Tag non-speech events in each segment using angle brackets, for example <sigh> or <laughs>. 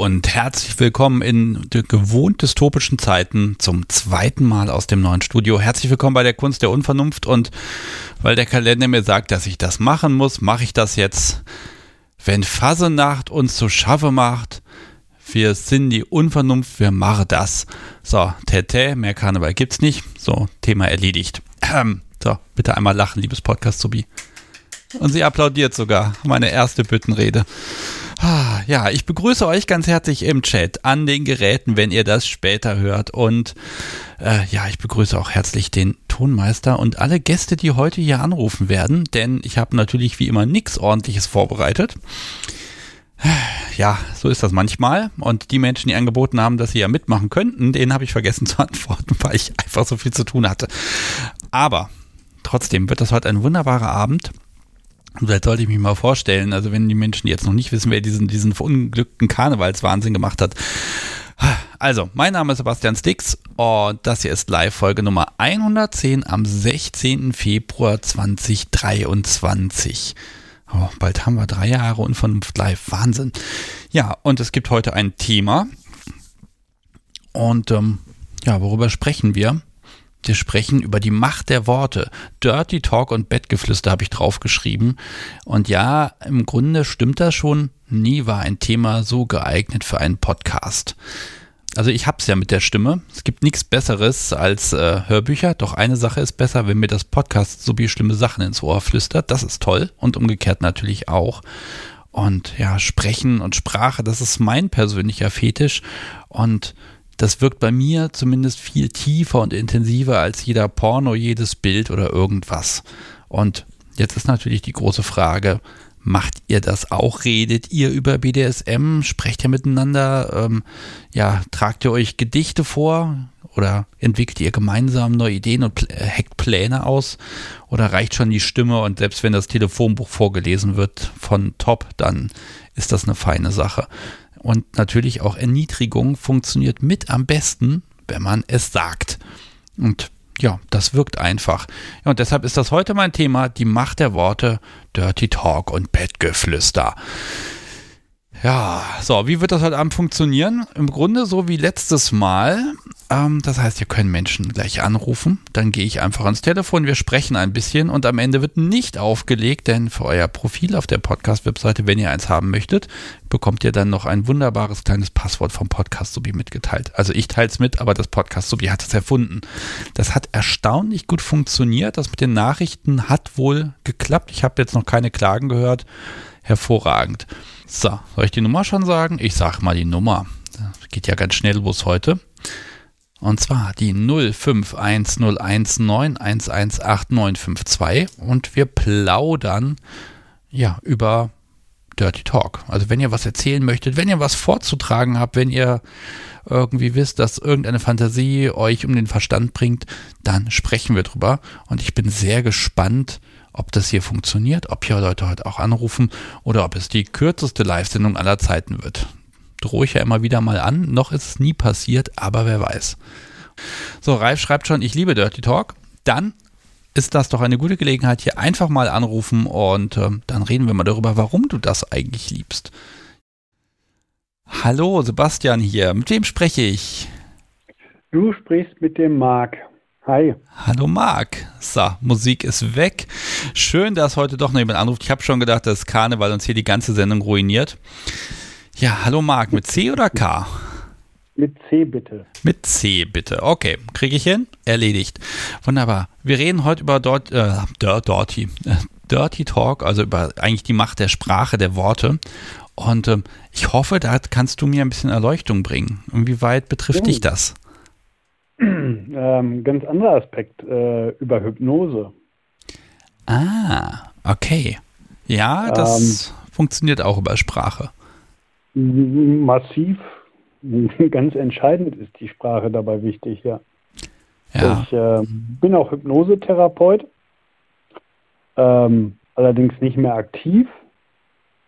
Und herzlich willkommen in gewohnt dystopischen Zeiten zum zweiten Mal aus dem neuen Studio. Herzlich willkommen bei der Kunst der Unvernunft und weil der Kalender mir sagt, dass ich das machen muss, mache ich das jetzt. Wenn Fasenacht uns zu schaffe macht, wir sind die Unvernunft, wir machen das. So, Tete, mehr Karneval gibt's nicht. So, Thema erledigt. Ähm, so, bitte einmal lachen, liebes Podcast-Subi. Und sie applaudiert sogar meine erste Büttenrede. Ah, ja, ich begrüße euch ganz herzlich im Chat an den Geräten, wenn ihr das später hört. Und äh, ja, ich begrüße auch herzlich den Tonmeister und alle Gäste, die heute hier anrufen werden, denn ich habe natürlich wie immer nichts Ordentliches vorbereitet. Ja, so ist das manchmal. Und die Menschen, die angeboten haben, dass sie ja mitmachen könnten, denen habe ich vergessen zu <laughs> antworten, weil ich einfach so viel zu tun hatte. Aber trotzdem wird das heute ein wunderbarer Abend. Vielleicht sollte ich mich mal vorstellen, also wenn die Menschen jetzt noch nicht wissen, wer diesen, diesen verunglückten Karnevalswahnsinn gemacht hat. Also, mein Name ist Sebastian Stix und das hier ist Live-Folge Nummer 110 am 16. Februar 2023. Oh, bald haben wir drei Jahre Unvernunft live. Wahnsinn. Ja, und es gibt heute ein Thema. Und ähm, ja, worüber sprechen wir? Wir sprechen über die Macht der Worte. Dirty Talk und Bettgeflüster habe ich draufgeschrieben. Und ja, im Grunde stimmt das schon. Nie war ein Thema so geeignet für einen Podcast. Also ich hab's ja mit der Stimme. Es gibt nichts Besseres als äh, Hörbücher. Doch eine Sache ist besser, wenn mir das Podcast so wie schlimme Sachen ins Ohr flüstert. Das ist toll. Und umgekehrt natürlich auch. Und ja, Sprechen und Sprache, das ist mein persönlicher Fetisch. Und das wirkt bei mir zumindest viel tiefer und intensiver als jeder Porno, jedes Bild oder irgendwas. Und jetzt ist natürlich die große Frage, macht ihr das auch? Redet ihr über BDSM? Sprecht ihr miteinander? Ähm, ja, tragt ihr euch Gedichte vor? Oder entwickelt ihr gemeinsam neue Ideen und äh, hackt Pläne aus? Oder reicht schon die Stimme und selbst wenn das Telefonbuch vorgelesen wird von Top, dann ist das eine feine Sache. Und natürlich auch Erniedrigung funktioniert mit am besten, wenn man es sagt. Und ja, das wirkt einfach. Ja, und deshalb ist das heute mein Thema, die Macht der Worte, Dirty Talk und Bettgeflüster. Ja, so, wie wird das heute Abend funktionieren? Im Grunde so wie letztes Mal. Ähm, das heißt, ihr könnt Menschen gleich anrufen. Dann gehe ich einfach ans Telefon, wir sprechen ein bisschen und am Ende wird nicht aufgelegt, denn für euer Profil auf der Podcast-Webseite, wenn ihr eins haben möchtet, bekommt ihr dann noch ein wunderbares kleines Passwort vom Podcast Subi mitgeteilt. Also ich teile es mit, aber das Podcast Subi hat es erfunden. Das hat erstaunlich gut funktioniert. Das mit den Nachrichten hat wohl geklappt. Ich habe jetzt noch keine Klagen gehört. Hervorragend. So, soll ich die Nummer schon sagen? Ich sage mal die Nummer. Das geht ja ganz schnell los heute. Und zwar die 051019118952 und wir plaudern ja über Dirty Talk. Also wenn ihr was erzählen möchtet, wenn ihr was vorzutragen habt, wenn ihr irgendwie wisst, dass irgendeine Fantasie euch um den Verstand bringt, dann sprechen wir drüber. Und ich bin sehr gespannt, ob das hier funktioniert, ob hier Leute heute auch anrufen oder ob es die kürzeste Live-Sendung aller Zeiten wird drohe ich ja immer wieder mal an. Noch ist es nie passiert, aber wer weiß. So, Ralf schreibt schon, ich liebe Dirty Talk. Dann ist das doch eine gute Gelegenheit, hier einfach mal anrufen und äh, dann reden wir mal darüber, warum du das eigentlich liebst. Hallo, Sebastian hier. Mit wem spreche ich? Du sprichst mit dem Marc. Hi. Hallo Marc. So, Musik ist weg. Schön, dass heute doch noch jemand anruft. Ich habe schon gedacht, dass Karneval uns hier die ganze Sendung ruiniert. Ja, hallo Marc, mit C oder K? Mit C bitte. Mit C bitte. Okay, kriege ich hin? Erledigt. Wunderbar. Wir reden heute über dort, äh, Dirty, äh, Dirty Talk, also über eigentlich die Macht der Sprache, der Worte. Und äh, ich hoffe, da kannst du mir ein bisschen Erleuchtung bringen. Inwieweit betrifft ja. dich das? <clears throat> Ähm, ganz anderer Aspekt, äh, über Hypnose. Ah, okay. Ja, das ähm, funktioniert auch über Sprache massiv, <laughs> ganz entscheidend ist die Sprache dabei wichtig, ja. ja. Ich äh, bin auch Hypnosetherapeut, ähm, allerdings nicht mehr aktiv,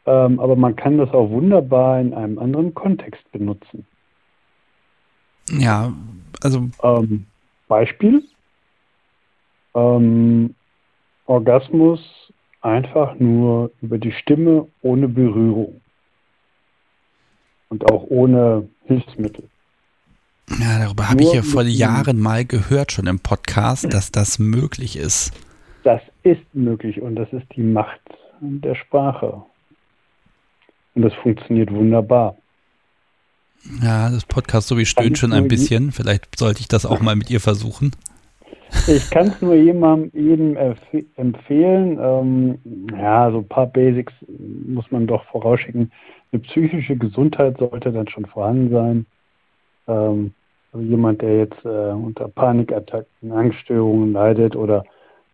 ähm, aber man kann das auch wunderbar in einem anderen Kontext benutzen. Ja, also. Ähm, Beispiel: ähm, Orgasmus einfach nur über die Stimme ohne Berührung. und auch ohne Hilfsmittel. Ja, darüber habe ich ja vor Jahren mal gehört, schon im Podcast, dass das möglich ist. Das ist möglich und das ist die Macht der Sprache. Und das funktioniert wunderbar. Ja, das Podcast so wie stöhnt schon ein bisschen. Vielleicht sollte ich das auch mal mit ihr versuchen. Ich kann es nur jemandem, jedem empfehlen. Ähm, ja, so ein paar Basics muss man doch vorausschicken. Eine psychische Gesundheit sollte dann schon vorhanden sein. Ähm, also jemand, der jetzt äh, unter Panikattacken, Angststörungen leidet oder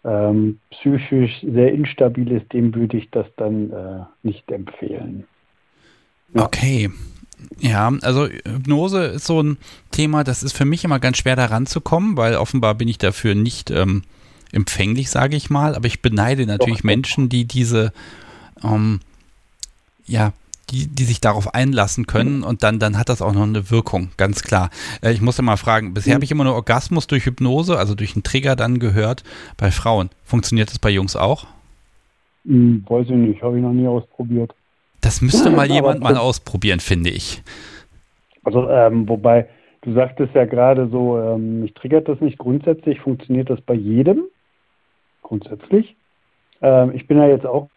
ähm, psychisch sehr instabil ist, dem würde ich das dann äh, nicht empfehlen. Ja. Okay. Ja, also Hypnose ist so ein Thema, das ist für mich immer ganz schwer da ranzukommen, weil offenbar bin ich dafür nicht ähm, empfänglich, sage ich mal. Aber ich beneide natürlich Doch. Menschen, die diese, ähm, ja, die, die sich darauf einlassen können und dann, dann hat das auch noch eine Wirkung, ganz klar. Äh, ich muss ja mal fragen, bisher mhm. habe ich immer nur Orgasmus durch Hypnose, also durch einen Trigger dann gehört bei Frauen. Funktioniert das bei Jungs auch? Hm, weiß ich nicht, habe ich noch nie ausprobiert. Das müsste mal jemand mal ausprobieren, finde ich. Also, ähm, wobei, du sagtest ja gerade so, ähm, mich triggert das nicht. Grundsätzlich funktioniert das bei jedem. Grundsätzlich. Ähm, ich bin ja jetzt auch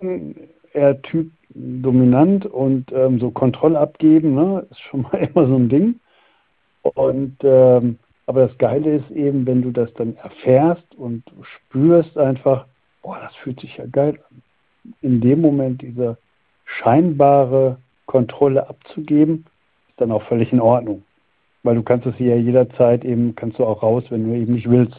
eher Typ dominant und ähm, so Kontrolle abgeben, ne, ist schon <laughs> mal immer so ein Ding. Und ähm, aber das Geile ist eben, wenn du das dann erfährst und spürst einfach, boah, das fühlt sich ja geil an. In dem Moment diese scheinbare Kontrolle abzugeben, ist dann auch völlig in Ordnung. Weil du kannst es ja jederzeit eben, kannst du auch raus, wenn du eben nicht willst.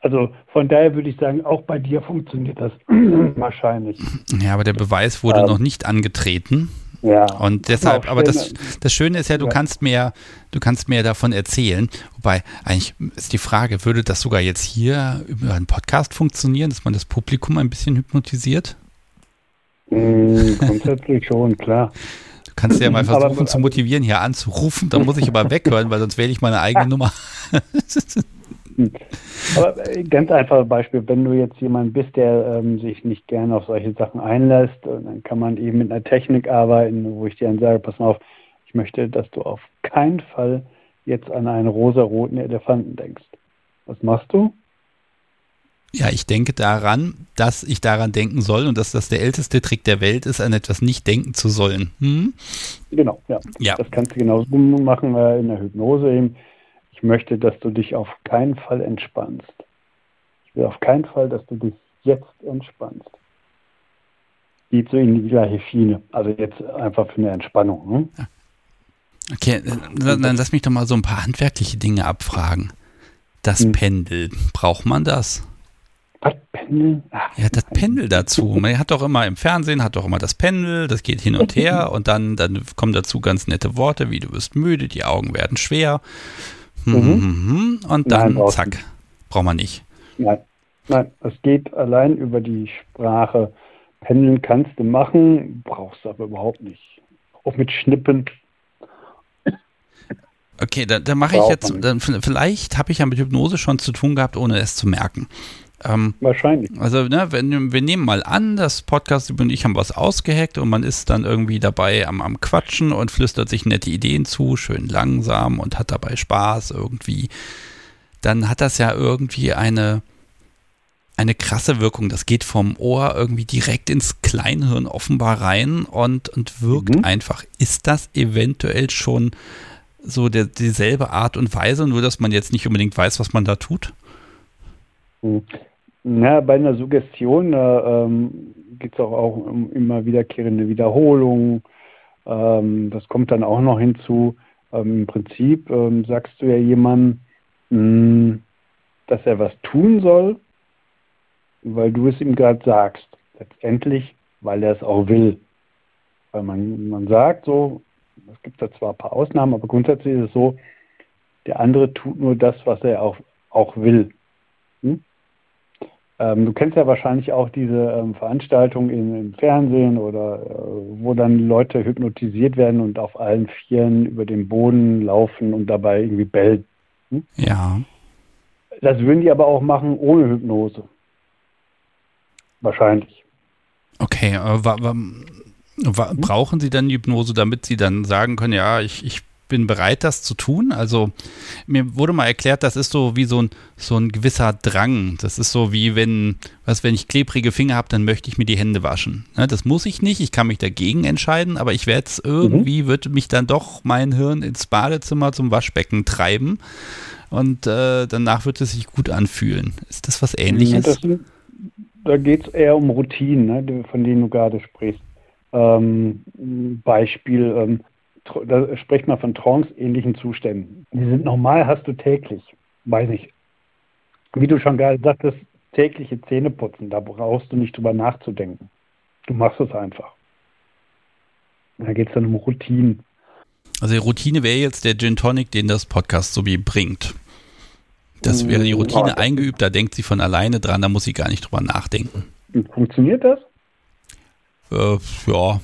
Also von daher würde ich sagen, auch bei dir funktioniert das <clears throat> wahrscheinlich. Ja, aber der Beweis wurde ähm, noch nicht angetreten. Ja. Und deshalb, aber das, das Schöne ist ja, du ja. kannst mehr, du kannst mehr davon erzählen. Wobei, eigentlich ist die Frage, würde das sogar jetzt hier über einen Podcast funktionieren, dass man das Publikum ein bisschen hypnotisiert? Mm, grundsätzlich schon, klar. Du kannst ja mal versuchen aber, zu motivieren, hier anzurufen. Da muss ich aber weghören, weil sonst wähle ich meine eigene Nummer. <laughs> Aber äh, ganz einfaches Beispiel, wenn du jetzt jemand bist, der ähm, sich nicht gerne auf solche Sachen einlässt, dann kann man eben mit einer Technik arbeiten, wo ich dir dann sage, pass mal auf, ich möchte, dass du auf keinen Fall jetzt an einen rosaroten Elefanten denkst. Was machst du? Ja, ich denke daran, dass ich daran denken soll und dass das der älteste Trick der Welt ist, an etwas nicht denken zu sollen. Hm? Genau, ja. ja. Das kannst du genauso machen äh, in der Hypnose eben. Ich möchte, dass du dich auf keinen Fall entspannst. Ich will auf keinen Fall, dass du dich jetzt entspannst. Geht so in die gleiche Schiene. Also jetzt einfach für eine Entspannung. Ne? Okay, dann, dann lass mich doch mal so ein paar handwerkliche Dinge abfragen. Das hm. Pendel, braucht man das? Was, Pendel? Ach, ja, das Pendel dazu. Man hat doch immer im Fernsehen, hat doch immer das Pendel, das geht hin und her <laughs> und dann, dann kommen dazu ganz nette Worte wie du wirst müde, die Augen werden schwer. Mhm. mhm. Und dann, Nein, zack, braucht man nicht. Nein. Nein, es geht allein über die Sprache. Pendeln kannst du machen, brauchst du aber überhaupt nicht. Auch mit Schnippen. Okay, dann, dann mache ich jetzt, dann, vielleicht habe ich ja mit Hypnose schon zu tun gehabt, ohne es zu merken. Ähm, Wahrscheinlich. Also, ne, wenn, wir nehmen mal an, das Podcast und ich haben was ausgehackt und man ist dann irgendwie dabei am, am Quatschen und flüstert sich nette Ideen zu, schön langsam und hat dabei Spaß irgendwie. Dann hat das ja irgendwie eine, eine krasse Wirkung. Das geht vom Ohr irgendwie direkt ins Kleinhirn offenbar rein und, und wirkt mhm. einfach. Ist das eventuell schon so der, dieselbe Art und Weise, nur dass man jetzt nicht unbedingt weiß, was man da tut? Na, bei einer Suggestion ähm, geht es auch, auch um immer wiederkehrende Wiederholungen. Ähm, das kommt dann auch noch hinzu. Ähm, Im Prinzip ähm, sagst du ja jemandem, mh, dass er was tun soll, weil du es ihm gerade sagst. Letztendlich, weil er es auch will. Weil man, man sagt so, es gibt da zwar ein paar Ausnahmen, aber grundsätzlich ist es so, der andere tut nur das, was er auch, auch will. Hm? Ähm, du kennst ja wahrscheinlich auch diese ähm, Veranstaltungen im Fernsehen oder äh, wo dann Leute hypnotisiert werden und auf allen Vieren über den Boden laufen und dabei irgendwie bellen. Hm? Ja. Das würden die aber auch machen ohne Hypnose. Wahrscheinlich. Okay, äh, Brauchen Sie dann die Hypnose, damit Sie dann sagen können, ja, ich, ich bin bereit, das zu tun. Also mir wurde mal erklärt, das ist so wie so ein, so ein gewisser Drang. Das ist so wie wenn, was, wenn ich klebrige Finger habe, dann möchte ich mir die Hände waschen. Ne, das muss ich nicht, ich kann mich dagegen entscheiden, aber ich werde es irgendwie, mhm. wird mich dann doch mein Hirn ins Badezimmer zum Waschbecken treiben und äh, danach wird es sich gut anfühlen. Ist das was ähnliches? Ja, das, da geht es eher um Routinen, ne, von denen du gerade sprichst. Ähm, Beispiel, ähm, da spricht man von trance-ähnlichen Zuständen. Die sind normal, hast du täglich. Weiß ich. Wie du schon gerade sagtest, tägliche Zähneputzen, da brauchst du nicht drüber nachzudenken. Du machst es einfach. Da geht es dann um Routinen. Also die Routine wäre jetzt der Gin Tonic, den das Podcast so wie bringt. Das wäre die Routine oh, eingeübt, da denkt sie von alleine dran, da muss sie gar nicht drüber nachdenken. Funktioniert das? Äh, ja,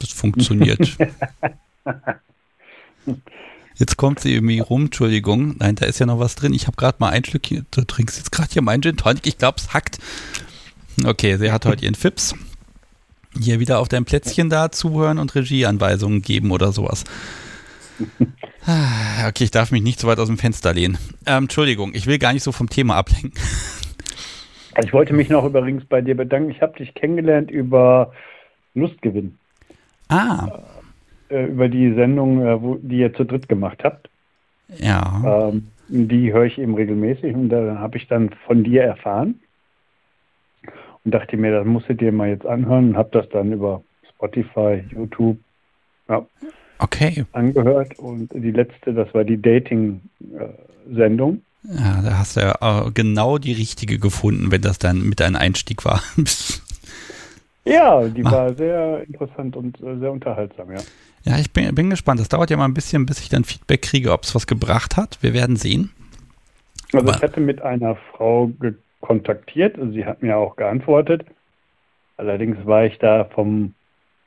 das funktioniert. <laughs> <laughs> Jetzt kommt sie irgendwie rum, Entschuldigung. Nein, da ist ja noch was drin. Ich habe gerade mal ein hier. Du trinkst jetzt gerade hier mein Gin Tonic. Ich glaube, es hackt. Okay, sie hat heute ihren Fips. Hier wieder auf dein Plätzchen da zuhören und Regieanweisungen geben oder sowas. <laughs> Ah, okay, ich darf mich nicht so weit aus dem Fenster lehnen. Ähm, Entschuldigung, ich will gar nicht so vom Thema ablenken. Ich wollte mich noch übrigens bei dir bedanken. Ich habe dich kennengelernt über Lustgewinn. Ah. Äh, über die Sendung, äh, wo, die ihr zu dritt gemacht habt. Ja. Ähm, die höre ich eben regelmäßig und da habe ich dann von dir erfahren und dachte mir, das musst du dir mal jetzt anhören und habe das dann über Spotify, YouTube ja, okay. angehört und die letzte, das war die Dating-Sendung. Ja, da hast du ja genau die richtige gefunden, wenn das dann mit deinem Einstieg war. ja, die ah. war sehr interessant und äh, sehr unterhaltsam, ja. Ja, ich bin, bin gespannt. Das dauert ja mal ein bisschen, bis ich dann Feedback kriege, ob es was gebracht hat. Wir werden sehen. Also Aber ich hatte mit einer Frau kontaktiert, also sie hat mir auch geantwortet. Allerdings war ich da vom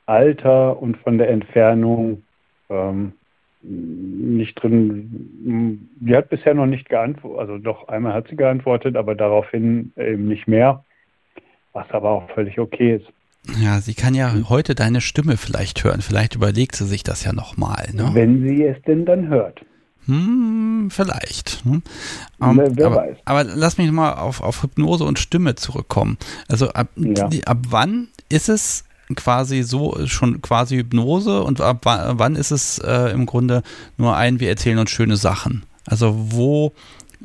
Alter und von der Entfernung ähm, nicht drin. Die hat bisher noch nicht geantwortet, also doch einmal hat sie geantwortet, aber daraufhin eben nicht mehr, was aber auch völlig okay ist. Ja, sie kann ja heute deine Stimme vielleicht hören. Vielleicht überlegt sie sich das ja nochmal. Ne? Wenn sie es denn dann hört. Hm, vielleicht. Hm. Um, wer, wer aber, weiß. aber lass mich mal auf, auf Hypnose und Stimme zurückkommen. Also ab, ja. die, ab wann ist es quasi so schon quasi Hypnose und ab wann ist es äh, im Grunde nur ein, wir erzählen uns schöne Sachen? Also wo,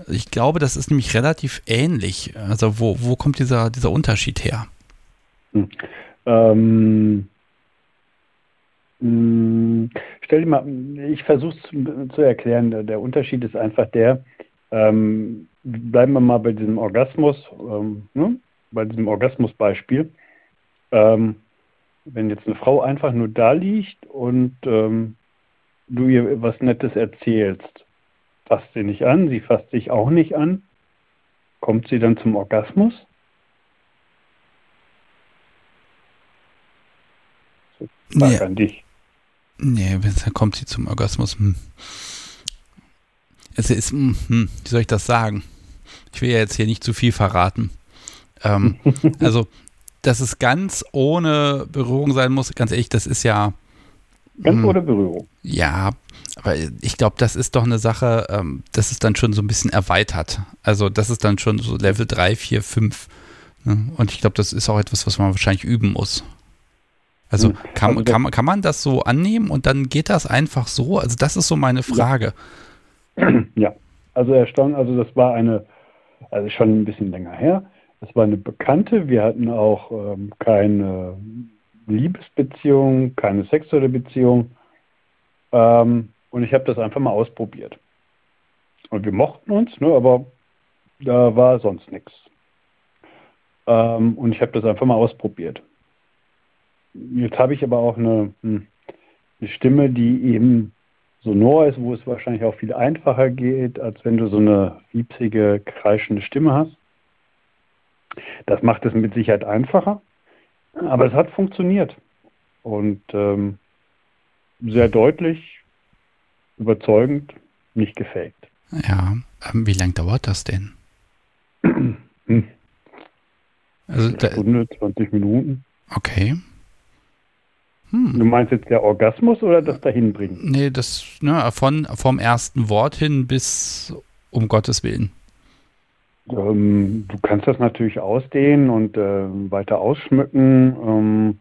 ich glaube, das ist nämlich relativ ähnlich. Also wo, wo kommt dieser, dieser Unterschied her? Hm. Ähm, hm, stell dir mal, ich versuche es zu erklären. Der, der, Unterschied ist einfach der, ähm, bleiben wir mal bei diesem Orgasmus, ähm, ne? bei diesem Orgasmusbeispiel. Ähm, wenn jetzt eine Frau einfach nur da liegt und ähm, du ihr was Nettes erzählst, fasst sie nicht an, sie fasst sich auch nicht an, kommt sie dann zum Orgasmus? Frage nee. an dich. Nee, dann kommt sie zum Orgasmus. Hm. Es ist, hm, hm, wie soll ich das sagen? Ich will ja jetzt hier nicht zu viel verraten. Ähm, <laughs> also, dass es ganz ohne Berührung sein muss, ganz ehrlich, das ist ja. Ganz hm, ohne Berührung. Ja, aber ich glaube, das ist doch eine Sache, ähm, das ist dann schon so ein bisschen erweitert. Also, das ist dann schon so Level 3, 4, 5. Ne? Und ich glaube, das ist auch etwas, was man wahrscheinlich üben muss. Also hm. kann, also kann, kann man das so annehmen und dann geht das einfach so? Also das ist so meine Frage. Ja, <clears throat> ja. also erstaunt, also das war eine, also schon ein bisschen länger her. Das war eine Bekannte. Wir hatten auch ähm, keine Liebesbeziehung, keine sexuelle Beziehung. Ähm, und ich habe das einfach mal ausprobiert. Und wir mochten uns, ne, aber da war sonst nichts. Ähm, und ich habe das einfach mal ausprobiert. Jetzt habe ich aber auch eine, hm, eine Stimme, die eben sonor ist, wo es wahrscheinlich auch viel einfacher geht, als wenn du so eine wiepsige, kreischende Stimme hast. Das macht es mit Sicherheit einfacher, aber es hat funktioniert. Und ähm, sehr deutlich, überzeugend, nicht gefaked. Ja, ähm, wie lange dauert das denn? Hm. Also, Eine Stunde, 20 Minuten. Okay. Hm. Du meinst jetzt der Orgasmus oder das Dahinbringen? Nee, das ne, von, vom ersten Wort hin bis um Gottes Willen. Ähm, du kannst das natürlich ausdehnen und äh, weiter ausschmücken. Ähm,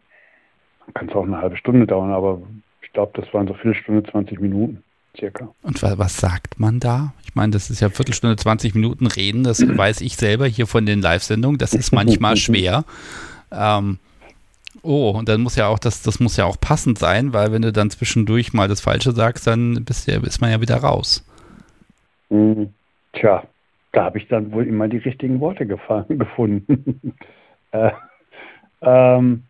kann es auch eine halbe Stunde dauern, aber ich glaube, das waren so Viertelstunde, 20 Minuten circa. Und was, sagt man da? Ich meine, das ist ja Viertelstunde, 20 Minuten reden, das weiß ich selber hier von den Live-Sendungen, das ist manchmal <laughs> schwer. Ähm, oh, und dann muss ja auch, das, das muss ja auch passend sein, weil wenn du dann zwischendurch mal das Falsche sagst, dann bist, ja, ist man ja wieder raus. Hm, tja, da habe ich dann wohl immer die richtigen Worte <laughs> gefunden. <laughs> äh, ähm,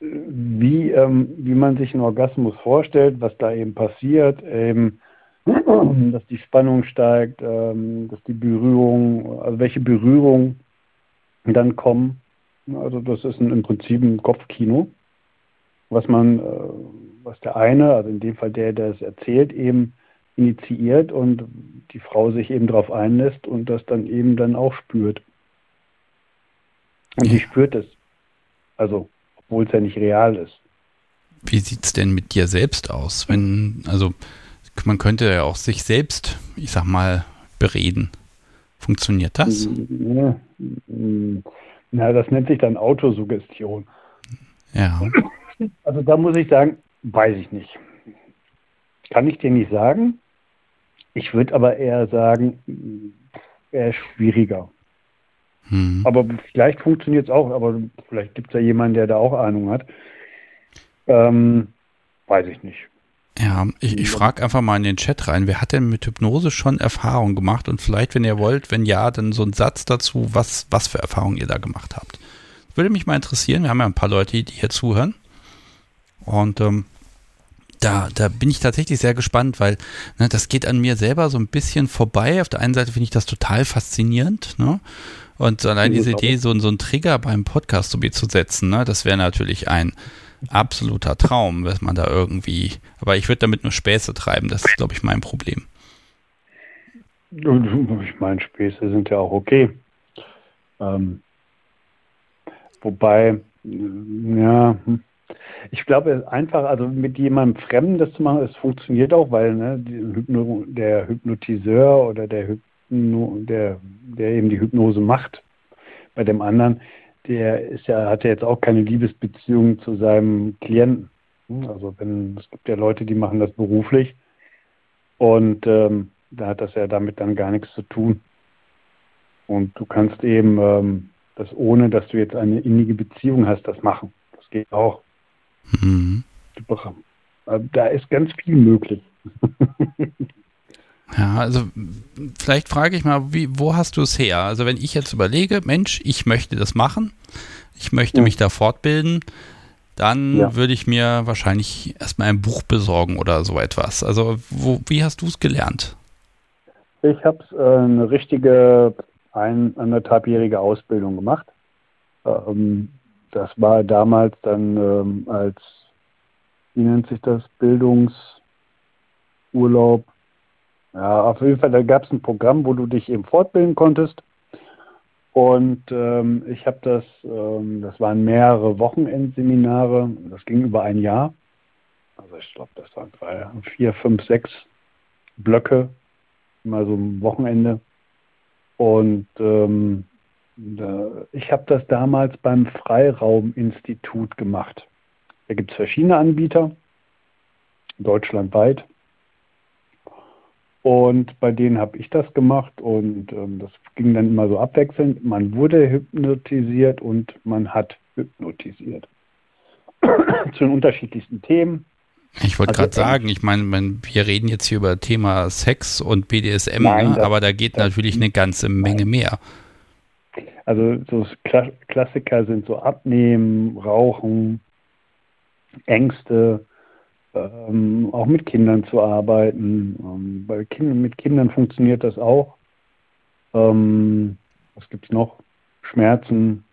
wie, ähm, wie man sich einen Orgasmus vorstellt, was da eben passiert, eben, <clears throat> dass die Spannung steigt, ähm, dass die Berührung, also welche Berührungen dann kommen. Also das ist ein, im Prinzip ein Kopfkino, was man, äh, was der eine, also in dem Fall der, der es erzählt, eben initiiert und die Frau sich eben darauf einlässt und das dann eben dann auch spürt. Und sie spürt es. Also, obwohl es ja nicht real ist. Wie sieht es denn mit dir selbst aus? Wenn, also man könnte ja auch sich selbst, ich sag mal, bereden. Funktioniert das? Ja, na, das nennt sich dann Autosuggestion. Ja. Also da muss ich sagen, weiß ich nicht. Kann ich dir nicht sagen. Ich würde aber eher sagen, eher schwieriger. Hm. Aber vielleicht funktioniert es auch, aber vielleicht gibt es ja jemanden, der da auch Ahnung hat. Ähm, weiß ich nicht. Ja, ich, ich frage einfach mal in den Chat rein, wer hat denn mit Hypnose schon Erfahrung gemacht? Und vielleicht, wenn ihr wollt, wenn ja, dann so ein Satz dazu, was, was für Erfahrungen ihr da gemacht habt. Würde mich mal interessieren. Wir haben ja ein paar Leute, die hier zuhören. Und ähm, da, da bin ich tatsächlich sehr gespannt, weil ne, das geht an mir selber so ein bisschen vorbei. Auf der einen Seite finde ich das total faszinierend, ne? Und allein diese Idee, so, so einen Trigger beim Podcast so zu setzen, ne, das wäre natürlich ein absoluter Traum, dass man da irgendwie, aber ich würde damit nur Späße treiben, das ist, glaube ich, mein Problem. Ich meine, Späße sind ja auch okay. Ähm, wobei, ja, hm. Ich glaube, einfach, also mit jemandem Fremden das zu machen, es funktioniert auch, weil ne, Hypno, der Hypnotiseur oder der, Hypno, der, der eben die Hypnose macht, bei dem anderen, der ist ja, hat ja jetzt auch keine Liebesbeziehung zu seinem Klienten. Also wenn, es gibt ja Leute, die machen das beruflich und ähm, da hat das ja damit dann gar nichts zu tun. Und du kannst eben ähm, das ohne, dass du jetzt eine innige Beziehung hast, das machen. Das geht auch. Mhm. Da ist ganz viel möglich. <laughs> Ja, also vielleicht frage ich mal, wie, wo hast du es her? Also wenn ich jetzt überlege, Mensch, ich möchte das machen, ich möchte ja. mich da fortbilden, dann ja. würde ich mir wahrscheinlich erstmal ein Buch besorgen oder so etwas. Also wo, wie hast du es gelernt? Ich habe äh, eine richtige ein, anderthalbjährige Ausbildung gemacht. Ähm, das war damals dann ähm, als, wie nennt sich das, Bildungsurlaub. Ja, auf jeden Fall, da gab es ein Programm, wo du dich eben fortbilden konntest. Und ähm, ich habe das, ähm, das waren mehrere Wochenendseminare, das ging über ein Jahr. Also ich glaube, das waren drei, vier, fünf, sechs Blöcke, immer so ein Wochenende. Und ähm, ich habe das damals beim Freirauminstitut gemacht. Da gibt es verschiedene Anbieter, deutschlandweit. Und bei denen habe ich das gemacht und ähm, das ging dann immer so abwechselnd. Man wurde hypnotisiert und man hat hypnotisiert. <coughs> Zu den unterschiedlichsten Themen. Ich wollte also gerade sagen, ich meine, wir reden jetzt hier über Thema Sex und BDSM, Nein, ne? aber da geht natürlich eine ganze Menge mehr. Also so Klassiker sind so Abnehmen, Rauchen, Ängste, ähm, auch mit Kindern zu arbeiten. Ähm, bei Kindern, mit Kindern funktioniert das auch. Ähm, was gibt es noch? Schmerzen.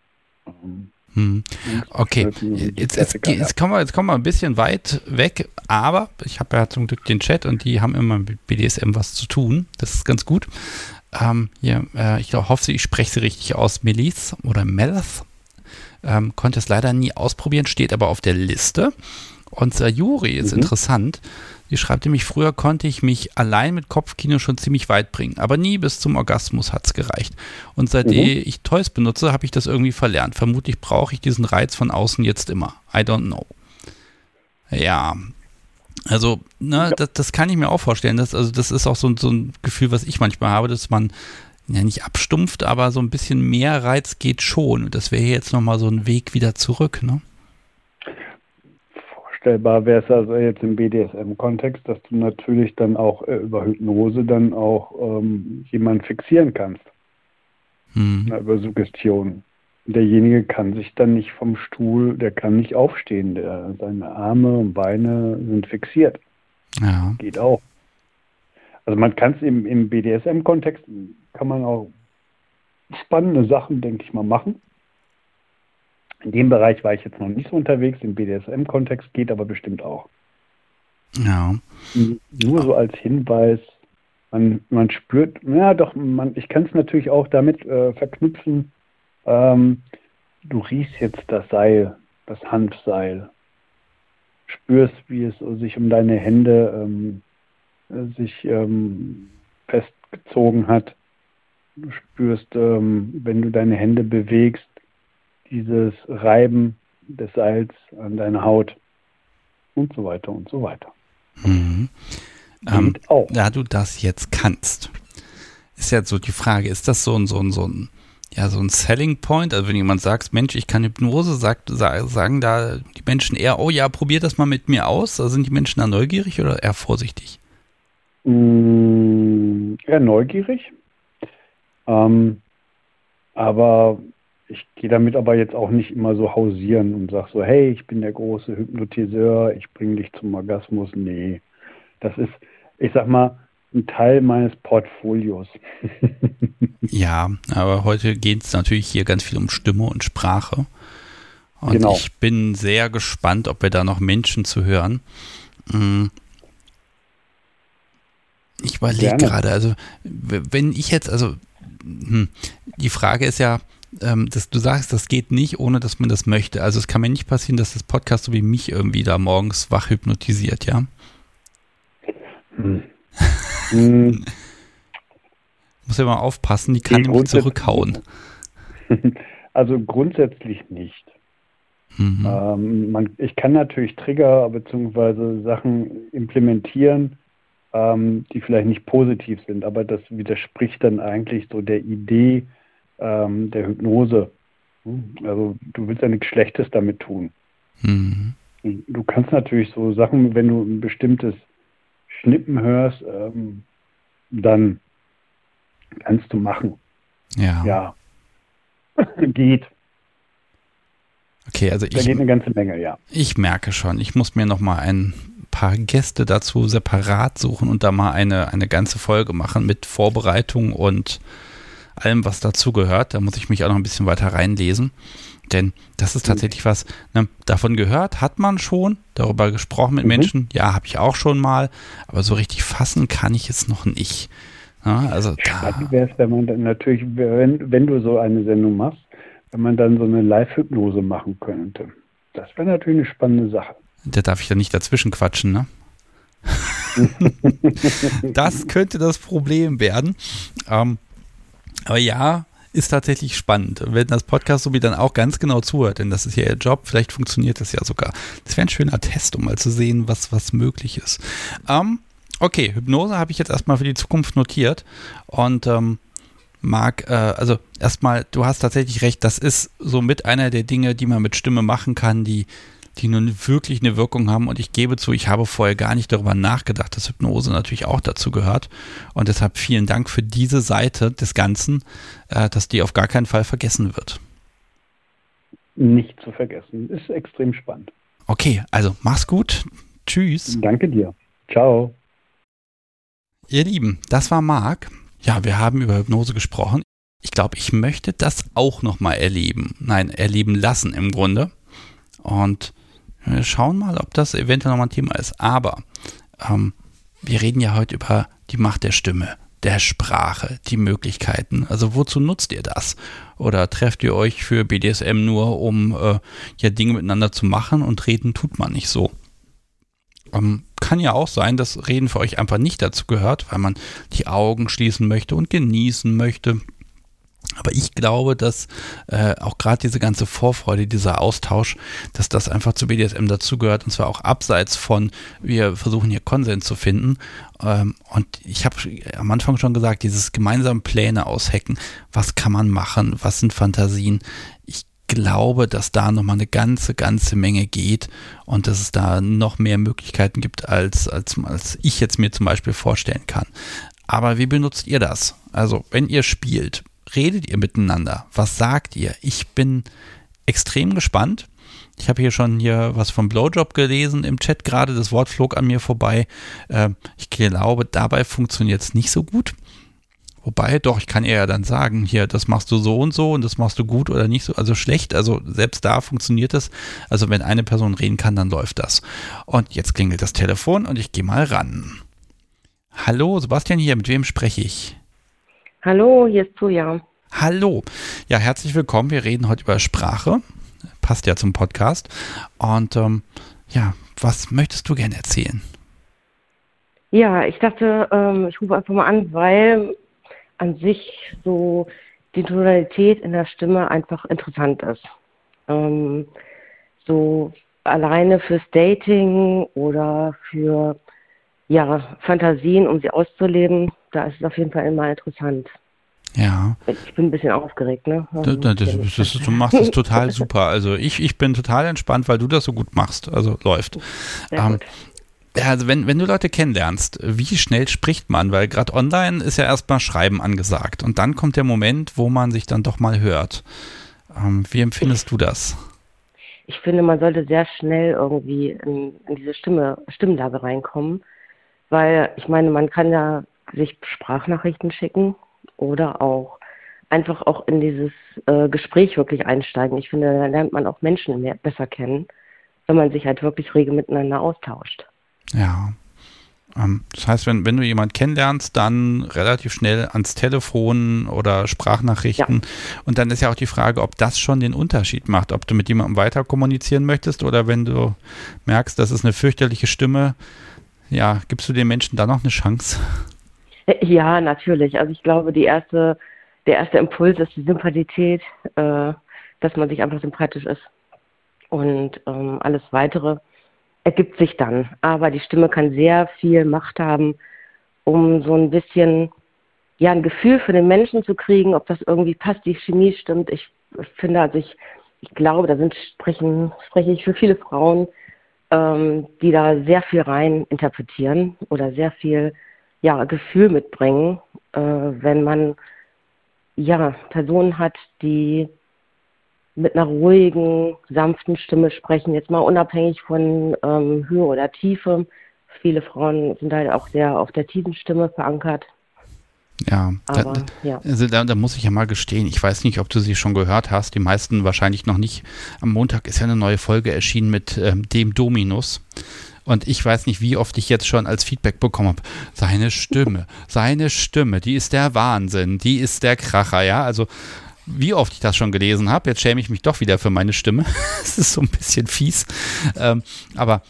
Ähm, hm. Okay, jetzt, jetzt, jetzt, kommen wir, jetzt kommen wir ein bisschen weit weg, aber ich habe ja zum Glück den Chat und die haben immer mit BDSM was zu tun. Das ist ganz gut ähm, hier, äh, ich hoffe, ich spreche sie richtig aus, Melis oder Melith. Ähm, konnte es leider nie ausprobieren, steht aber auf der Liste. Und Sayuri ist mhm. interessant. Die schreibt nämlich, früher konnte ich mich allein mit Kopfkino schon ziemlich weit bringen, aber nie bis zum Orgasmus hat es gereicht. Und seitdem mhm. ich Toys benutze, habe ich das irgendwie verlernt. Vermutlich brauche ich diesen Reiz von außen jetzt immer. I don't know. Ja, also, ne, ja. das, das, kann ich mir auch vorstellen. Das, also, das ist auch so, so ein Gefühl, was ich manchmal habe, dass man ja nicht abstumpft, aber so ein bisschen mehr Reiz geht schon. Und das wäre jetzt nochmal so ein Weg wieder zurück, ne? Vorstellbar wäre es also jetzt im BDSM-Kontext, dass du natürlich dann auch äh, über Hypnose dann auch ähm, jemanden fixieren kannst. Hm. Na, über Suggestion derjenige kann sich dann nicht vom Stuhl, der kann nicht aufstehen. Der, seine Arme und Beine sind fixiert. Ja. Geht auch. Also man kann es im, im BDSM-Kontext, kann man auch spannende Sachen, denke ich mal, machen. In dem Bereich war ich jetzt noch nicht so unterwegs, im BDSM-Kontext geht aber bestimmt auch. Ja. Nur so als Hinweis, man, man spürt, ja doch, man, ich kann es natürlich auch damit äh, verknüpfen, ähm, du riechst jetzt das Seil, das Hanfseil, spürst, wie es sich um deine Hände ähm, sich ähm, festgezogen hat. Du spürst, ähm, wenn du deine Hände bewegst, dieses Reiben des Seils an deine Haut und so weiter und so weiter. Mhm. Ähm, da du das jetzt kannst, ist jetzt so die Frage, ist das so ein, so ein, so ein ja, so ein Selling Point. Also wenn jemand sagt, Mensch, ich kann Hypnose, sagt, sagen da die Menschen eher, oh ja, probier das mal mit mir aus. Also sind die Menschen da neugierig oder eher vorsichtig? Mm, eher neugierig. Ähm, aber ich gehe damit aber jetzt auch nicht immer so hausieren und sage so, hey, ich bin der große Hypnotiseur, ich bringe dich zum Orgasmus. Nee, das ist, ich sag mal, ein Teil meines Portfolios. <laughs> ja, aber heute geht es natürlich hier ganz viel um Stimme und Sprache. Und genau. ich bin sehr gespannt, ob wir da noch Menschen zu hören. Mm. Ich überlege gerade, also wenn ich jetzt, also hm, die Frage ist ja, ähm, dass du sagst, das geht nicht, ohne dass man das möchte. Also es kann mir nicht passieren, dass das Podcast so wie mich irgendwie da morgens wach hypnotisiert, ja? Hm. <laughs> Hm. Muss ja mal aufpassen, die kann nee, nämlich zurückhauen. <laughs> Also grundsätzlich nicht. Mhm. Ähm, man, ich kann natürlich Trigger bzw. Sachen implementieren, ähm, die vielleicht nicht positiv sind, aber das widerspricht dann eigentlich so der Idee ähm, der Hypnose. Hm? Also du willst ja nichts Schlechtes damit tun. Mhm. Du kannst natürlich so Sachen, wenn du ein bestimmtes Schnippen hörst, ähm, dann kannst du machen. Ja. Ja. <laughs> geht. Okay, also ich. Da geht eine ganze Menge, ja. Ich merke schon, ich muss mir noch mal ein paar Gäste dazu separat suchen und da mal eine, eine ganze Folge machen mit Vorbereitung und allem, was dazugehört. Da muss ich mich auch noch ein bisschen weiter reinlesen. Denn das ist mhm. tatsächlich was, ne, davon gehört hat man schon, darüber gesprochen mit mhm. Menschen, ja, habe ich auch schon mal, aber so richtig fassen kann ich es noch nicht. Ja, also Spannend wäre es, wenn man dann natürlich, wenn, wenn du so eine Sendung machst, wenn man dann so eine Live-Hypnose machen könnte. Das wäre natürlich eine spannende Sache. Da darf ich dann nicht dazwischen quatschen, ne? <laughs> das könnte das Problem werden. Ähm, aber ja, ist tatsächlich spannend. Wenn das Podcast so wie dann auch ganz genau zuhört, denn das ist ja ihr Job, vielleicht funktioniert das ja sogar. Das wäre ein schöner Test, um mal zu sehen, was, was möglich ist. Ähm, okay, Hypnose habe ich jetzt erstmal für die Zukunft notiert und ähm, Marc, äh, also erstmal, du hast tatsächlich recht, das ist so mit einer der Dinge, die man mit Stimme machen kann, die die nun wirklich eine Wirkung haben. Und ich gebe zu, ich habe vorher gar nicht darüber nachgedacht, dass Hypnose natürlich auch dazu gehört. Und deshalb vielen Dank für diese Seite des Ganzen, äh, dass die auf gar keinen Fall vergessen wird. Nicht zu vergessen. Ist extrem spannend. Okay, also mach's gut. Tschüss. Danke dir. Ciao. Ihr Lieben, das war Marc. Ja, wir haben über Hypnose gesprochen. Ich glaube, ich möchte das auch nochmal erleben. Nein, erleben lassen im Grunde. Und wir schauen mal, ob das eventuell nochmal ein Thema ist. Aber ähm, wir reden ja heute über die Macht der Stimme, der Sprache, die Möglichkeiten. Also wozu nutzt ihr das? Oder trefft ihr euch für BDSM nur, um äh, ja Dinge miteinander zu machen und reden tut man nicht so? Ähm, kann ja auch sein, dass Reden für euch einfach nicht dazu gehört, weil man die Augen schließen möchte und genießen möchte. Aber ich glaube, dass äh, auch gerade diese ganze Vorfreude, dieser Austausch, dass das einfach zu BDSM dazugehört und zwar auch abseits von, wir versuchen hier Konsens zu finden. Ähm, und ich habe am Anfang schon gesagt, dieses gemeinsame Pläne aushecken, was kann man machen, was sind Fantasien. Ich glaube, dass da nochmal eine ganze, ganze Menge geht und dass es da noch mehr Möglichkeiten gibt, als, als, als ich jetzt mir zum Beispiel vorstellen kann. Aber wie benutzt ihr das? Also, wenn ihr spielt, redet ihr miteinander? Was sagt ihr? Ich bin extrem gespannt. Ich habe hier schon hier was vom Blowjob gelesen im Chat gerade. Das Wort flog an mir vorbei. Äh, ich glaube, dabei funktioniert es nicht so gut. Wobei, doch, ich kann eher dann sagen, hier, das machst du so und so und das machst du gut oder nicht so, also schlecht. Also selbst da funktioniert es. Also wenn eine Person reden kann, dann läuft das. Und jetzt klingelt das Telefon und ich gehe mal ran. Hallo, Sebastian hier, mit wem spreche ich? Hallo, hier ist Tuja. Hallo. Ja, herzlich willkommen. Wir reden heute über Sprache. Passt ja zum Podcast. Und ähm, ja, was möchtest du gerne erzählen? Ja, ich dachte, ähm, ich rufe einfach mal an, weil an sich so die Tonalität in der Stimme einfach interessant ist. Ähm, so alleine fürs Dating oder für ja, Fantasien, um sie auszuleben, da ist es auf jeden Fall immer interessant. Ja. Ich bin ein bisschen aufgeregt, ne? Also, das, das, das, du machst es total <laughs> super. Also ich, ich bin total entspannt, weil du das so gut machst. Also läuft. Ähm, also wenn, wenn du Leute kennenlernst, wie schnell spricht man? Weil gerade online ist ja erstmal Schreiben angesagt. Und dann kommt der Moment, wo man sich dann doch mal hört. Ähm, wie empfindest du das? Ich finde, man sollte sehr schnell irgendwie in, in diese Stimme, Stimmlage reinkommen. Weil ich meine, man kann ja sich Sprachnachrichten schicken oder auch einfach auch in dieses äh, Gespräch wirklich einsteigen. Ich finde, da lernt man auch Menschen mehr, besser kennen, wenn man sich halt wirklich rege miteinander austauscht. Ja. Ähm, das heißt, wenn, wenn du jemanden kennenlernst, dann relativ schnell ans Telefon oder Sprachnachrichten. Ja. Und dann ist ja auch die Frage, ob das schon den Unterschied macht, ob du mit jemandem weiter kommunizieren möchtest oder wenn du merkst, das ist eine fürchterliche Stimme, ja, gibst du den Menschen da noch eine Chance? Ja, natürlich. Also ich glaube, die erste, der erste Impuls ist die Sympathität, äh, dass man sich einfach sympathisch ist. Und ähm, alles Weitere ergibt sich dann. Aber die Stimme kann sehr viel Macht haben, um so ein bisschen ja ein Gefühl für den Menschen zu kriegen, ob das irgendwie passt, die Chemie stimmt. Ich, finde, also ich, ich glaube, da sind sprechen, spreche ich für viele Frauen, ähm, die da sehr viel rein interpretieren oder sehr viel ja, Gefühl mitbringen, äh, wenn man ja, Personen hat, die mit einer ruhigen, sanften Stimme sprechen, jetzt mal unabhängig von ähm, Höhe oder Tiefe. Viele Frauen sind halt auch sehr auf der tiefen Stimme verankert. Ja, Aber, da, ja. Also da, da, muss ich ja mal gestehen, ich weiß nicht, ob du sie schon gehört hast, die meisten wahrscheinlich noch nicht. Am Montag ist ja eine neue Folge erschienen mit ähm, dem Dominus. Und ich weiß nicht, wie oft ich jetzt schon als Feedback bekommen habe. Seine Stimme, seine Stimme, die ist der Wahnsinn, die ist der Kracher, ja. Also wie oft ich das schon gelesen habe. Jetzt schäme ich mich doch wieder für meine Stimme. <laughs> Es ist so ein bisschen fies. Ähm, aber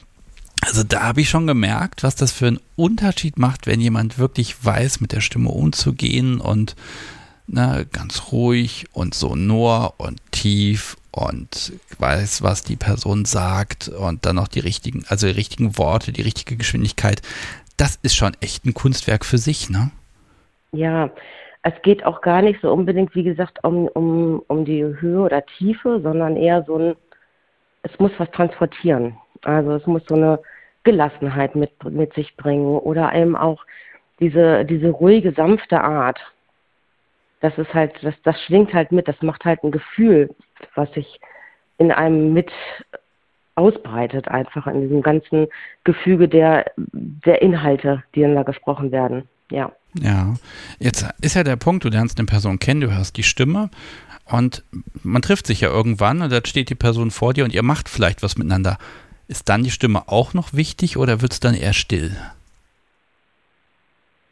also da habe ich schon gemerkt, was das für einen Unterschied macht, wenn jemand wirklich weiß, mit der Stimme umzugehen und ne, ganz ruhig und sonor und tief und weiß, was die Person sagt und dann noch die richtigen, also die richtigen Worte, die richtige Geschwindigkeit. Das ist schon echt ein Kunstwerk für sich, ne? Ja, es geht auch gar nicht so unbedingt, wie gesagt, um, um, um die Höhe oder Tiefe, sondern eher so ein, es muss was transportieren. Also es muss so eine Gelassenheit mit, mit sich bringen oder eben auch diese, diese ruhige, sanfte Art. Das ist halt, das, das schwingt halt mit, das macht halt ein Gefühl, was sich in einem mit ausbreitet, einfach in diesem ganzen Gefüge der, der Inhalte, die dann da gesprochen werden. Ja. Ja, jetzt ist ja der Punkt, du lernst eine Person kennen, du hörst die Stimme und man trifft sich ja irgendwann und da steht die Person vor dir und ihr macht vielleicht was miteinander. Ist dann die Stimme auch noch wichtig oder wird es dann eher still?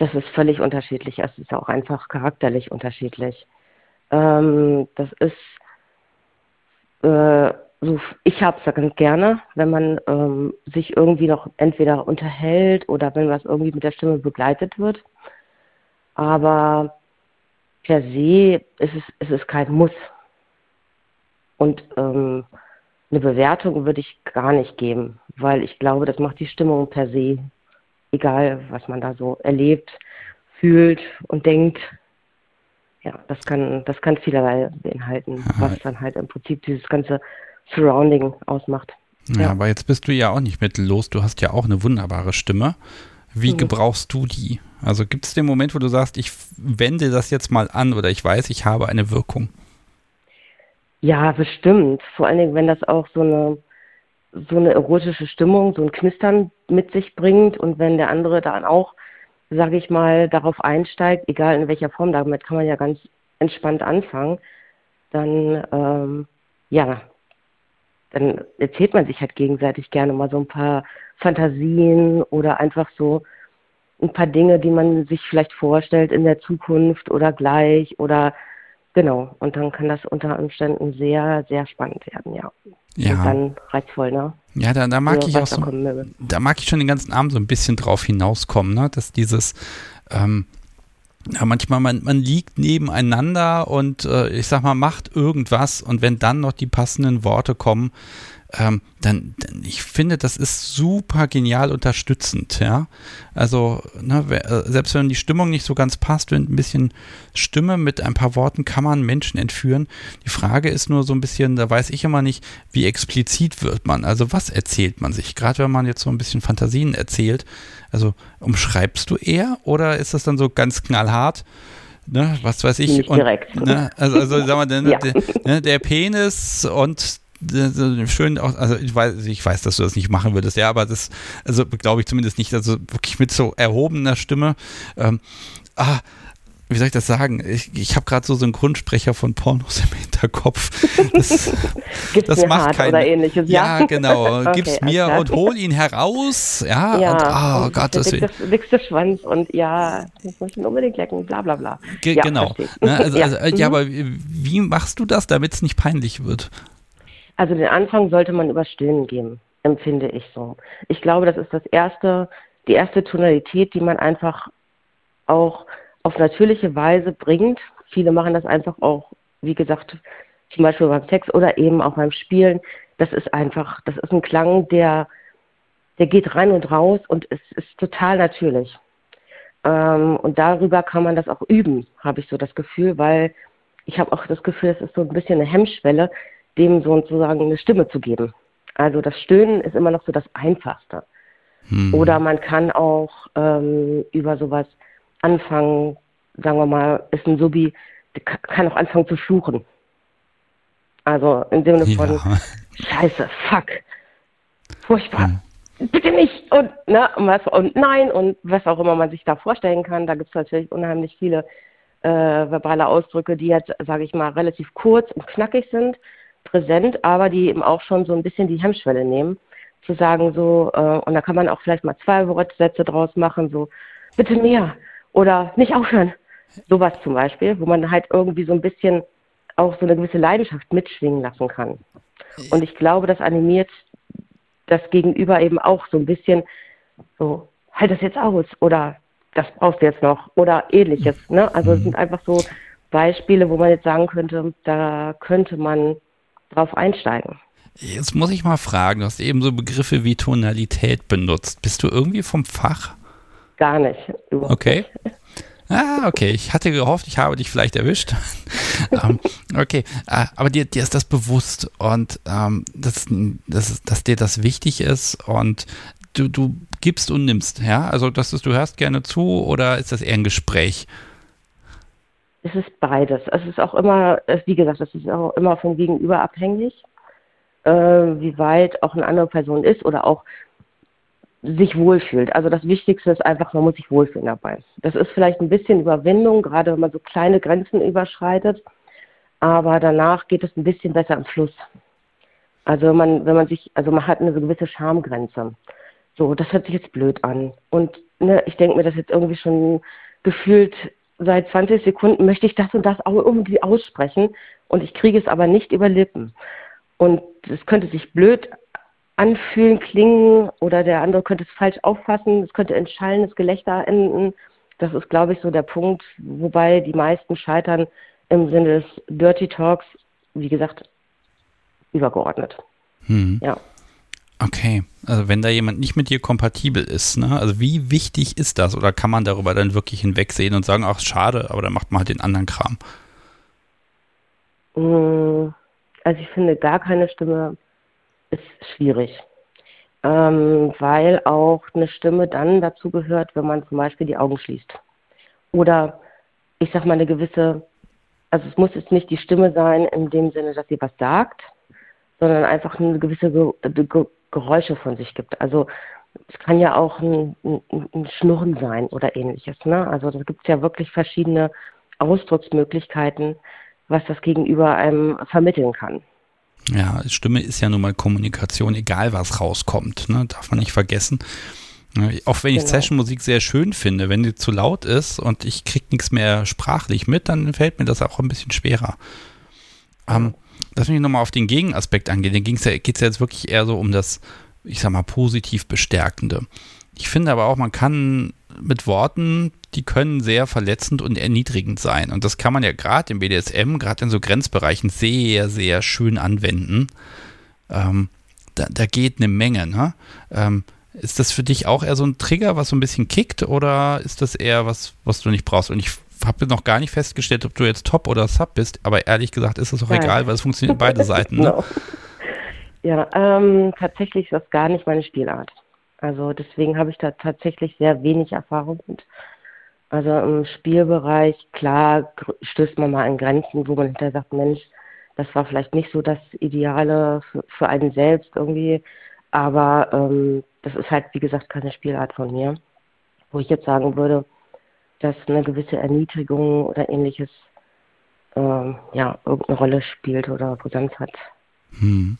Das ist völlig unterschiedlich. Es ist auch einfach charakterlich unterschiedlich. Ähm, das ist äh, so, ich habe es ganz gerne, wenn man ähm, sich irgendwie noch entweder unterhält oder wenn was irgendwie mit der Stimme begleitet wird. Aber per se ist es, ist kein Muss. Und ähm, eine Bewertung würde ich gar nicht geben, weil ich glaube, das macht die Stimmung per se, egal was man da so erlebt, fühlt und denkt. Ja, das kann, das kann vielerlei beinhalten, was dann halt im Prinzip dieses ganze Surrounding ausmacht. Ja, ja, aber jetzt bist du ja auch nicht mittellos. Du hast ja auch eine wunderbare Stimme. Wie mhm. gebrauchst du die? Also gibt es den Moment, wo du sagst, ich wende das jetzt mal an oder ich weiß, ich habe eine Wirkung? Ja, bestimmt. Vor allen Dingen, wenn das auch so eine, so eine erotische Stimmung, so ein Knistern mit sich bringt und wenn der andere dann auch, sage ich mal, darauf einsteigt, egal in welcher Form, damit kann man ja ganz entspannt anfangen, dann ähm, ja, dann erzählt man sich halt gegenseitig gerne mal so ein paar Fantasien oder einfach so ein paar Dinge, die man sich vielleicht vorstellt in der Zukunft oder gleich oder genau. Und dann kann das unter Umständen sehr, sehr spannend werden, ja. Ja. Und dann reizvoll, ne? Ja, da, da mag ich auch so, da, da mag ich schon den ganzen Abend so ein bisschen drauf hinauskommen, ne? Dass dieses, ähm, ja, manchmal man, man liegt nebeneinander und äh, ich sag mal, macht irgendwas und wenn dann noch die passenden Worte kommen, ähm, dann, dann, ich finde, das ist super genial unterstützend, ja. Also, ne, äh, selbst wenn die Stimmung nicht so ganz passt, wenn ein bisschen Stimme mit ein paar Worten kann man Menschen entführen. Die Frage ist nur so ein bisschen, da weiß ich immer nicht, wie explizit wird man. Also, was erzählt man sich? Gerade wenn man jetzt so ein bisschen Fantasien erzählt. Also, umschreibst du eher oder ist das dann so ganz knallhart? Ne, was weiß ich. Nicht direkt. Und, ne, also, also sagen wir, der, <laughs> ja. der, ne, der Penis und schön auch, also ich weiß, ich weiß, dass du das nicht machen würdest, ja, aber das, also glaube ich zumindest nicht, also wirklich mit so erhobener Stimme, ähm, ah, wie soll ich das sagen? Ich, ich habe gerade so Synchronsprecher von Pornos im Hinterkopf. Das, <laughs> Gibt's das macht hart kein, oder ähnliches, ja? Ja, genau. <laughs> okay, Gib's mir und hol ihn heraus. Ja, ja und, oh und Gott, das ist. Dickste Schwanz und ja, das muss ich unbedingt lecken, bla bla bla. Ge ja, genau. Ne, also, <laughs> ja. Also, ja, mhm. aber wie machst du das, damit es nicht peinlich wird? Also den Anfang sollte man über Stillen geben, empfinde ich so. Ich glaube, das ist das erste, die erste Tonalität, die man einfach auch auf natürliche Weise bringt. Viele machen das einfach auch, wie gesagt, zum Beispiel beim Sex oder eben auch beim Spielen. Das ist einfach, das ist ein Klang, der, der geht rein und raus und es ist total natürlich. Ähm, und darüber kann man das auch üben, habe ich so das Gefühl, weil ich habe auch das Gefühl, es ist so ein bisschen eine Hemmschwelle, dem sozusagen eine Stimme zu geben. Also das Stöhnen ist immer noch so das Einfachste. Hm. Oder man kann auch ähm, über sowas anfangen, sagen wir mal, ist ein Subi, kann auch anfangen zu fluchen. Also im Sinne von ja. Scheiße, fuck, furchtbar, hm. bitte nicht und ne und was und nein und was auch immer man sich da vorstellen kann. Da gibt es natürlich unheimlich viele äh, verbale Ausdrücke, die jetzt, sage ich mal, relativ kurz und knackig sind präsent, aber die eben auch schon so ein bisschen die Hemmschwelle nehmen, zu sagen so, äh, und da kann man auch vielleicht mal zwei Wortsätze draus machen, so, bitte mehr oder nicht aufhören. Sowas zum Beispiel, wo man halt irgendwie so ein bisschen auch so eine gewisse Leidenschaft mitschwingen lassen kann. Und ich glaube, das animiert das Gegenüber eben auch so ein bisschen so, halt das jetzt aus oder das brauchst du jetzt noch oder ähnliches. Ne? Also es mhm. sind einfach so Beispiele, wo man jetzt sagen könnte, da könnte man drauf einsteigen. Jetzt muss ich mal fragen, du hast eben so Begriffe wie Tonalität benutzt. Bist du irgendwie vom Fach? Gar nicht. Okay. Ah, okay. Ich hatte gehofft, ich habe dich vielleicht erwischt. <laughs> ähm, okay, uh, aber dir, dir ist das bewusst und ähm, dass, dass, dass dir das wichtig ist und du, du gibst und nimmst, ja? Also, dass du hörst gerne zu oder ist das eher ein Gespräch? Es ist beides. Es ist auch immer, wie gesagt, es ist auch immer vom Gegenüber abhängig, äh, wie weit auch eine andere Person ist oder auch sich wohlfühlt. Also das Wichtigste ist einfach, man muss sich wohlfühlen dabei. Das ist vielleicht ein bisschen Überwindung, gerade wenn man so kleine Grenzen überschreitet, aber danach geht es ein bisschen besser im Fluss. Also wenn man, wenn man sich, also man hat eine gewisse Schamgrenze. So, das hört sich jetzt blöd an. Und ne, ich denke mir das jetzt irgendwie schon gefühlt seit 20 Sekunden möchte ich das und das auch irgendwie aussprechen und ich kriege es aber nicht über Lippen. Und es könnte sich blöd anfühlen, klingen oder der andere könnte es falsch auffassen, es könnte in schallendes Gelächter enden. Das ist, glaube ich, so der Punkt, wobei die meisten scheitern im Sinne des Dirty Talks, wie gesagt, übergeordnet. Hm. Ja. Okay, also wenn da jemand nicht mit dir kompatibel ist, ne? also wie wichtig ist das oder kann man darüber dann wirklich hinwegsehen und sagen, ach schade, aber dann macht man halt den anderen Kram? Hm, also ich finde, gar keine Stimme ist schwierig, ähm, weil auch eine Stimme dann dazu gehört, wenn man zum Beispiel die Augen schließt. Oder ich sag mal eine gewisse, also es muss jetzt nicht die Stimme sein in dem Sinne, dass sie was sagt, sondern einfach eine gewisse Geräusche von sich gibt. Also es kann ja auch ein, ein, ein Schnurren sein oder ähnliches. Ne? Also da gibt es ja wirklich verschiedene Ausdrucksmöglichkeiten, was das Gegenüber einem vermitteln kann. Ja, Stimme ist ja nun mal Kommunikation, egal was rauskommt, ne? darf man nicht vergessen. Auch wenn ich genau. Session-Musik sehr schön finde, wenn die zu laut ist und ich kriege nichts mehr sprachlich mit, dann fällt mir das auch ein bisschen schwerer. Ähm, lass mich nochmal auf den Gegenaspekt angehen. Da geht es ja, ja jetzt wirklich eher so um das, ich sag mal, positiv Bestärkende. Ich finde aber auch, man kann mit Worten, die können sehr verletzend und erniedrigend sein. Und das kann man ja gerade im BDSM, gerade in so Grenzbereichen, sehr, sehr schön anwenden. Ähm, da, da, geht eine Menge. Ne? Ähm, ist das für dich auch eher so ein Trigger, was so ein bisschen kickt, oder ist das eher was, was du nicht brauchst? Und ich habe noch gar nicht festgestellt, ob du jetzt Top oder Sub bist, aber ehrlich gesagt ist es auch Nein. egal, weil es funktioniert beide Seiten. Ne? genau. Ja, ähm, tatsächlich ist das gar nicht meine Spielart. Also deswegen habe ich da tatsächlich sehr wenig Erfahrung mit. Also im Spielbereich, klar, stößt man mal an Grenzen, wo man hinterher sagt, Mensch, das war vielleicht nicht so das Ideale für, für einen selbst irgendwie. Aber ähm, das ist halt, wie gesagt, keine Spielart von mir. Wo ich jetzt sagen würde, dass eine gewisse Erniedrigung oder ähnliches ähm, ja, irgendeine Rolle spielt oder Brisanz hat. Hm.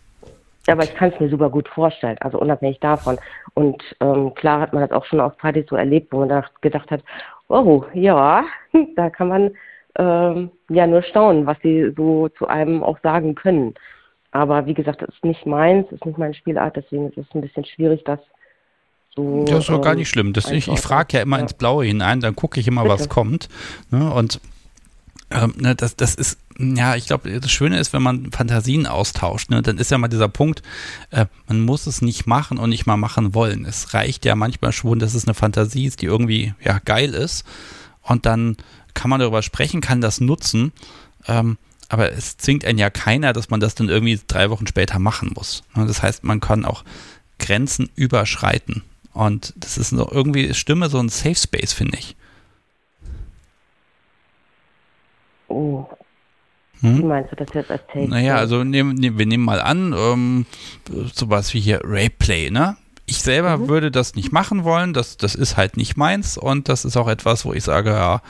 Aber ich kann es mir super gut vorstellen, also unabhängig davon. Und ähm, klar hat man das auch schon auf Partys so erlebt, wo man da gedacht hat, oh ja, <laughs> da kann man ähm, ja nur staunen, was sie so zu einem auch sagen können. Aber wie gesagt, das ist nicht meins, das ist nicht meine Spielart, deswegen ist es ein bisschen schwierig, das so, das ist doch gar nicht ähm, schlimm. Das, ich ich frage ja immer ja. ins Blaue hinein, dann gucke ich immer, Bitte. was kommt. Ne? Und ähm, ne, das, das ist, ja, ich glaube, das Schöne ist, wenn man Fantasien austauscht, ne, dann ist ja mal dieser Punkt, äh, man muss es nicht machen und nicht mal machen wollen. Es reicht ja manchmal schon, dass es eine Fantasie ist, die irgendwie ja geil ist. Und dann kann man darüber sprechen, kann das nutzen. Ähm, aber es zwingt einen ja keiner, dass man das dann irgendwie drei Wochen später machen muss. Ne? Das heißt, man kann auch Grenzen überschreiten. Und das ist noch irgendwie Stimme so ein Safe Space, finde ich. Oh. Hm? Wie meinst du das jetzt als Safe Naja, also nehm, nehm, wir nehmen mal an, ähm, sowas wie hier Rayplay, ne? Ich selber mhm. würde das nicht machen wollen, das, das ist halt nicht meins und das ist auch etwas, wo ich sage, ja,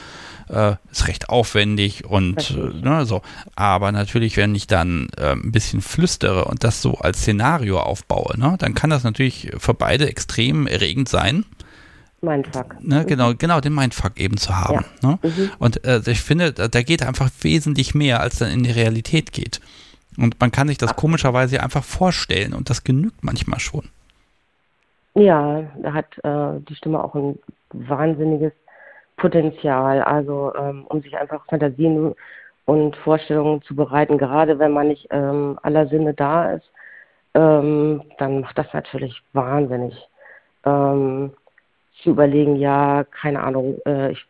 äh, ist recht aufwendig und äh, ne, so. Aber natürlich, wenn ich dann äh, ein bisschen flüstere und das so als Szenario aufbaue, ne, dann kann das natürlich für beide extrem erregend sein. Mindfuck. Ne, genau, genau, den Mindfuck eben zu haben. Ja. Ne? Mhm. Und äh, ich finde, da, da, geht einfach wesentlich mehr, als dann in die Realität geht. Und man kann sich das komischerweise einfach vorstellen und das genügt manchmal schon. Ja, da hat äh, die Stimme auch ein wahnsinniges Potenzial, also ähm, um sich einfach Fantasien und Vorstellungen zu bereiten, gerade wenn man nicht ähm, aller Sinne da ist, ähm, dann macht das natürlich wahnsinnig. Ähm, zu überlegen, ja, keine Ahnung, äh, ich,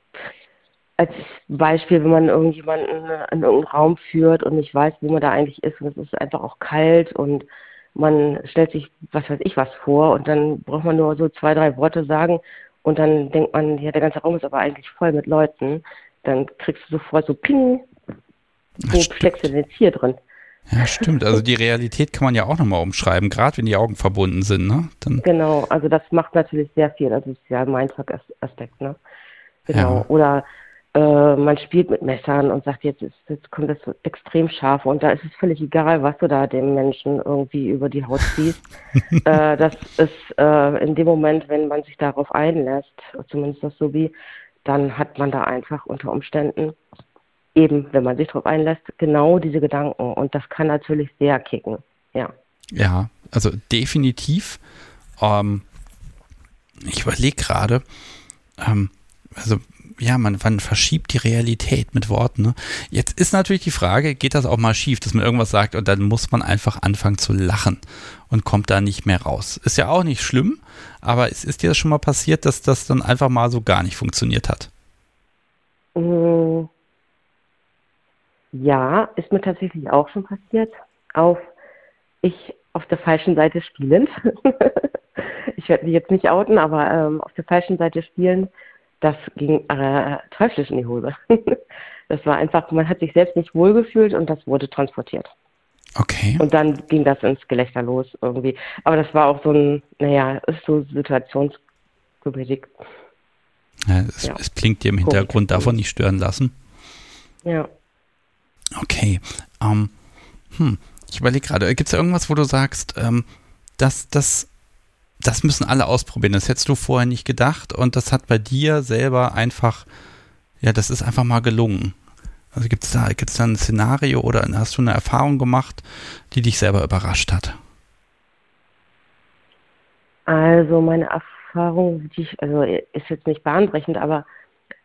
als Beispiel, wenn man irgendjemanden in irgendeinen Raum führt und nicht weiß, wo man da eigentlich ist und es ist einfach auch kalt und man stellt sich, was weiß ich, was vor und dann braucht man nur so zwei, drei Worte sagen und dann denkt man, ja, der ganze Raum ist aber eigentlich voll mit Leuten. Dann kriegst du sofort so Ping, wo steckst du denn jetzt hier drin? Ja, stimmt. Also die Realität kann man ja auch nochmal umschreiben, gerade wenn die Augen verbunden sind, ne? Dann genau, also das macht natürlich sehr viel. Das ist ja ein Mindfuck-Aspekt, ne? Genau. Ja. Oder äh, man spielt mit Messern und sagt, jetzt, ist, jetzt kommt das extrem scharf und da ist es völlig egal, was du da dem Menschen irgendwie über die Haut ziehst. <laughs> äh, das ist äh, in dem Moment, wenn man sich darauf einlässt, zumindest das so wie, dann hat man da einfach unter Umständen eben, wenn man sich darauf einlässt, genau diese Gedanken und das kann natürlich sehr kicken, ja. Ja, also definitiv. Ähm, ich überlege gerade, ähm, also ja, man, man verschiebt die Realität mit Worten. Ne? Jetzt ist natürlich die Frage, geht das auch mal schief, dass man irgendwas sagt und dann muss man einfach anfangen zu lachen und kommt da nicht mehr raus. Ist ja auch nicht schlimm, aber ist, ist dir das schon mal passiert, dass das dann einfach mal so gar nicht funktioniert hat? Mm. Ja, ist mir tatsächlich auch schon passiert. Auf ich auf der falschen Seite spielend. <laughs> ich werde mich jetzt nicht outen, aber ähm, auf der falschen Seite spielend das ging äh, teuflisch in die Hose. <laughs> das war einfach, man hat sich selbst nicht wohlgefühlt und das wurde transportiert. Okay. Und dann ging das ins Gelächter los irgendwie. Aber das war auch so ein, naja, ist so situationsgebildet. Ja, es, ja. es, klingt dir im Hintergrund Komisch. davon nicht stören lassen. Ja. Okay. Um, ähm, hm. Ich überlege gerade, gibt es irgendwas, wo du sagst, ähm, dass das das müssen alle ausprobieren. Das hättest du vorher nicht gedacht und das hat bei dir selber einfach, ja, das ist einfach mal gelungen. Also gibt es da, gibt's da ein Szenario oder hast du eine Erfahrung gemacht, die dich selber überrascht hat? Also meine Erfahrung, die ich, also ist jetzt nicht bahnbrechend, aber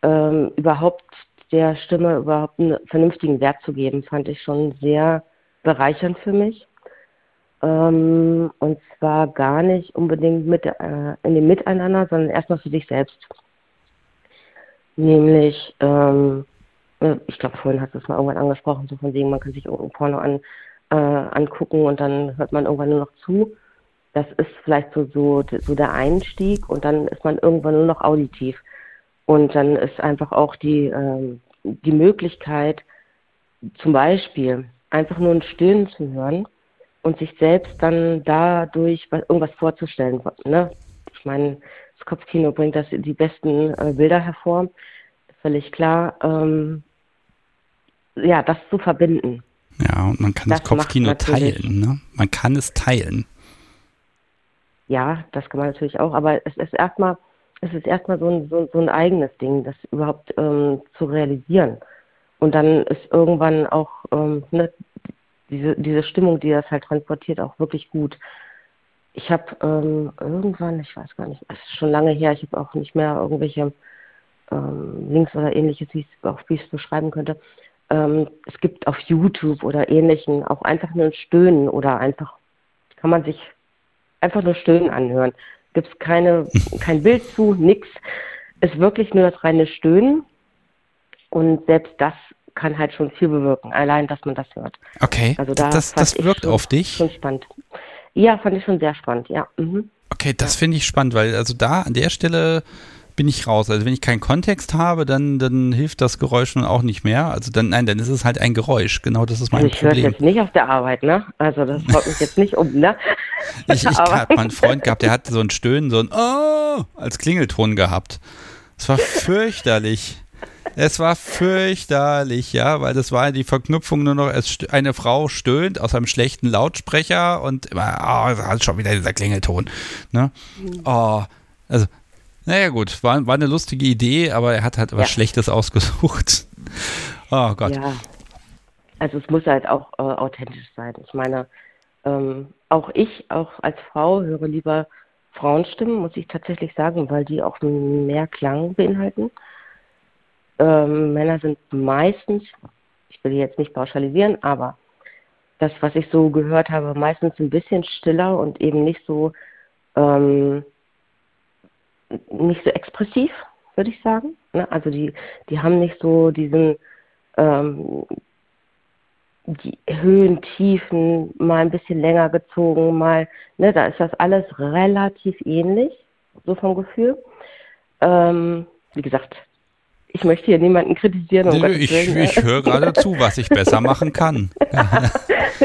ähm, überhaupt der Stimme überhaupt einen vernünftigen Wert zu geben, fand ich schon sehr bereichernd für mich. Ähm, und zwar gar nicht unbedingt mit, äh, in dem Miteinander, sondern erstmal für sich selbst. Nämlich, ähm, äh, ich glaube, vorhin hast du es mal irgendwann angesprochen, so von wegen, man kann sich irgendein Porno an, äh, angucken und dann hört man irgendwann nur noch zu. Das ist vielleicht so, so, so der Einstieg und dann ist man irgendwann nur noch auditiv. Und dann ist einfach auch die, ähm, die Möglichkeit, zum Beispiel einfach nur ein Stöhnen zu hören, und sich selbst dann dadurch irgendwas vorzustellen. Ne? Ich meine, das Kopfkino bringt das die besten äh, Bilder hervor, völlig klar. Ähm, ja, das zu verbinden. Ja, und man kann das, das Kopfkino teilen, ne? Man kann es teilen. Ja, das kann man natürlich auch, aber es ist erstmal, es ist erstmal so ein, so, so ein eigenes Ding, das überhaupt ähm, zu realisieren. Und dann ist irgendwann auch ähm, ne, diese, diese Stimmung, die das halt transportiert, auch wirklich gut. Ich habe ähm, irgendwann, ich weiß gar nicht, es ist schon lange her, ich habe auch nicht mehr irgendwelche ähm, Links oder ähnliches, wie ich es beschreiben könnte. Ähm, es gibt auf YouTube oder ähnlichen auch einfach nur ein Stöhnen oder einfach kann man sich einfach nur Stöhnen anhören. Gibt es keine, <laughs> kein Bild zu, nix. Ist wirklich nur das reine Stöhnen. Und selbst das kann halt schon viel bewirken, allein, dass man das hört. Okay, also da das, das wirkt schon, auf dich? Schon spannend. Ja, fand ich schon sehr spannend, ja. Mhm. Okay, das ja. finde ich spannend, weil also da an der Stelle bin ich raus. Also wenn ich keinen Kontext habe, dann, dann hilft das Geräusch nun auch nicht mehr. Also dann, nein, dann ist es halt ein Geräusch. Genau das ist mein also ich Problem. Ich höre jetzt nicht auf der Arbeit, ne? Also das <laughs> haut mich jetzt nicht um, ne? ich ich habe mal einen Freund gehabt, der hatte so ein Stöhnen, so ein Oh als Klingelton gehabt. Das war fürchterlich. Es war fürchterlich, ja, weil das war die Verknüpfung nur noch, eine Frau stöhnt aus einem schlechten Lautsprecher und immer, oh, das hat schon wieder dieser Klingelton. Ne? Oh, also, naja gut, war, war eine lustige Idee, aber er hat halt ja. was Schlechtes ausgesucht. Oh Gott. Ja, also es muss halt auch äh, authentisch sein. Ich meine, ähm, auch ich, auch als Frau, höre lieber Frauenstimmen, muss ich tatsächlich sagen, weil die auch mehr Klang beinhalten. Ähm, Männer sind meistens, ich will jetzt nicht pauschalisieren, aber das, was ich so gehört habe, meistens ein bisschen stiller und eben nicht so ähm, nicht so expressiv, würde ich sagen. Ne? Also die, die haben nicht so diesen ähm, die Höhen, Tiefen mal ein bisschen länger gezogen, mal, ne, da ist das alles relativ ähnlich, so vom Gefühl. Ähm, wie gesagt, ich möchte hier niemanden kritisieren. Um ich, ich höre gerade zu, was ich besser machen kann. <laughs>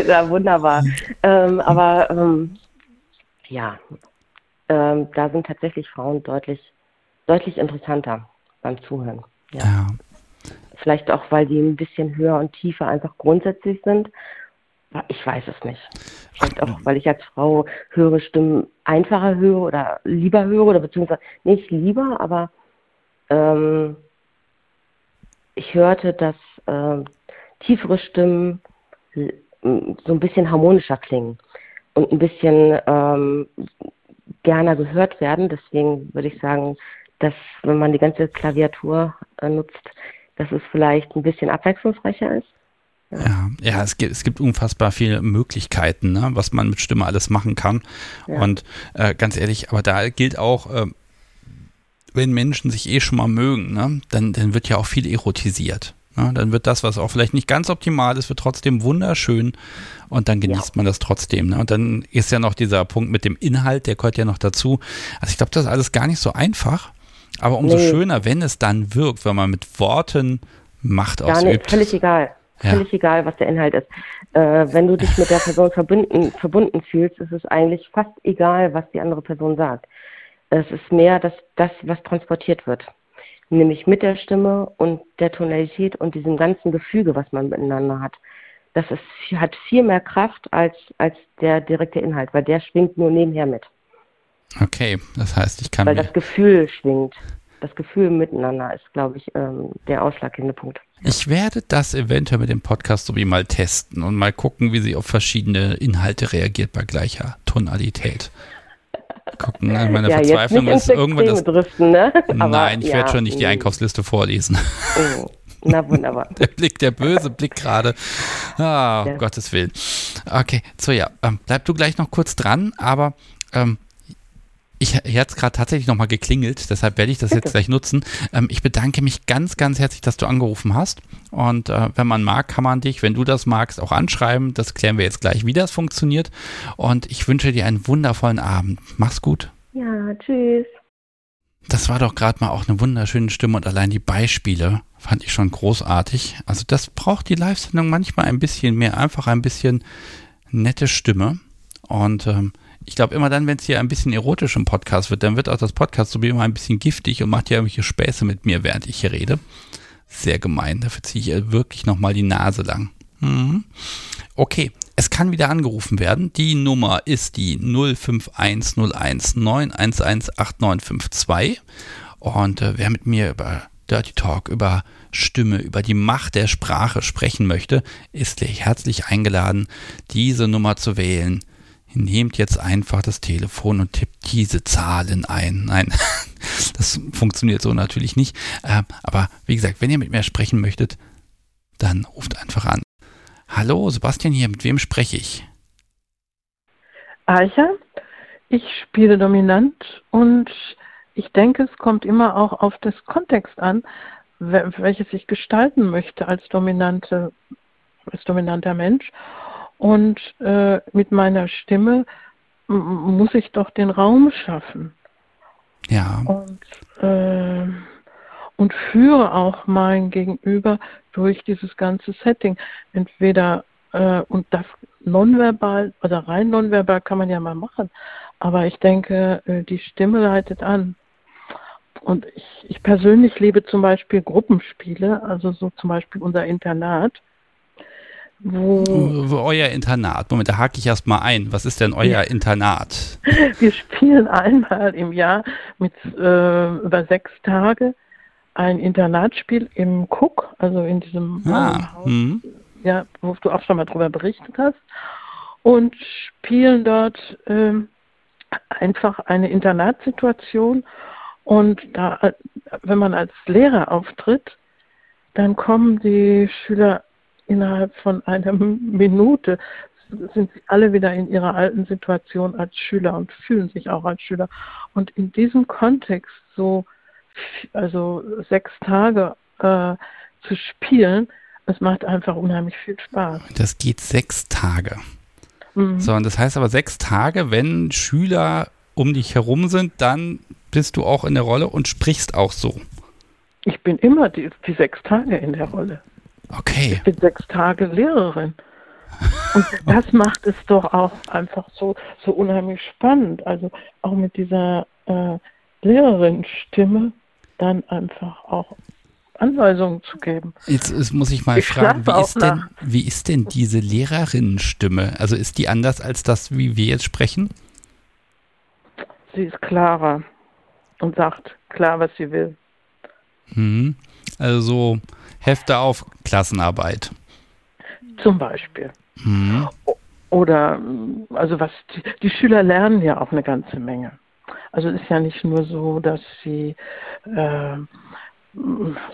ja, wunderbar. Ähm, aber ähm, ja, ähm, da sind tatsächlich Frauen deutlich, deutlich interessanter beim Zuhören. Ja. ja. Vielleicht auch, weil die ein bisschen höher und tiefer einfach grundsätzlich sind. Ich weiß es nicht. Vielleicht auch, weil ich als Frau höhere Stimmen einfacher höre oder lieber höre oder beziehungsweise nicht lieber, aber ähm, ich hörte, dass äh, tiefere Stimmen so ein bisschen harmonischer klingen. und ein bisschen ähm, gerne gehört werden. Deswegen würde ich sagen, dass wenn man die ganze Klaviatur äh, nutzt, dass es vielleicht ein bisschen abwechslungsreicher ist. Ja, ja, es gibt, es gibt unfassbar viele Möglichkeiten, ne, was man mit Stimme alles machen kann. Ja. Und äh, ganz ehrlich, aber da gilt auch, äh, wenn Menschen sich eh schon mal mögen, ne, dann, dann wird ja auch viel erotisiert. Ne? Dann wird das, was auch vielleicht nicht ganz optimal ist, wird trotzdem wunderschön und dann genießt ja. man das trotzdem. Ne? Und dann ist ja noch dieser Punkt mit dem Inhalt, der gehört ja noch dazu. Also ich glaube, das ist alles gar nicht so einfach, aber umso nee. schöner, wenn es dann wirkt, wenn man mit Worten Macht Gar ausübt. Nicht, völlig egal. Völlig egal, was der Inhalt ist. Äh, wenn du dich mit der Person verbunden, verbunden fühlst, ist es eigentlich fast egal, was die andere Person sagt. Es ist mehr das, das, was transportiert wird. Nämlich mit der Stimme und der Tonalität und diesem ganzen Gefüge, was man miteinander hat. Das ist, hat viel mehr Kraft als, als der direkte Inhalt, weil der schwingt nur nebenher mit. Okay, das heißt, ich kann. Weil das Gefühl schwingt. Das Gefühl miteinander ist, glaube ich, ähm, der ausschlaggebende Punkt. Ich werde das eventuell mit dem Podcast so wie mal testen und mal gucken, wie sie auf verschiedene Inhalte reagiert bei gleicher Tonalität. Gucken, ne? meine ja, Verzweiflung ist irgendwann das. Driften, ne? <laughs> Nein, ich ja, werde schon nicht die Einkaufsliste vorlesen. Oh, na wunderbar. <laughs> der Blick, der böse Blick gerade. Ah, um Gottes Willen. Okay, so ja, ähm, bleib du gleich noch kurz dran, aber ähm, ich, ich hat es gerade tatsächlich nochmal geklingelt, deshalb werde ich das Bitte. jetzt gleich nutzen. Ähm, ich bedanke mich ganz, ganz herzlich, dass du angerufen hast. Und äh, wenn man mag, kann man dich, wenn du das magst, auch anschreiben. Das klären wir jetzt gleich, wie das funktioniert. Und ich wünsche dir einen wundervollen Abend. Mach's gut. Ja, tschüss. Das war doch gerade mal auch eine wunderschöne Stimme und allein die Beispiele fand ich schon großartig. Also das braucht die Live-Sendung manchmal ein bisschen mehr, einfach ein bisschen nette Stimme. Und ähm, ich glaube, immer dann, wenn es hier ein bisschen erotisch im Podcast wird, dann wird auch das Podcast so wie immer ein bisschen giftig und macht ja irgendwelche Späße mit mir, während ich hier rede. Sehr gemein. Dafür ziehe ich wirklich nochmal die Nase lang. Mhm. Okay, es kann wieder angerufen werden. Die Nummer ist die 051019118952. Und äh, wer mit mir über Dirty Talk, über Stimme, über die Macht der Sprache sprechen möchte, ist herzlich eingeladen, diese Nummer zu wählen nehmt jetzt einfach das Telefon und tippt diese Zahlen ein. Nein, <laughs> das funktioniert so natürlich nicht. Ähm, aber wie gesagt, wenn ihr mit mir sprechen möchtet, dann ruft einfach an. Hallo, Sebastian hier, mit wem spreche ich? Eicher, ich spiele dominant und ich denke, es kommt immer auch auf das Kontext an, welches ich gestalten möchte als dominante, als dominanter Mensch. Und äh, mit meiner Stimme muss ich doch den Raum schaffen. Ja. Und, äh, und führe auch mein Gegenüber durch dieses ganze Setting. Entweder äh, und das nonverbal oder rein nonverbal kann man ja mal machen. Aber ich denke, äh, die Stimme leitet an. Und ich, ich persönlich liebe zum Beispiel Gruppenspiele, also so zum Beispiel unser Internat. Wo euer Internat. Moment, da hake ich erstmal ein. Was ist denn euer ja. Internat? <laughs> Wir spielen einmal im Jahr mit äh, über sechs Tage ein Internatsspiel im Cook, also in diesem ah, Haus, hm. ja, wo du auch schon mal drüber berichtet hast, und spielen dort äh, einfach eine Internatssituation. Und da, wenn man als Lehrer auftritt, dann kommen die Schüler innerhalb von einer Minute sind sie alle wieder in ihrer alten Situation als Schüler und fühlen sich auch als Schüler. Und in diesem Kontext so, also sechs Tage äh, zu spielen, es macht einfach unheimlich viel Spaß. Das geht sechs Tage. Mhm. So, und das heißt aber sechs Tage, wenn Schüler um dich herum sind, dann bist du auch in der Rolle und sprichst auch so. Ich bin immer die, die sechs Tage in der Rolle. Okay. Ich bin sechs Tage Lehrerin. Und <laughs> das macht es doch auch einfach so, so unheimlich spannend. Also auch mit dieser äh, Lehrerin-Stimme dann einfach auch Anweisungen zu geben. Jetzt, jetzt muss ich mal ich fragen, wie ist, denn, wie ist denn diese Lehrerinnenstimme? Also ist die anders als das, wie wir jetzt sprechen? Sie ist klarer und sagt klar, was sie will. Mhm. Also so Hefte auf Klassenarbeit. Zum Beispiel. Mhm. oder also was die, die, Schüler lernen ja auch eine ganze Menge. Also es ist ja nicht nur so, dass sie äh,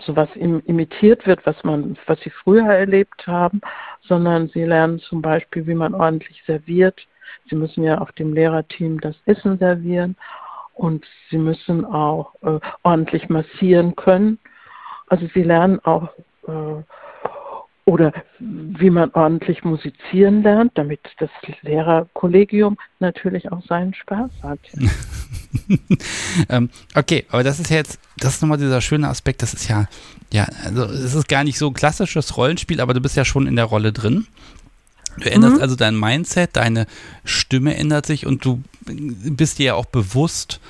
sowas im, imitiert wird, was man, was sie früher erlebt haben, sondern sie lernen zum Beispiel, wie man ordentlich serviert. Sie müssen ja auch dem Lehrerteam das Essen servieren und sie müssen auch äh, ordentlich massieren können. Also sie lernen auch äh, oder wie man ordentlich musizieren lernt, damit das Lehrerkollegium natürlich auch seinen Spaß hat. <laughs> ähm, okay, aber das ist jetzt, das ist nochmal dieser schöne Aspekt, das ist ja, ja, also es ist gar nicht so ein klassisches Rollenspiel, aber du bist ja schon in der Rolle drin. Du änderst mhm. also dein Mindset, deine Stimme ändert sich und du bist dir ja auch bewusst,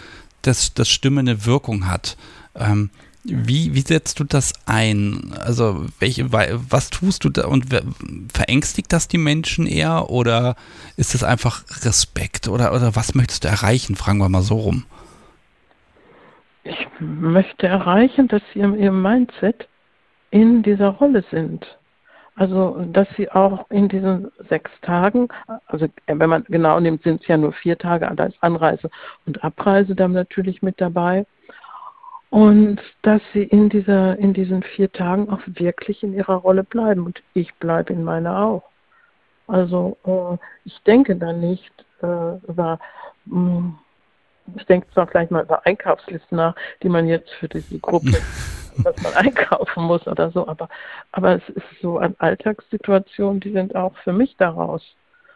dass, dass Stimme eine Wirkung hat. Ähm, wie, wie setzt du das ein? Also, welche, was tust du da und verängstigt das die Menschen eher oder ist es einfach Respekt oder, oder was möchtest du erreichen? Fragen wir mal so rum. Ich möchte erreichen, dass sie in ihrem Mindset in dieser Rolle sind. Also, dass sie auch in diesen sechs Tagen, also wenn man genau nimmt, sind es ja nur vier Tage, da ist Anreise und Abreise dann natürlich mit dabei und dass sie in dieser in diesen vier Tagen auch wirklich in ihrer Rolle bleiben und ich bleibe in meiner auch. Also äh, ich denke da nicht äh, über mh, hm, ich denke zwar vielleicht mal über Einkaufslisten nach, die man jetzt für diese Gruppe, <laughs> was man einkaufen muss oder so, aber aber es ist so an Alltagssituationen, die sind auch für mich daraus,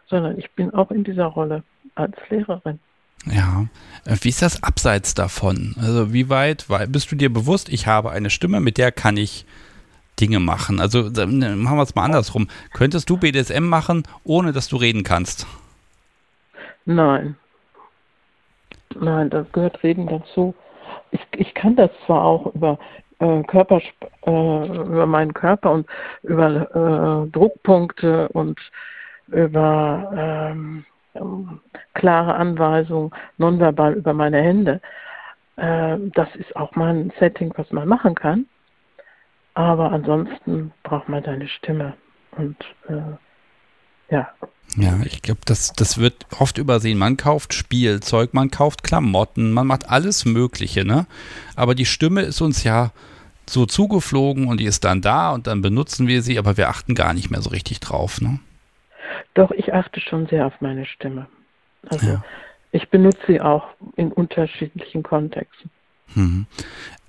sondern ich bin auch in dieser Rolle als Lehrerin. Ja, äh, wie ist das abseits davon? Also wie weit bist du dir bewusst, ich habe eine Stimme, mit der kann ich Dinge machen? Also ne, machen wir es mal andersrum. Könntest du BDSM machen, ohne dass du reden kannst? Nein. Nein, da gehört Reden dazu. Ich, ich kann das zwar auch über äh, Körper, äh, über meinen Körper und über äh, Druckpunkte und über ähm, ähm, klare Anweisung nonverbal über meine Hände. Äh, das ist auch mal ein Setting, was man machen kann. Aber ansonsten braucht man deine Stimme. Und äh, ja. Ja, ich glaube, das, das wird oft übersehen. Man kauft Spielzeug, man kauft Klamotten, man macht alles Mögliche, ne? Aber die Stimme ist uns ja so zugeflogen und die ist dann da und dann benutzen wir sie, aber wir achten gar nicht mehr so richtig drauf, ne? Doch, ich achte schon sehr auf meine Stimme. Also ja. ich benutze sie auch in unterschiedlichen Kontexten. Mhm.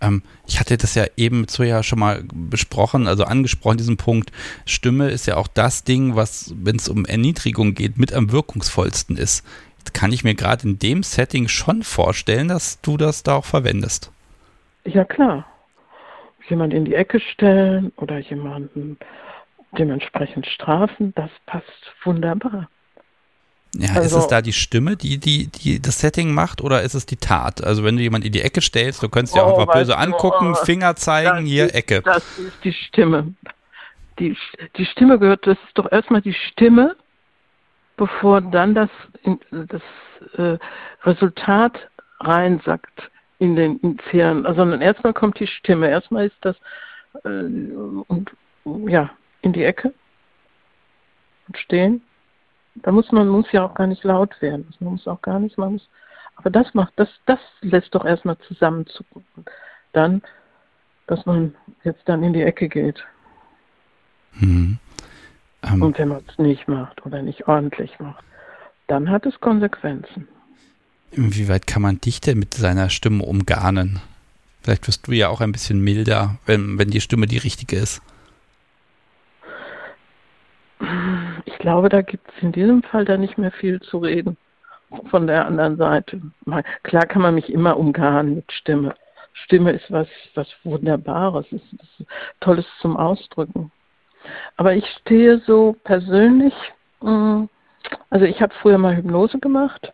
Ähm, ich hatte das ja eben so ja schon mal besprochen, also angesprochen, diesen Punkt. Stimme ist ja auch das Ding, was, wenn es um Erniedrigung geht, mit am wirkungsvollsten ist. Jetzt kann ich mir gerade in dem Setting schon vorstellen, dass du das da auch verwendest. Ja, klar. Jemand in die Ecke stellen oder jemanden dementsprechend strafen, das passt wunderbar. Ja, also, ist es da die Stimme, die, die, die das Setting macht oder ist es die Tat? Also wenn du jemand in die Ecke stellst, du könntest oh, ja auch einfach böse angucken, oh, Finger zeigen, hier ist, Ecke. Das ist die Stimme. Die, die Stimme gehört, das ist doch erstmal die Stimme, bevor dann das, das äh, Resultat reinsackt in den ins Hirn. Also erstmal kommt die Stimme, erstmal ist das äh, und ja, in die Ecke und stehen. Da muss man muss ja auch gar nicht laut werden. Man muss auch gar nicht, man muss, aber das macht, das, das lässt doch erstmal zusammenzucken. Dann, dass man jetzt dann in die Ecke geht. Hm. Um. Und wenn man es nicht macht oder nicht ordentlich macht, dann hat es Konsequenzen. Inwieweit kann man dich denn mit seiner Stimme umgarnen? Vielleicht wirst du ja auch ein bisschen milder, wenn, wenn die Stimme die richtige ist. Ich glaube, da gibt es in diesem Fall da nicht mehr viel zu reden von der anderen Seite. Klar kann man mich immer umgarnen mit Stimme. Stimme ist was, was Wunderbares, ist, ist Tolles zum Ausdrücken. Aber ich stehe so persönlich, mm, also ich habe früher mal Hypnose gemacht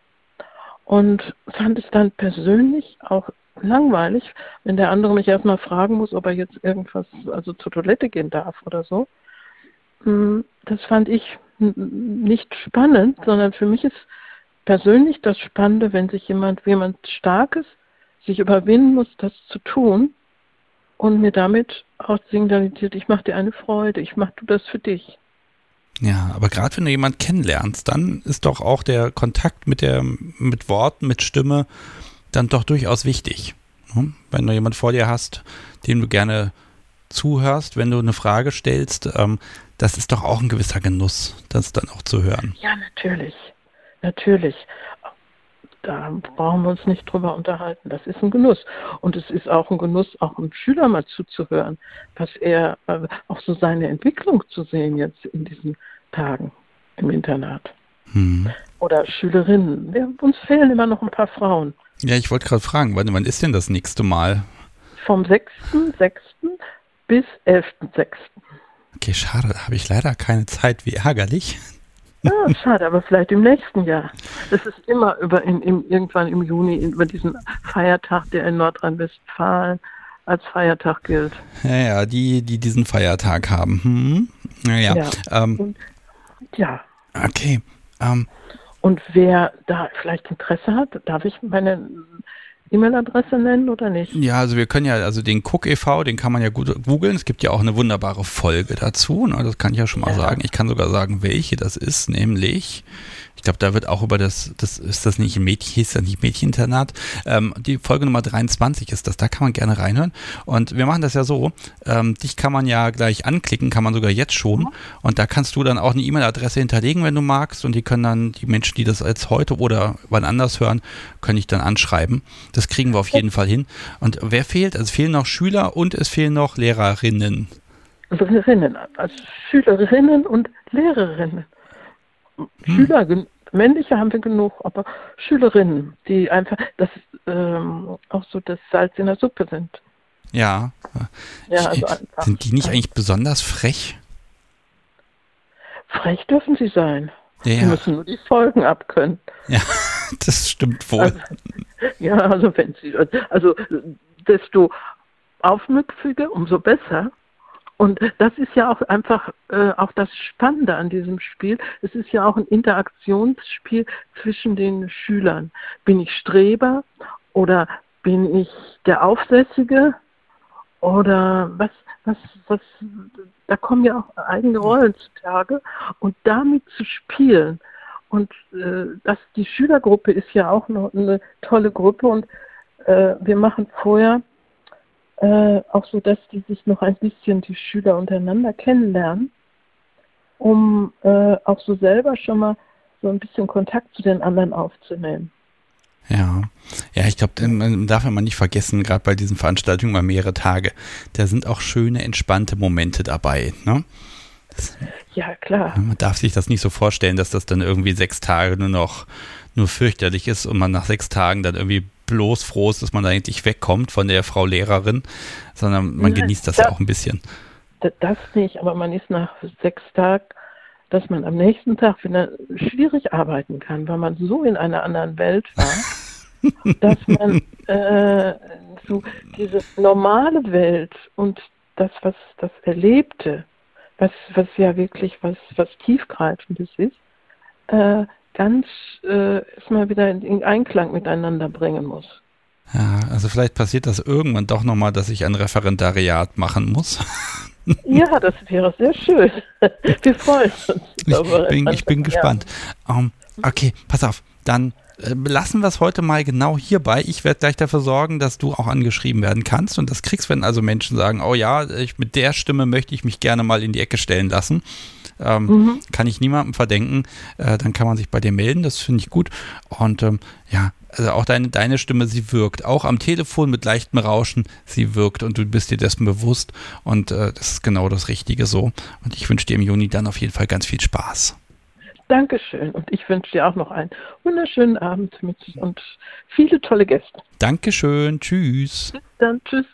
und fand es dann persönlich auch langweilig, wenn der andere mich erstmal fragen muss, ob er jetzt irgendwas, also zur Toilette gehen darf oder so. Hm, das fand ich nicht spannend, sondern für mich ist persönlich das Spannende, wenn sich jemand, jemand Starkes sich überwinden muss, das zu tun und mir damit auch signalisiert, ich mache dir eine Freude, ich mache du das für dich. Ja, aber gerade wenn du jemanden kennenlernst, dann ist doch auch der Kontakt mit der, mit Worten, mit Stimme dann doch durchaus wichtig. Ne? Wenn du jemanden vor dir hast, dem du gerne zuhörst, wenn du eine Frage stellst, ähm, das ist doch auch ein gewisser Genuss, das dann auch zu hören. Ja, natürlich. Natürlich. Da brauchen wir uns nicht drüber unterhalten. Das ist ein Genuss. Und es ist auch ein Genuss, auch einem Schüler mal zuzuhören, was er, äh, auch so seine Entwicklung zu sehen jetzt in diesen Tagen im Internat. Hm. Oder Schülerinnen. Wir, uns fehlen immer noch ein paar Frauen. Ja, ich wollte gerade fragen, wann, wann ist denn das nächste Mal? Vom 6.6. bis 11.6. Okay, schade, da habe ich leider keine Zeit. Wie ärgerlich. Ja, schade, aber vielleicht im nächsten Jahr. Das ist immer über in, im, irgendwann im Juni über diesen Feiertag, der in Nordrhein-Westfalen als Feiertag gilt. Ja, ja, die, die diesen Feiertag haben. Hm? Naja. Ja. Ähm, ja. Okay. Ähm, Und wer da vielleicht Interesse hat, darf ich meine E-Mail-Adresse nennen oder nicht? Ja, also wir können ja, also den Cook e.V., den kann man ja gut googeln. Es gibt ja auch eine wunderbare Folge dazu. Ne? Das kann ich ja schon mal ja. sagen. Ich kann sogar sagen, welche das ist, nämlich ich glaube, da wird auch über das, das ist das nicht ein Mädchen, hieß das nicht Mädcheninternat. Ähm, die Folge Nummer 23 ist das, da kann man gerne reinhören. Und wir machen das ja so, ähm, dich kann man ja gleich anklicken, kann man sogar jetzt schon. Und da kannst du dann auch eine E-Mail-Adresse hinterlegen, wenn du magst. Und die können dann, die Menschen, die das jetzt heute oder wann anders hören, können dich dann anschreiben. Das kriegen wir auf jeden Fall hin. Und wer fehlt? Also es fehlen noch Schüler und es fehlen noch Lehrerinnen. Lehrerinnen, also Schülerinnen und Lehrerinnen. Hm. Schüler, männliche haben wir genug, aber Schülerinnen, die einfach das ähm, auch so das Salz in der Suppe sind. Ja. ja also sind die nicht eigentlich besonders frech? Frech dürfen sie sein. Ja, Sie müssen nur die Folgen abkönnen. Ja, <laughs> das stimmt wohl. Also, ja, also wenn sie, also desto aufmüpfiger, umso besser. Und das ist ja auch einfach äh, auch das Spannende an diesem Spiel. Es ist ja auch ein Interaktionsspiel zwischen den Schülern. Bin ich Streber oder bin ich der Aufsässige oder was, was, was, da kommen ja auch eigene Rollen zutage und damit zu spielen. Und äh, das, die Schülergruppe ist ja auch noch eine tolle Gruppe und äh, wir machen vorher äh, auch so, dass die sich noch ein bisschen die Schüler untereinander kennenlernen, um äh, auch so selber schon mal so ein bisschen Kontakt zu den anderen aufzunehmen. Ja, ja, ich glaube, man darf immer nicht vergessen, gerade bei diesen Veranstaltungen mal mehrere Tage, da sind auch schöne, entspannte Momente dabei. Ne? Das, ja, klar. Man darf sich das nicht so vorstellen, dass das dann irgendwie sechs Tage nur noch nur fürchterlich ist und man nach sechs Tagen dann irgendwie bloß froh ist, dass man da endlich wegkommt von der Frau Lehrerin, sondern man genießt das ja auch ein bisschen. Das nicht, aber man ist nach sechs Tagen, dass man am nächsten Tag wieder schwierig arbeiten kann, weil man so in einer anderen Welt war, <laughs> dass man äh, so diese normale Welt und das, was das Erlebte, was, was ja wirklich was, was Tiefgreifendes ist, äh, ganz äh, erstmal wieder in Einklang miteinander bringen muss. Ja, also vielleicht passiert das irgendwann doch nochmal, dass ich ein Referendariat machen muss. <laughs> Ja, das wäre sehr schön. Wir freuen uns. Ich bin, ich bin gespannt. Um, ähm, okay, pass auf. Dann lassen wir es heute mal genau hierbei. Ich werde gleich dafür sorgen, dass du auch angeschrieben werden kannst und das kriegst, wenn also Menschen sagen, oh ja, ich, mit der Stimme möchte ich mich gerne mal in die Ecke stellen lassen. Ähm, mhm. Kann ich niemandem verdenken. Äh, dann kann man sich bei dir melden. Das finde ich gut. Und ähm, ja, also auch deine, deine Stimme, sie wirkt. Auch am Telefon mit leichtem Rauschen, sie wirkt und du bist dir dessen bewusst. Und äh, das ist genau das Richtige so. Und ich wünsche dir im Juni dann auf jeden Fall ganz viel Spaß. Dankeschön. Und ich wünsche dir auch noch einen wunderschönen Abend mit und viele tolle Gäste. Dankeschön. Tschüss. Bis dann. Tschüss.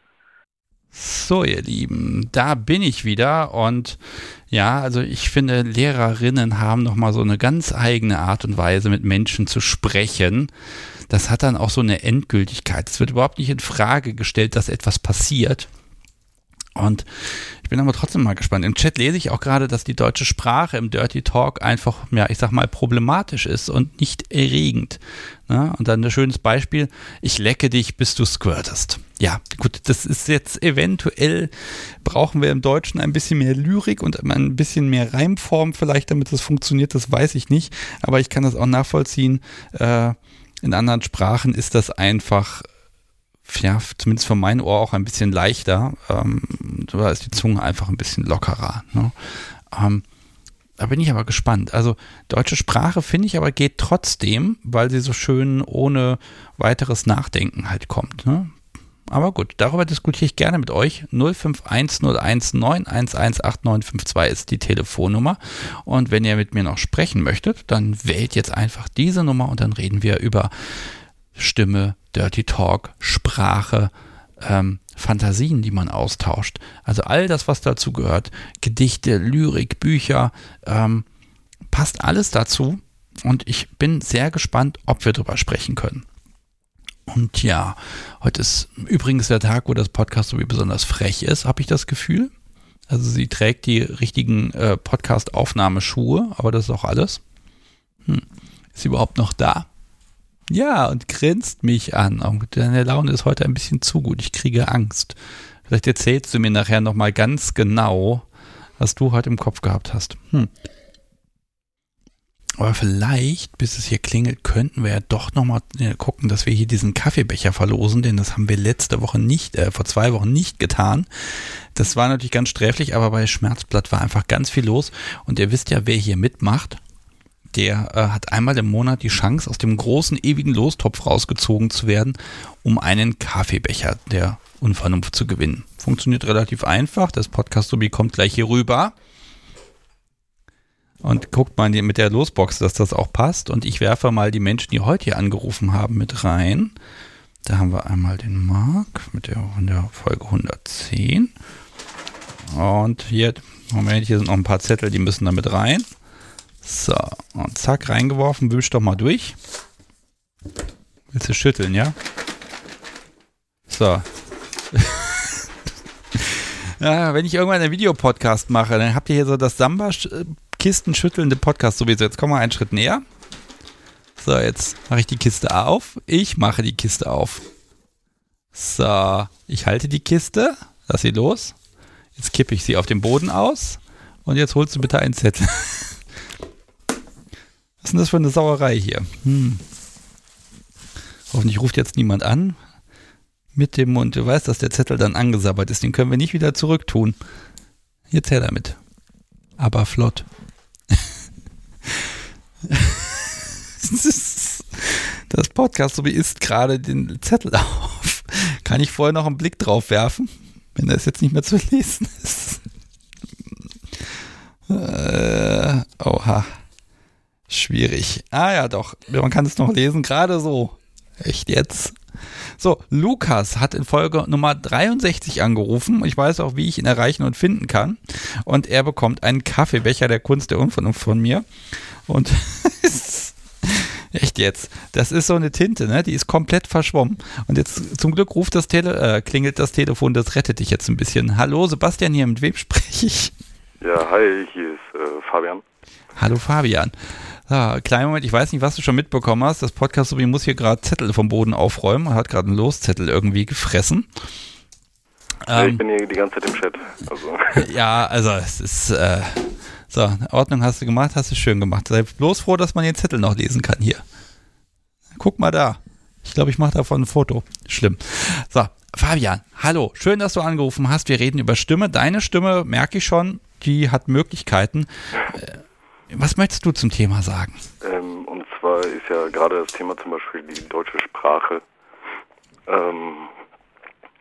So, ihr Lieben, da bin ich wieder und ja, also ich finde, Lehrerinnen haben nochmal so eine ganz eigene Art und Weise, mit Menschen zu sprechen. Das hat dann auch so eine Endgültigkeit. Es wird überhaupt nicht in Frage gestellt, dass etwas passiert. Und ich bin aber trotzdem mal gespannt. Im Chat lese ich auch gerade, dass die deutsche Sprache im Dirty Talk einfach, ja, ich sag mal, problematisch ist und nicht erregend. Ne? Und dann ein schönes Beispiel, ich lecke dich, bis du squirtest. Ja, gut, das ist jetzt eventuell, brauchen wir im Deutschen ein bisschen mehr Lyrik und ein bisschen mehr Reimform vielleicht, damit das funktioniert, das weiß ich nicht. Aber ich kann das auch nachvollziehen. Äh, in anderen Sprachen ist das einfach ja, zumindest von meinem Ohr auch ein bisschen leichter. Ähm, da ist die Zunge einfach ein bisschen lockerer. Ne? Ähm, da bin ich aber gespannt. Also deutsche Sprache finde ich aber geht trotzdem, weil sie so schön ohne weiteres Nachdenken halt kommt. Ne? Aber gut, darüber diskutiere ich gerne mit euch. 051019118952 ist die Telefonnummer. Und wenn ihr mit mir noch sprechen möchtet, dann wählt jetzt einfach diese Nummer und dann reden wir über Stimme, Dirty Talk, Sprache, ähm, Fantasien, die man austauscht. Also all das, was dazu gehört, Gedichte, Lyrik, Bücher, ähm, passt alles dazu. Und ich bin sehr gespannt, ob wir darüber sprechen können. Und ja, heute ist übrigens der Tag, wo das Podcast so wie besonders frech ist, habe ich das Gefühl. Also sie trägt die richtigen äh, Podcast-Aufnahmeschuhe, aber das ist auch alles. Hm. Ist sie überhaupt noch da? Ja, und grinst mich an. Und deine Laune ist heute ein bisschen zu gut. Ich kriege Angst. Vielleicht erzählst du mir nachher nochmal ganz genau, was du heute im Kopf gehabt hast. Hm. Aber vielleicht, bis es hier klingelt, könnten wir ja doch nochmal äh, gucken, dass wir hier diesen Kaffeebecher verlosen, denn das haben wir letzte Woche nicht, äh, vor zwei Wochen nicht getan. Das war natürlich ganz sträflich, aber bei Schmerzblatt war einfach ganz viel los. Und ihr wisst ja, wer hier mitmacht der äh, hat einmal im Monat die Chance, aus dem großen ewigen Lostopf rausgezogen zu werden, um einen Kaffeebecher der Unvernunft zu gewinnen. Funktioniert relativ einfach. Das Podcast-Subi kommt gleich hier rüber und guckt mal mit der Losbox, dass das auch passt. Und ich werfe mal die Menschen, die heute hier angerufen haben, mit rein. Da haben wir einmal den Mark mit der, der Folge 110. Und hier, Moment, hier sind noch ein paar Zettel, die müssen da mit rein. So, und zack, reingeworfen, wisch doch mal durch. Willst du schütteln, ja? So. <laughs> ja, wenn ich irgendwann einen Videopodcast mache, dann habt ihr hier so das Samba-Kisten schüttelnde Podcast sowieso. Jetzt kommen wir einen Schritt näher. So, jetzt mache ich die Kiste auf. Ich mache die Kiste auf. So, ich halte die Kiste, lass sie los. Jetzt kippe ich sie auf den Boden aus. Und jetzt holst du bitte einen Zettel. <laughs> Was ist denn das für eine Sauerei hier? Hm. Hoffentlich ruft jetzt niemand an mit dem Mund. Du weißt, dass der Zettel dann angesabbert ist. Den können wir nicht wieder zurücktun. Jetzt her damit. Aber flott. <laughs> das Podcast so wie ist gerade den Zettel auf. Kann ich vorher noch einen Blick drauf werfen, wenn das jetzt nicht mehr zu lesen ist? Äh, oha. Schwierig. Ah ja, doch. Man kann es noch lesen, gerade so. Echt jetzt? So, Lukas hat in Folge Nummer 63 angerufen. Ich weiß auch, wie ich ihn erreichen und finden kann. Und er bekommt einen Kaffeebecher der Kunst der Unvernunft von mir. Und <laughs> echt jetzt. Das ist so eine Tinte, ne? Die ist komplett verschwommen. Und jetzt zum Glück ruft das Tele äh, klingelt das Telefon, das rettet dich jetzt ein bisschen. Hallo Sebastian hier, mit wem spreche ich? Ja, hi, hier ist äh, Fabian. Hallo Fabian. Ja, kleinen Moment, ich weiß nicht, was du schon mitbekommen hast. Das Podcast Sobi muss hier gerade Zettel vom Boden aufräumen. Er hat gerade einen Loszettel irgendwie gefressen. Ja, ich ähm, bin hier die ganze Zeit im Chat. Also. <laughs> ja, also es ist äh, so, Ordnung hast du gemacht, hast du schön gemacht. Sei bloß froh, dass man den Zettel noch lesen kann hier. Guck mal da. Ich glaube, ich mache davon ein Foto. Schlimm. So, Fabian, hallo. Schön, dass du angerufen hast. Wir reden über Stimme. Deine Stimme, merke ich schon, die hat Möglichkeiten. <laughs> Was möchtest du zum Thema sagen? Ähm, und zwar ist ja gerade das Thema zum Beispiel die deutsche Sprache. Ähm,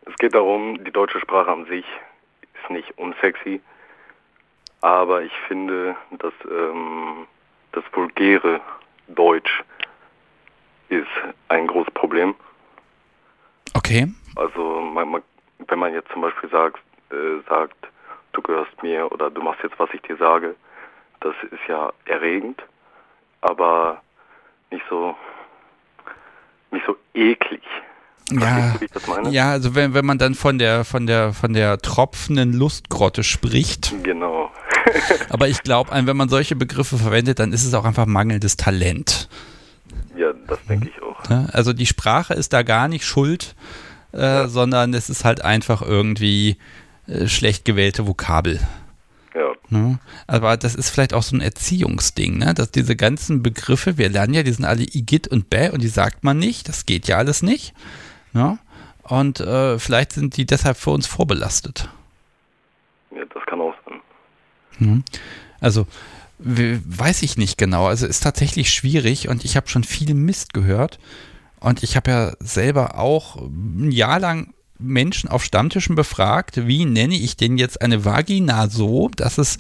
es geht darum, die deutsche Sprache an sich ist nicht unsexy, aber ich finde, dass ähm, das vulgäre Deutsch ist ein großes Problem. Okay. Also man, man, wenn man jetzt zum Beispiel sagt, äh, sagt, du gehörst mir oder du machst jetzt, was ich dir sage, das ist ja erregend, aber nicht so nicht so eklig. Ja, ja, also wenn, wenn man dann von der von der von der tropfenden Lustgrotte spricht. Genau. <laughs> aber ich glaube, wenn man solche Begriffe verwendet, dann ist es auch einfach mangelndes Talent. Ja, das denke ich auch. Also die Sprache ist da gar nicht schuld, äh, ja. sondern es ist halt einfach irgendwie äh, schlecht gewählte Vokabel. Ne? Aber das ist vielleicht auch so ein Erziehungsding, ne? dass diese ganzen Begriffe, wir lernen ja, die sind alle Igit und Bä und die sagt man nicht, das geht ja alles nicht. Ne? Und äh, vielleicht sind die deshalb für uns vorbelastet. Ja, das kann auch sein. Mhm. Also, weiß ich nicht genau. Also ist tatsächlich schwierig und ich habe schon viel Mist gehört. Und ich habe ja selber auch ein Jahr lang Menschen auf Stammtischen befragt, wie nenne ich denn jetzt eine Vagina so, dass es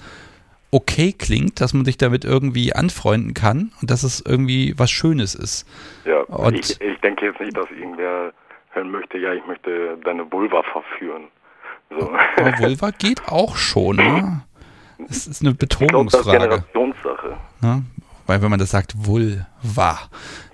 okay klingt, dass man sich damit irgendwie anfreunden kann und dass es irgendwie was Schönes ist. Ja, und ich, ich denke jetzt nicht, dass irgendwer hören möchte, ja, ich möchte deine Vulva verführen. So. Aber Vulva geht auch schon, ne? <laughs> Das ist eine Betonungsfrage. Ich glaub, das ist Generationssache. Ne? Weil wenn man das sagt, Vulva.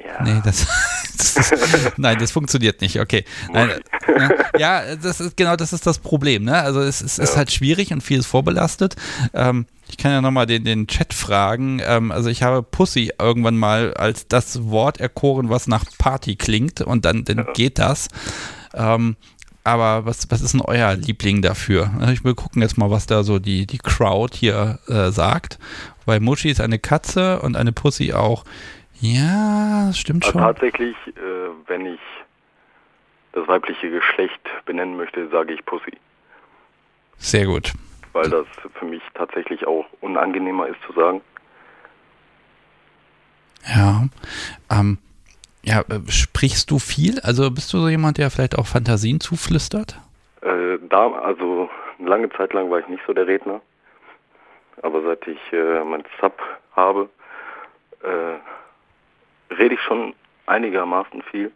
Ja. Nee, das, <laughs> das ist, nein, das funktioniert nicht. Okay. Nein, ne? ja, das ist genau das ist das Problem. Ne? Also es, es ja. ist halt schwierig und vieles vorbelastet. Ähm, ich kann ja nochmal den, den Chat fragen. Ähm, also ich habe Pussy irgendwann mal als das Wort erkoren, was nach Party klingt und dann, dann ja. geht das. Ähm, aber was, was ist denn euer Liebling dafür? Also ich will gucken jetzt mal, was da so die, die Crowd hier äh, sagt. Weil Muschi ist eine Katze und eine Pussy auch. Ja, das stimmt also schon. Tatsächlich, äh, wenn ich das weibliche Geschlecht benennen möchte, sage ich Pussy. Sehr gut. Weil das für mich tatsächlich auch unangenehmer ist zu sagen. Ja. Ähm, ja, äh, sprichst du viel? Also bist du so jemand, der vielleicht auch Fantasien zuflüstert? Äh, da, also eine lange Zeit lang war ich nicht so der Redner. Aber seit ich äh, mein Sub habe, äh, rede ich schon einigermaßen viel.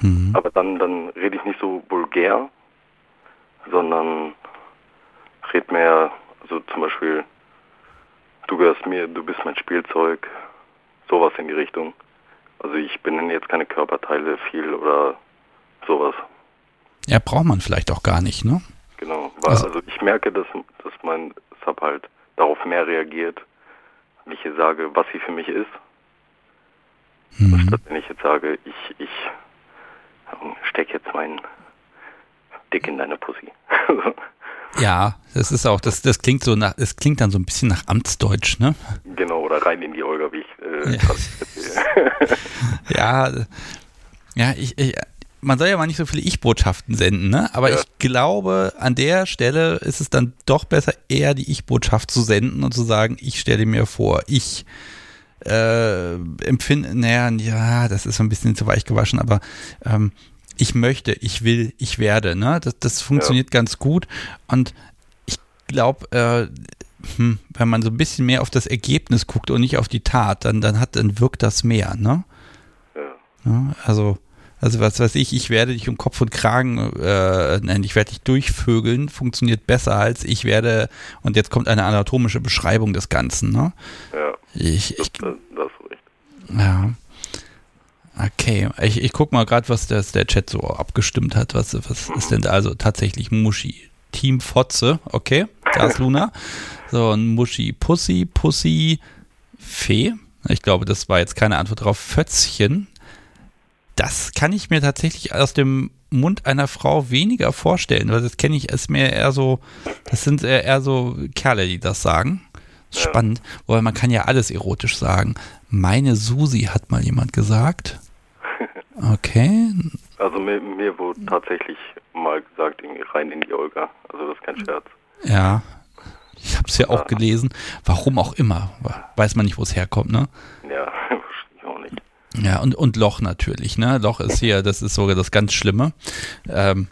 Mhm. Aber dann, dann rede ich nicht so vulgär, sondern rede mehr, also zum Beispiel, du gehörst mir, du bist mein Spielzeug, sowas in die Richtung. Also ich benenne jetzt keine Körperteile viel oder sowas. Ja, braucht man vielleicht auch gar nicht, ne? Genau, weil also, also ich merke, dass, dass mein Sub halt darauf mehr reagiert, wenn ich hier sage, was sie für mich ist. Mhm. Statt wenn ich jetzt sage, ich, ich steck jetzt meinen Dick in deine Pussy. <laughs> ja, das ist auch, das, das klingt so nach, es klingt dann so ein bisschen nach Amtsdeutsch, ne? Genau, oder rein in die Olga, wie ich äh, ja. <laughs> ja, ja, ich, ich, man soll ja mal nicht so viele Ich-Botschaften senden, ne? Aber ja. ich glaube, an der Stelle ist es dann doch besser, eher die Ich-Botschaft zu senden und zu sagen, ich stelle mir vor, ich äh, empfinde, naja, ja, das ist so ein bisschen zu weich gewaschen, aber ähm, ich möchte, ich will, ich werde, ne? Das, das funktioniert ja. ganz gut und ich glaube, äh, hm, wenn man so ein bisschen mehr auf das Ergebnis guckt und nicht auf die Tat, dann, dann hat, dann wirkt das mehr, ne? Ja. ja also, also was weiß ich, ich werde dich um Kopf und Kragen, äh, nein, ich werde dich durchvögeln, funktioniert besser als ich werde, und jetzt kommt eine anatomische Beschreibung des Ganzen, ne? Ja. Ich, ich, das, das ist. Ja. Okay, ich, ich guck mal gerade, was das, der Chat so abgestimmt hat. Was, was ist denn da? Also tatsächlich Muschi. Team Fotze, okay, da ist Luna. <laughs> So, ein Muschi Pussy, Pussy Fee. Ich glaube, das war jetzt keine Antwort drauf. Fötzchen. Das kann ich mir tatsächlich aus dem Mund einer Frau weniger vorstellen, weil das kenne ich, ist mir eher so, das sind eher, eher so Kerle, die das sagen. Spannend, weil man kann ja alles erotisch sagen. Meine Susi hat mal jemand gesagt. <laughs> Okay. Also mir, mir wurde tatsächlich mal gesagt, rein in die Olga. Also das ist kein Scherz. Ja, ich habe es ja auch gelesen. Warum auch immer. Weiß man nicht, wo es herkommt, ne? Ja. Ja, und, und Loch natürlich, ne? Loch ist hier, das ist sogar das ganz Schlimme. Ähm,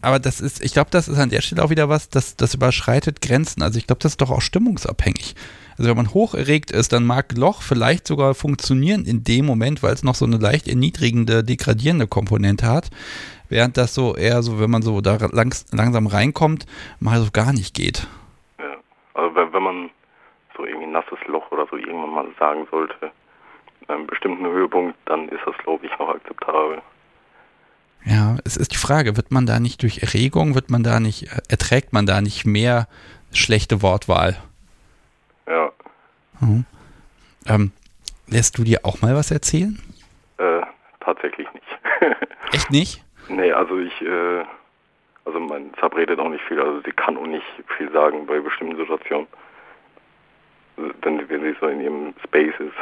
aber das ist, ich glaube, das ist an der Stelle auch wieder was, das, das überschreitet Grenzen. Also ich glaube, das ist doch auch stimmungsabhängig. Also wenn man hoch erregt ist, dann mag Loch vielleicht sogar funktionieren in dem Moment, weil es noch so eine leicht erniedrigende, degradierende Komponente hat während das so eher so, wenn man so da langs, langsam reinkommt, mal so gar nicht geht. Ja, also wenn, wenn man so irgendwie nasses Loch oder so irgendwann mal sagen sollte, einem bestimmten Höhepunkt, dann ist das, glaube ich, noch akzeptabel. Ja, es ist die Frage, wird man da nicht durch Erregung, wird man da nicht, äh, erträgt man da nicht mehr schlechte Wortwahl? Ja. Mhm. Ähm, lässt du dir auch mal was erzählen? Äh, tatsächlich nicht. <laughs> Echt nicht? Nee, also ich, äh, also mein Sub redet auch nicht viel, also sie kann auch nicht viel sagen bei bestimmten Situationen. Wenn sie so in ihrem Space ist,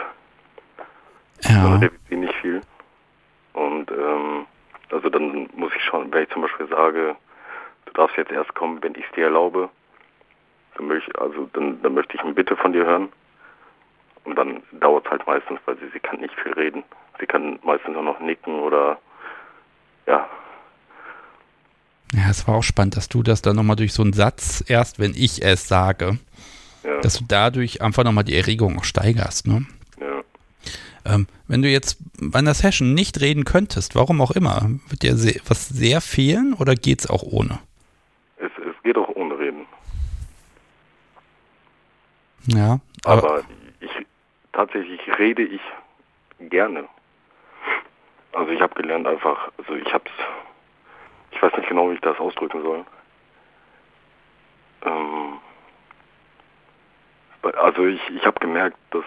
ja. dann redet sie nicht viel. Und ähm, also dann muss ich schon, wenn ich zum Beispiel sage, du darfst jetzt erst kommen, wenn ich es dir erlaube, dann möchte, also dann, dann möchte ich eine Bitte von dir hören. Und dann dauert es halt meistens, weil sie, sie kann nicht viel reden. Sie kann meistens auch noch nicken oder ja. Ja, es war auch spannend, dass du das dann nochmal durch so einen Satz, erst wenn ich es sage, ja. dass du dadurch einfach nochmal die Erregung auch steigerst, ne? Ähm, wenn du jetzt bei einer Session nicht reden könntest, warum auch immer, wird dir was sehr fehlen oder geht es auch ohne? Es, es geht auch ohne Reden. Ja. Aber, aber ich tatsächlich rede ich gerne. Also ich habe gelernt einfach, also ich habe ich weiß nicht genau, wie ich das ausdrücken soll. Ähm, also ich, ich habe gemerkt, dass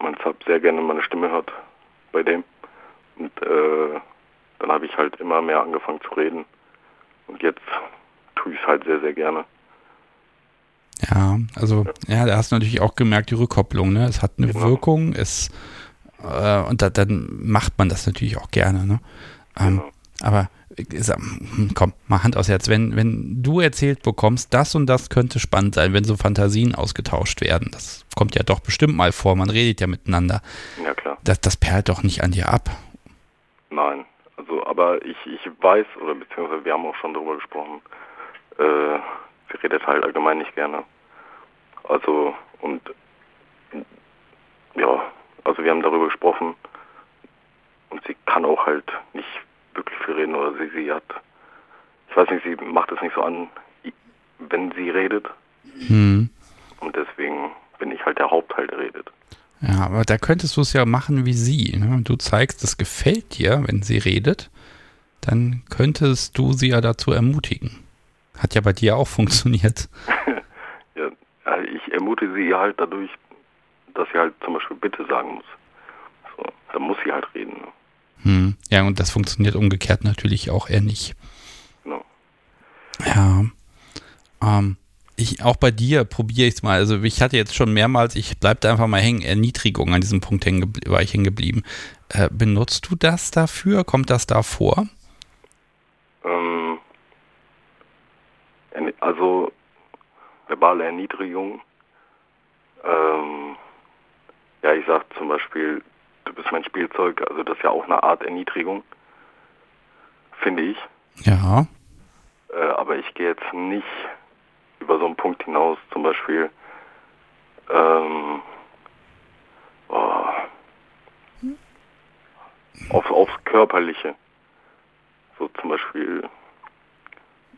mein Sub sehr gerne meine Stimme hört bei dem. Und äh, dann habe ich halt immer mehr angefangen zu reden. Und jetzt tue ich es halt sehr, sehr gerne. Ja, also ja, da hast du natürlich auch gemerkt, die Rückkopplung, ne? Es hat eine genau. Wirkung, es äh, und da, dann macht man das natürlich auch gerne, ne? Ähm, genau. Aber sag, hm, komm, mal Hand aus Herz, wenn, wenn du erzählt bekommst, das und das könnte spannend sein, wenn so Fantasien ausgetauscht werden, das kommt ja doch bestimmt mal vor, man redet ja miteinander. Ja, klar. Das, das perlt doch nicht an dir ab. Nein, also aber ich, ich weiß, oder beziehungsweise wir haben auch schon darüber gesprochen, äh, sie redet halt allgemein nicht gerne. Also, und ja, also wir haben darüber gesprochen und sie kann auch halt nicht wirklich viel reden oder sie, sie hat, ich weiß nicht, sie macht es nicht so an, wenn sie redet. Hm. Und deswegen bin ich halt der Hauptteil, der redet. Ja, aber da könntest du es ja machen wie sie. Ne? Du zeigst, es gefällt dir, wenn sie redet, dann könntest du sie ja dazu ermutigen. Hat ja bei dir auch <laughs> funktioniert. ja, ich ermute sie halt dadurch, dass sie halt zum Beispiel Bitte sagen muss. So, dann muss sie halt reden. Ne? Hm. Ja, und das funktioniert umgekehrt natürlich auch eher nicht. Genau. Ja. Ähm, ich, auch bei dir probiere ich es mal. Also ich hatte jetzt schon mehrmals, ich bleibe da einfach mal hängen, Erniedrigung an diesem Punkt hängen, war ich hängen geblieben. Äh, benutzt du das dafür? Kommt das da vor? Ähm, also verbale Erniedrigung. Ähm, ja, ich sag zum Beispiel, du bist mein Spielzeug, also das ist ja auch eine Art Erniedrigung, finde ich. Ja. Äh, aber ich gehe jetzt nicht über so einen Punkt hinaus, zum Beispiel, ähm, oh, auf, aufs Körperliche. So zum Beispiel,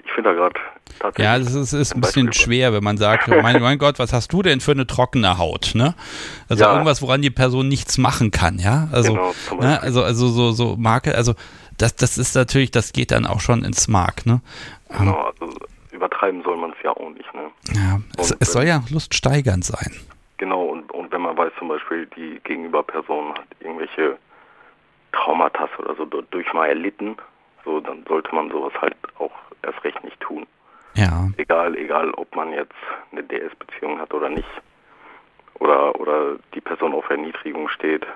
ich finde da gerade tatsächlich. Ja, das ist, ist ein bisschen schwer, wenn man sagt, <laughs> mein, mein, Gott, was hast du denn für eine trockene Haut, ne? Also ja. irgendwas, woran die Person nichts machen kann, ja? Also, genau, ne? also, also so, so Marke, also das, das ist natürlich, das geht dann auch schon ins Mark, ne? Genau, also übertreiben soll man es ja auch nicht, ne? Ja, es, es soll ja luststeigernd sein. Genau, und, und wenn man weiß zum Beispiel, die Gegenüberperson hat irgendwelche Traumata oder so durch mal erlitten, so, dann sollte man sowas halt auch erst recht nicht tun. Ja. Egal, egal, ob man jetzt eine DS-Beziehung hat oder nicht. Oder, oder die Person auf Erniedrigung steht.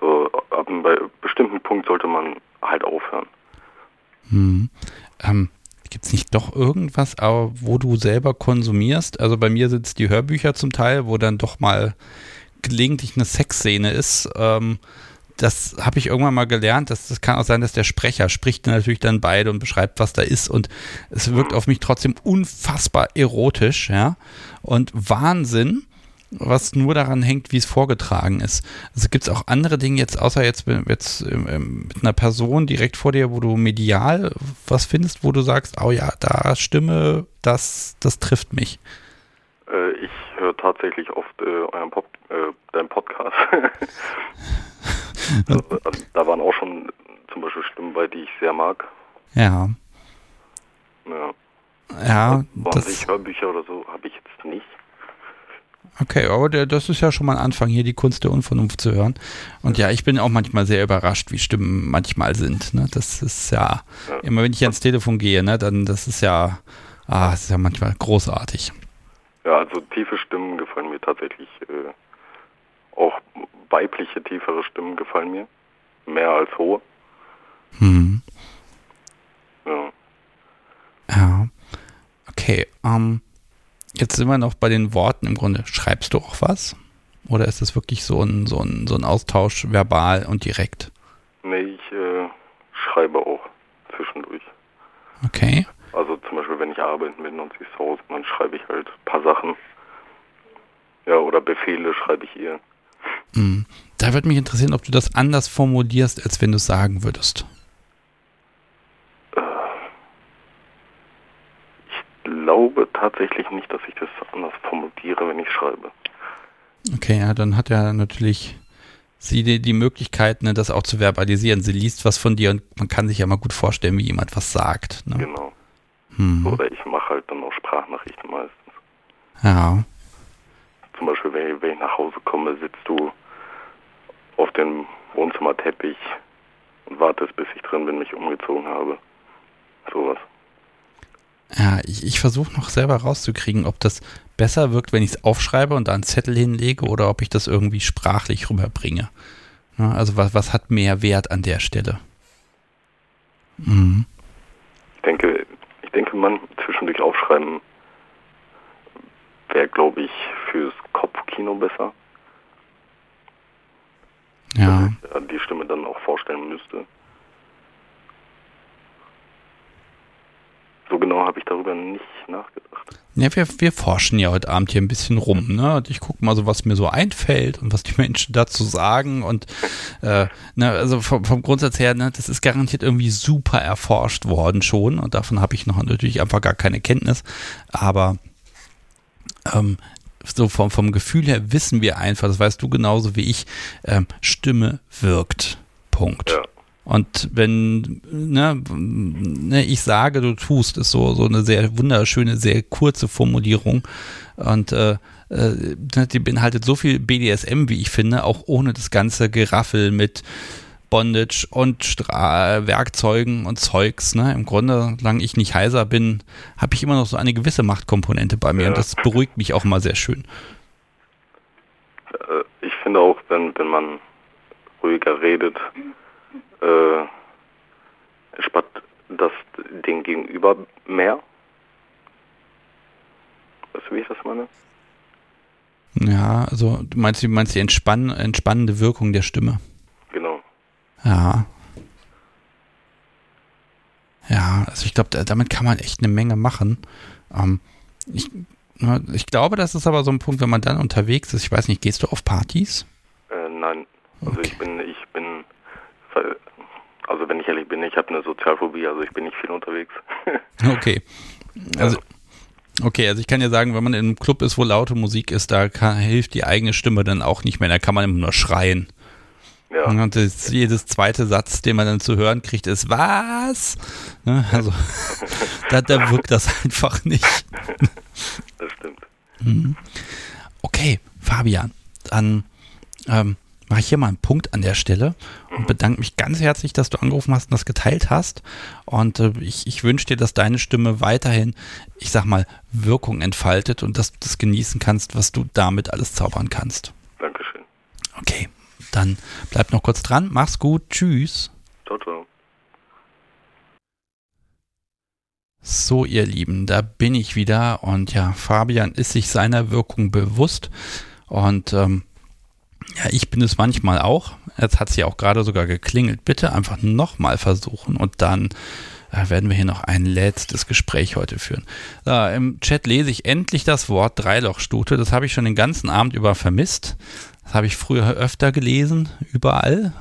So, ab einem bestimmten Punkt sollte man halt aufhören. Hm. Ähm, Gibt es nicht doch irgendwas, wo du selber konsumierst? Also bei mir sind es die Hörbücher zum Teil, wo dann doch mal gelegentlich eine Sexszene ist. Ähm, das habe ich irgendwann mal gelernt. Das, das kann auch sein, dass der Sprecher spricht natürlich dann beide und beschreibt, was da ist. Und es wirkt auf mich trotzdem unfassbar erotisch, ja. Und Wahnsinn, was nur daran hängt, wie es vorgetragen ist. Also gibt es auch andere Dinge jetzt, außer jetzt, jetzt ähm, mit einer Person direkt vor dir, wo du medial was findest, wo du sagst, oh ja, da Stimme, das, das trifft mich. Äh, ich höre tatsächlich oft äh, euren Pop, äh, deinen Podcast. <laughs> <laughs> also, da waren auch schon zum Beispiel Stimmen wobei die ich sehr mag. Ja. Ja. Ja, das. Sich Hörbücher oder so habe ich jetzt nicht. Okay, aber der, das ist ja schon mal ein Anfang, hier die Kunst der Unvernunft zu hören. Und ja, ich bin auch manchmal sehr überrascht, wie Stimmen manchmal sind. Ne? Das ist ja, ja, immer wenn ich ans Telefon gehe, ne, dann das ist ja, ah, das ist ja manchmal großartig. Ja, also tiefe Stimmen gefallen mir tatsächlich. Äh, auch weibliche, tiefere Stimmen gefallen mir. Mehr als hohe. Hm. Ja. Ja. Okay, ähm, jetzt sind wir noch bei den Worten im Grunde. Schreibst du auch was? Oder ist das wirklich so ein, so ein, so ein Austausch verbal und direkt? Nee, ich äh, schreibe auch zwischendurch. Okay. Also zum Beispiel, wenn ich arbeiten bin und sie ist zu Hause, dann schreibe ich halt ein paar Sachen. Ja, oder Befehle schreibe ich ihr. Mhm. Da würde mich interessieren, ob du das anders formulierst, als wenn du es sagen würdest. glaube tatsächlich nicht, dass ich das anders formuliere, wenn ich schreibe. Okay, ja, dann hat er natürlich sie die, die Möglichkeit, ne, das auch zu verbalisieren. Sie liest was von dir und man kann sich ja mal gut vorstellen, wie jemand was sagt. Ne? Genau. Hm. Oder ich mache halt dann auch Sprachnachrichten meistens. Ja. Zum Beispiel, wenn ich, wenn ich nach Hause komme, sitzt du auf dem Wohnzimmerteppich und wartest, bis ich drin bin, mich umgezogen habe. Sowas. Ja, ich, ich versuche noch selber rauszukriegen, ob das besser wirkt, wenn ich es aufschreibe und da einen Zettel hinlege oder ob ich das irgendwie sprachlich rüberbringe. Ja, also was, was hat mehr Wert an der Stelle? Mhm. Ich denke, denke, man zwischendurch aufschreiben wäre, glaube ich, fürs Kopfkino besser. Ja. Dass die Stimme dann auch vorstellen müsste. so genau habe ich darüber nicht nachgedacht. Ja, wir, wir forschen ja heute Abend hier ein bisschen rum, ne? Und ich gucke mal so, was mir so einfällt und was die <laughs> Menschen dazu sagen. Und äh, ne, also vom, vom Grundsatz her, ne, das ist garantiert irgendwie super erforscht worden schon. Und davon habe ich noch natürlich einfach gar keine Kenntnis. Aber ähm, so vom, vom Gefühl her wissen wir einfach, das weißt du genauso wie ich, ähm, Stimme wirkt. Punkt. Ja. Und wenn ne, ne, ich sage, du tust, ist so, so eine sehr wunderschöne, sehr kurze Formulierung. Und äh, äh, ne, die beinhaltet so viel BDSM, wie ich finde, auch ohne das ganze Geraffel mit Bondage und Stra Werkzeugen und Zeugs. Ne? Im Grunde, solange ich nicht heiser bin, habe ich immer noch so eine gewisse Machtkomponente bei mir ja. und das beruhigt mich auch mal sehr schön. Äh, ich finde auch, wenn, wenn man ruhiger redet, äh, spart das den Gegenüber mehr. Weißt du, wie ich das meine? Ja, also du meinst, du meinst die entspann entspannende Wirkung der Stimme. Genau. Ja. Ja, also ich glaube, damit kann man echt eine Menge machen. Ähm, ich, ich glaube, das ist aber so ein Punkt, wenn man dann unterwegs ist. Ich weiß nicht, gehst du auf Partys? Äh, nein. Also okay. ich bin, ich bin also wenn ich ehrlich bin, ich habe eine Sozialphobie, also ich bin nicht viel unterwegs. <laughs> okay. Also Okay, also ich kann ja sagen, wenn man in einem Club ist, wo laute Musik ist, da kann, hilft die eigene Stimme dann auch nicht mehr. Da kann man immer nur schreien. Ja. Und das, jedes zweite Satz, den man dann zu hören kriegt, ist was? Ne? Also <laughs> da, da wirkt das einfach nicht. Das stimmt. Mhm. Okay, Fabian, dann ähm, mache ich hier mal einen Punkt an der Stelle und bedanke mich ganz herzlich, dass du angerufen hast und das geteilt hast. Und äh, ich, ich wünsche dir, dass deine Stimme weiterhin, ich sag mal, Wirkung entfaltet und dass du das genießen kannst, was du damit alles zaubern kannst. Dankeschön. Okay, dann bleib noch kurz dran. Mach's gut. Tschüss. Ciao, ciao. So, ihr Lieben, da bin ich wieder und ja, Fabian ist sich seiner Wirkung bewusst und ähm, ja, ich bin es manchmal auch. Jetzt hat es ja auch gerade sogar geklingelt. Bitte einfach nochmal versuchen und dann äh, werden wir hier noch ein letztes Gespräch heute führen. Äh, Im Chat lese ich endlich das Wort Dreilochstute. Das habe ich schon den ganzen Abend über vermisst. Das habe ich früher öfter gelesen, überall.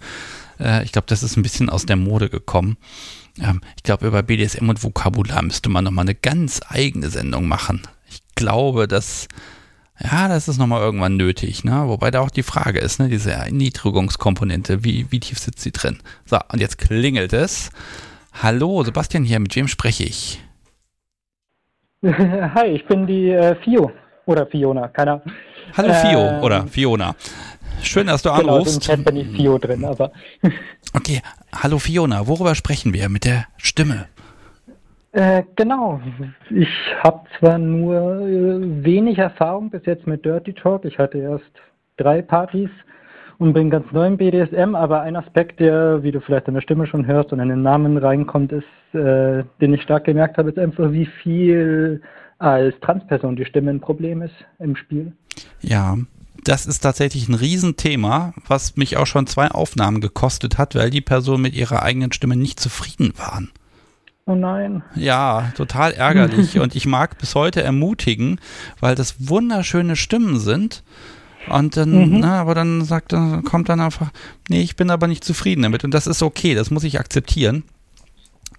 <laughs> äh, ich glaube, das ist ein bisschen aus der Mode gekommen. Ähm, ich glaube, über BDSM und Vokabular müsste man nochmal eine ganz eigene Sendung machen. Ich glaube, dass ja, das ist nochmal irgendwann nötig, ne? Wobei da auch die Frage ist, ne, diese Erniedrigungskomponente, wie, wie tief sitzt sie drin? So, und jetzt klingelt es. Hallo, Sebastian hier, mit wem spreche ich? <laughs> Hi, ich bin die äh, Fio oder Fiona, keiner. Hallo Fio äh, oder Fiona. Schön, dass du genau, anrufst. Genau, im Chat bin ich Fio drin, aber. okay, hallo Fiona, worüber sprechen wir mit der Stimme? Äh, genau. Ich habe zwar nur äh, wenig Erfahrung bis jetzt mit Dirty Talk. Ich hatte erst drei Partys und bin ganz neu im BDSM, aber ein Aspekt, der, wie du vielleicht in der Stimme schon hörst und in den Namen reinkommt, ist, äh, den ich stark gemerkt habe, ist einfach, wie viel als Transperson die Stimme ein Problem ist im Spiel. Ja, das ist tatsächlich ein Riesenthema, was mich auch schon zwei Aufnahmen gekostet hat, weil die Personen mit ihrer eigenen Stimme nicht zufrieden waren. Oh nein. Ja, total ärgerlich. <laughs> und ich mag bis heute ermutigen, weil das wunderschöne Stimmen sind. Und dann, mhm. na, aber dann sagt, dann kommt dann einfach, nee, ich bin aber nicht zufrieden damit. Und das ist okay, das muss ich akzeptieren.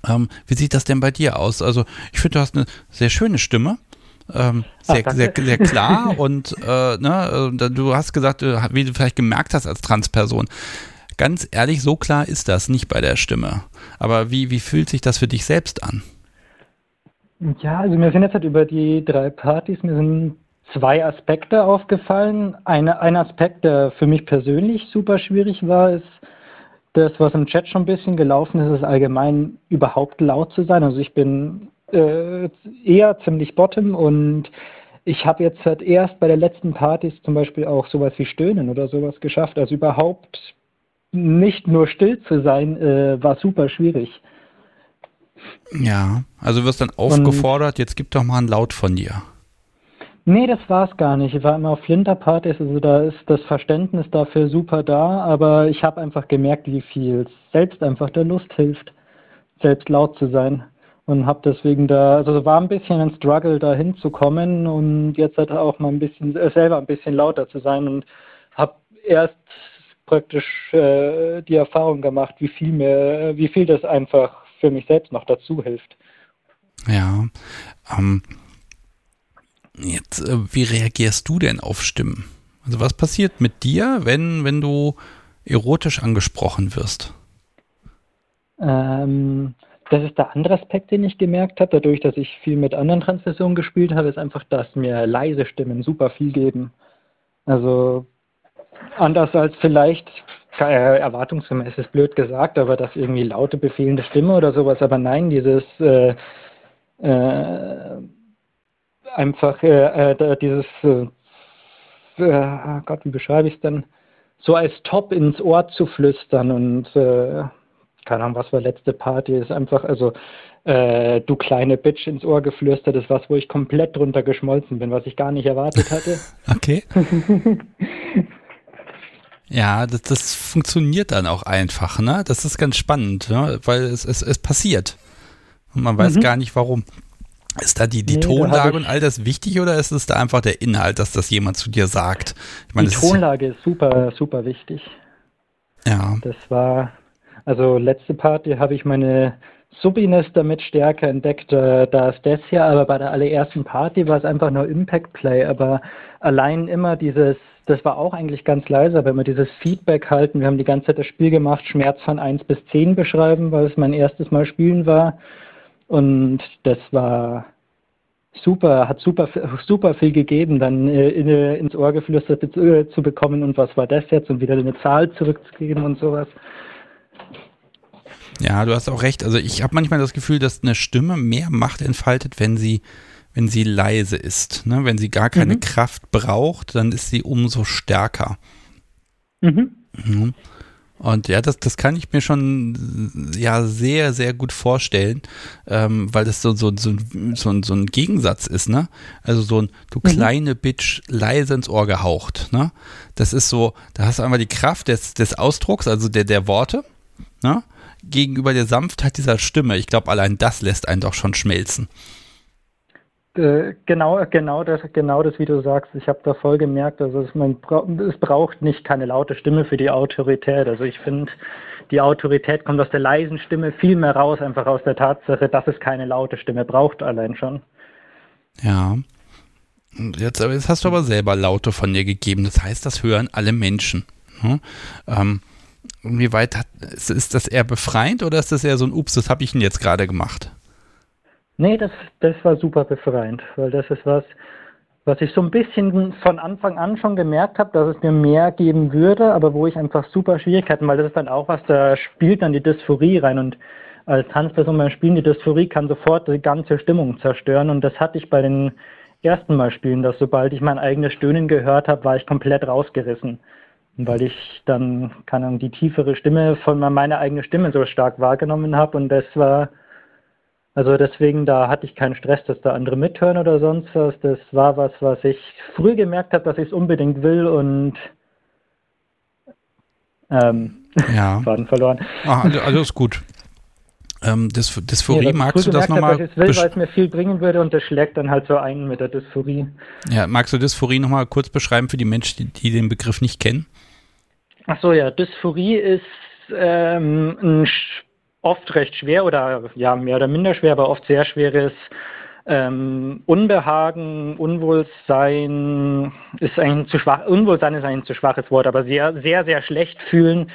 Ähm, wie sieht das denn bei dir aus? Also, ich finde, du hast eine sehr schöne Stimme. Ähm, sehr, Ach, sehr, sehr klar <laughs> und äh, ne, äh, du hast gesagt, äh, wie du vielleicht gemerkt hast als Transperson, Ganz ehrlich, so klar ist das nicht bei der Stimme. Aber wie, wie fühlt sich das für dich selbst an? Ja, also mir sind jetzt halt über die drei Partys, mir sind zwei Aspekte aufgefallen. Eine, ein Aspekt, der für mich persönlich super schwierig war, ist das, was im Chat schon ein bisschen gelaufen ist, ist allgemein überhaupt laut zu sein. Also ich bin äh, eher ziemlich bottom und ich habe jetzt halt erst bei der letzten Partys zum Beispiel auch sowas wie Stöhnen oder sowas geschafft. Also überhaupt nicht nur still zu sein, äh, war super schwierig. Ja, also wirst dann aufgefordert, Und, jetzt gib doch mal ein Laut von dir. Nee, das war es gar nicht. Ich war immer auf Flinterpartys, also da ist das Verständnis dafür super da, aber ich habe einfach gemerkt, wie viel selbst einfach der Lust hilft, selbst laut zu sein. Und habe deswegen da, also war ein bisschen ein Struggle, da hinzukommen und jetzt halt auch mal ein bisschen, äh, selber ein bisschen lauter zu sein und habe erst praktisch äh, die Erfahrung gemacht, wie viel mir, wie viel das einfach für mich selbst noch dazu hilft. Ja. Ähm, jetzt, äh, wie reagierst du denn auf Stimmen? Also was passiert mit dir, wenn, wenn du erotisch angesprochen wirst? Ähm, das ist der andere Aspekt, den ich gemerkt habe, dadurch, dass ich viel mit anderen Transversionen gespielt habe, ist einfach, dass mir leise Stimmen super viel geben. Also anders als vielleicht äh, erwartungsgemäß ist blöd gesagt, aber das irgendwie laute befehlende Stimme oder sowas. Aber nein, dieses äh, äh, einfach äh, äh dieses äh, oh Gott, wie beschreibe ich es denn? So als Top ins Ohr zu flüstern und keine Ahnung, was war letzte Party, ist einfach, also du kleine Bitch ins Ohr geflüstert ist was, wo ich komplett drunter geschmolzen bin, was ich gar nicht erwartet hatte. <laughs> okay. <laughs> Ja, das, das funktioniert dann auch einfach, ne? Das ist ganz spannend, ne? weil es, es, es passiert. Und man weiß mhm. gar nicht warum. Ist da die, die nee, Tonlage und all das wichtig oder ist es da einfach der Inhalt, dass das jemand zu dir sagt? Ich meine, die Tonlage ist, ist super, super wichtig. Ja. Das war, also letzte Party habe ich meine Subiness damit stärker entdeckt, äh, da ist das hier, aber bei der allerersten Party war es einfach nur Impact Play, aber allein immer dieses das war auch eigentlich ganz leise, wenn wir dieses Feedback halten. Wir haben die ganze Zeit das Spiel gemacht, Schmerz von 1 bis 10 beschreiben, weil es mein erstes Mal spielen war. Und das war super, hat super, super viel gegeben, dann äh, in, ins Ohr geflüstert äh, zu bekommen und was war das jetzt und wieder eine Zahl zurückzugeben und sowas. Ja, du hast auch recht. Also ich habe manchmal das Gefühl, dass eine Stimme mehr Macht entfaltet, wenn sie wenn sie leise ist. Ne? Wenn sie gar keine mhm. Kraft braucht, dann ist sie umso stärker. Mhm. Mhm. Und ja, das, das kann ich mir schon ja sehr, sehr gut vorstellen, ähm, weil das so, so, so, so, so ein Gegensatz ist, ne? Also so ein, du mhm. kleine Bitch, leise ins Ohr gehaucht, ne? Das ist so, da hast du einmal die Kraft des, des Ausdrucks, also der, der Worte, ne? Gegenüber der Sanftheit dieser Stimme. Ich glaube, allein das lässt einen doch schon schmelzen. Äh, genau, genau das, genau das, wie du sagst. Ich habe da voll gemerkt, also es, man, es braucht nicht keine laute Stimme für die Autorität. Also ich finde, die Autorität kommt aus der leisen Stimme viel mehr raus, einfach aus der Tatsache, dass es keine laute Stimme braucht, allein schon. Ja. Jetzt, jetzt hast du aber selber Laute von dir gegeben. Das heißt, das hören alle Menschen. Hm? Ähm, inwieweit hat, ist, ist, das eher befreiend oder ist das eher so ein Ups, das habe ich ihn jetzt gerade gemacht? Nee, das, das war super befreiend, weil das ist was, was ich so ein bisschen von Anfang an schon gemerkt habe, dass es mir mehr geben würde, aber wo ich einfach super Schwierigkeiten, weil das ist dann auch was, da spielt dann die Dysphorie rein und als Tanzperson beim Spielen, die Dysphorie kann sofort die ganze Stimmung zerstören und das hatte ich bei den ersten Mal spielen, dass sobald ich mein eigenes Stöhnen gehört habe, war ich komplett rausgerissen. Weil ich dann, keine Ahnung, die tiefere Stimme von meiner eigenen Stimme so stark wahrgenommen habe und das war, also deswegen, da hatte ich keinen Stress, dass da andere mithören oder sonst was. Das war was, was ich früh gemerkt habe, dass ich es unbedingt will und ähm, ja. <laughs> Faden verloren. Ah, also, also ist gut. Ähm, Dys Dysphorie, ja, magst du das nochmal? Ich will, weil es mir viel bringen würde und das schlägt dann halt so ein mit der Dysphorie. Ja, magst du Dysphorie nochmal kurz beschreiben für die Menschen, die, die, den Begriff nicht kennen? Ach so, ja, Dysphorie ist ähm, ein oft recht schwer oder ja, mehr oder minder schwer, aber oft sehr schweres ähm, Unbehagen, Unwohlsein ist ein zu schwach, Unwohlsein ist ein zu schwaches Wort, aber sehr, sehr, sehr schlecht fühlen